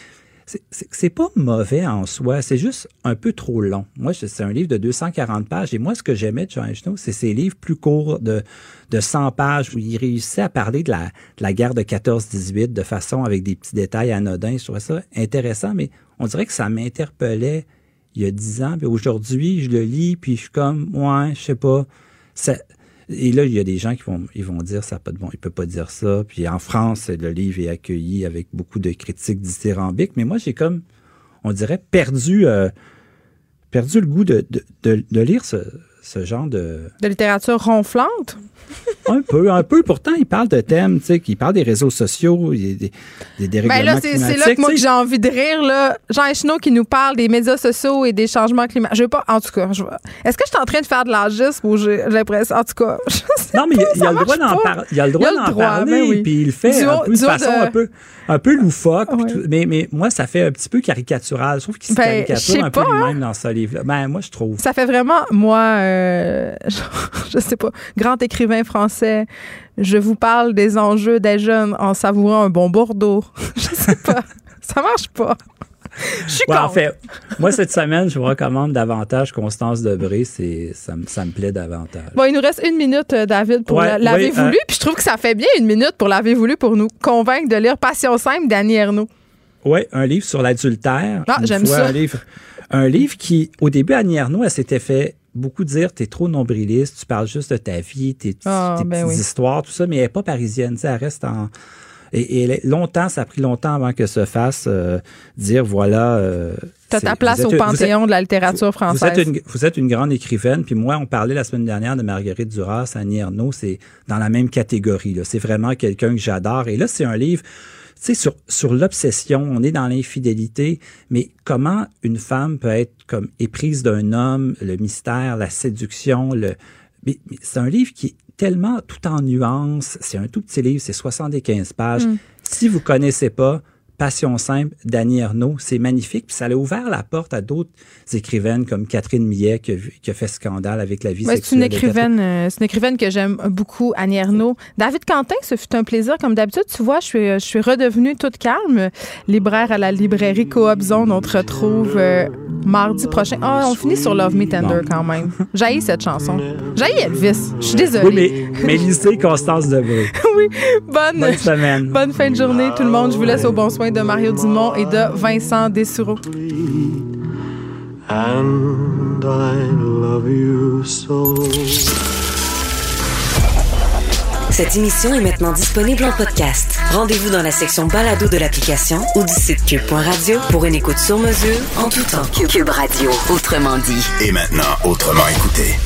c'est pas mauvais en soi, c'est juste un peu trop long. Moi, c'est un livre de 240 pages. Et moi, ce que j'aimais de Jean Echenoz, c'est ces livres plus courts de, de 100 pages où il réussissait à parler de la, de la guerre de 14-18 de façon avec des petits détails anodins. Je trouvais ça intéressant, mais on dirait que ça m'interpellait il y a dix ans. Puis aujourd'hui, je le lis, puis je suis comme, ouais, je sais pas. et là, il y a des gens qui vont, ils vont dire, ça pas de bon, il peut pas dire ça. Puis en France, le livre est accueilli avec beaucoup de critiques dithyrambiques. Mais moi, j'ai comme, on dirait, perdu, euh, perdu le goût de, de, de lire ce, ce genre de... De littérature ronflante? un peu, un peu. Pourtant, il parle de thèmes, tu sais, il parle des réseaux sociaux, des, des, des dérèglements ben là, c'est, c'est là que moi, que j'ai envie de rire, là. Jean Echenoz qui nous parle des médias sociaux et des changements climatiques. Je veux pas, en tout cas, je Est-ce que je suis en train de faire de l'agisme ou j'ai l'impression, en tout cas, Non, mais il, y a le droit d'en parler. Il a le droit d'en parler, puis il le fait un peu, de façon un peu un peu loufoque. mais, mais moi, ça fait un petit peu caricatural. Je trouve qu'il se ben, caricature un peu lui-même hein. dans ce livre-là. Ben, moi, je trouve. Ça fait vraiment, moi, euh, je sais pas, grand écrivain français, je vous parle des enjeux des jeunes en savourant un bon Bordeaux. je sais pas. ça marche pas. Je suis En fait, moi, cette semaine, je vous recommande davantage Constance Debré. C'est, ça, ça, me plaît davantage. Bon, il nous reste une minute, euh, David, pour l'avez voulu. Euh, puis je trouve que ça fait bien une minute pour l'avez voulu pour nous convaincre de lire Passion simple d'Annie Ernaux. Oui, un livre sur l'adultère. Ah, j'aime ça. Un livre, un livre qui, au début, Annie Ernaux, elle s'était fait beaucoup dire t'es trop nombriliste, tu parles juste de ta vie, tes, ah, ben petites histoires, tout ça, mais elle n'est pas parisienne, elle reste en. Et, longtemps, ça a pris longtemps avant que se fasse euh, dire voilà. Euh, T'as ta place au panthéon de la littérature française. Vous êtes, une, vous êtes, une, grande écrivaine. Puis moi, on parlait la semaine dernière de Marguerite Duras, Annie Ernaux. C'est dans la même catégorie. C'est vraiment quelqu'un que j'adore. Et là, c'est un livre sais, sur, sur l'obsession, on est dans l'infidélité, mais comment une femme peut être comme éprise d'un homme, le mystère, la séduction, le... Mais, c'est un livre qui est tellement tout en nuances. C'est un tout petit livre, c'est 75 pages. Mm. Si vous connaissez pas, Passion simple d'Annie Ernaux. C'est magnifique. Puis ça a ouvert la porte à d'autres écrivaines comme Catherine Millet qui a, fait scandale avec la vie sexuelle. C'est une écrivaine, euh, c'est une écrivaine que j'aime beaucoup, Annie Ernaux. David Quentin, ce fut un plaisir. Comme d'habitude, tu vois, je suis, je suis redevenue toute calme. Libraire à la librairie Coop Zone. On te retrouve euh, mardi prochain. Ah, on finit sur Love Me Tender quand même. J'ai cette chanson. J'ai Elvis. Je suis désolée. Oui, mais, mais lisez Constance Debré. oui. Bonne, bonne semaine. Bonne fin de journée, tout le monde. Je vous laisse au bon soin de Mario Dumont et de Vincent Dessureau. And I love you so. Cette émission est maintenant disponible en podcast. Rendez-vous dans la section balado de l'application ou du site cube.radio pour une écoute sur mesure en tout temps. Cube Radio, autrement dit. Et maintenant, autrement écouté.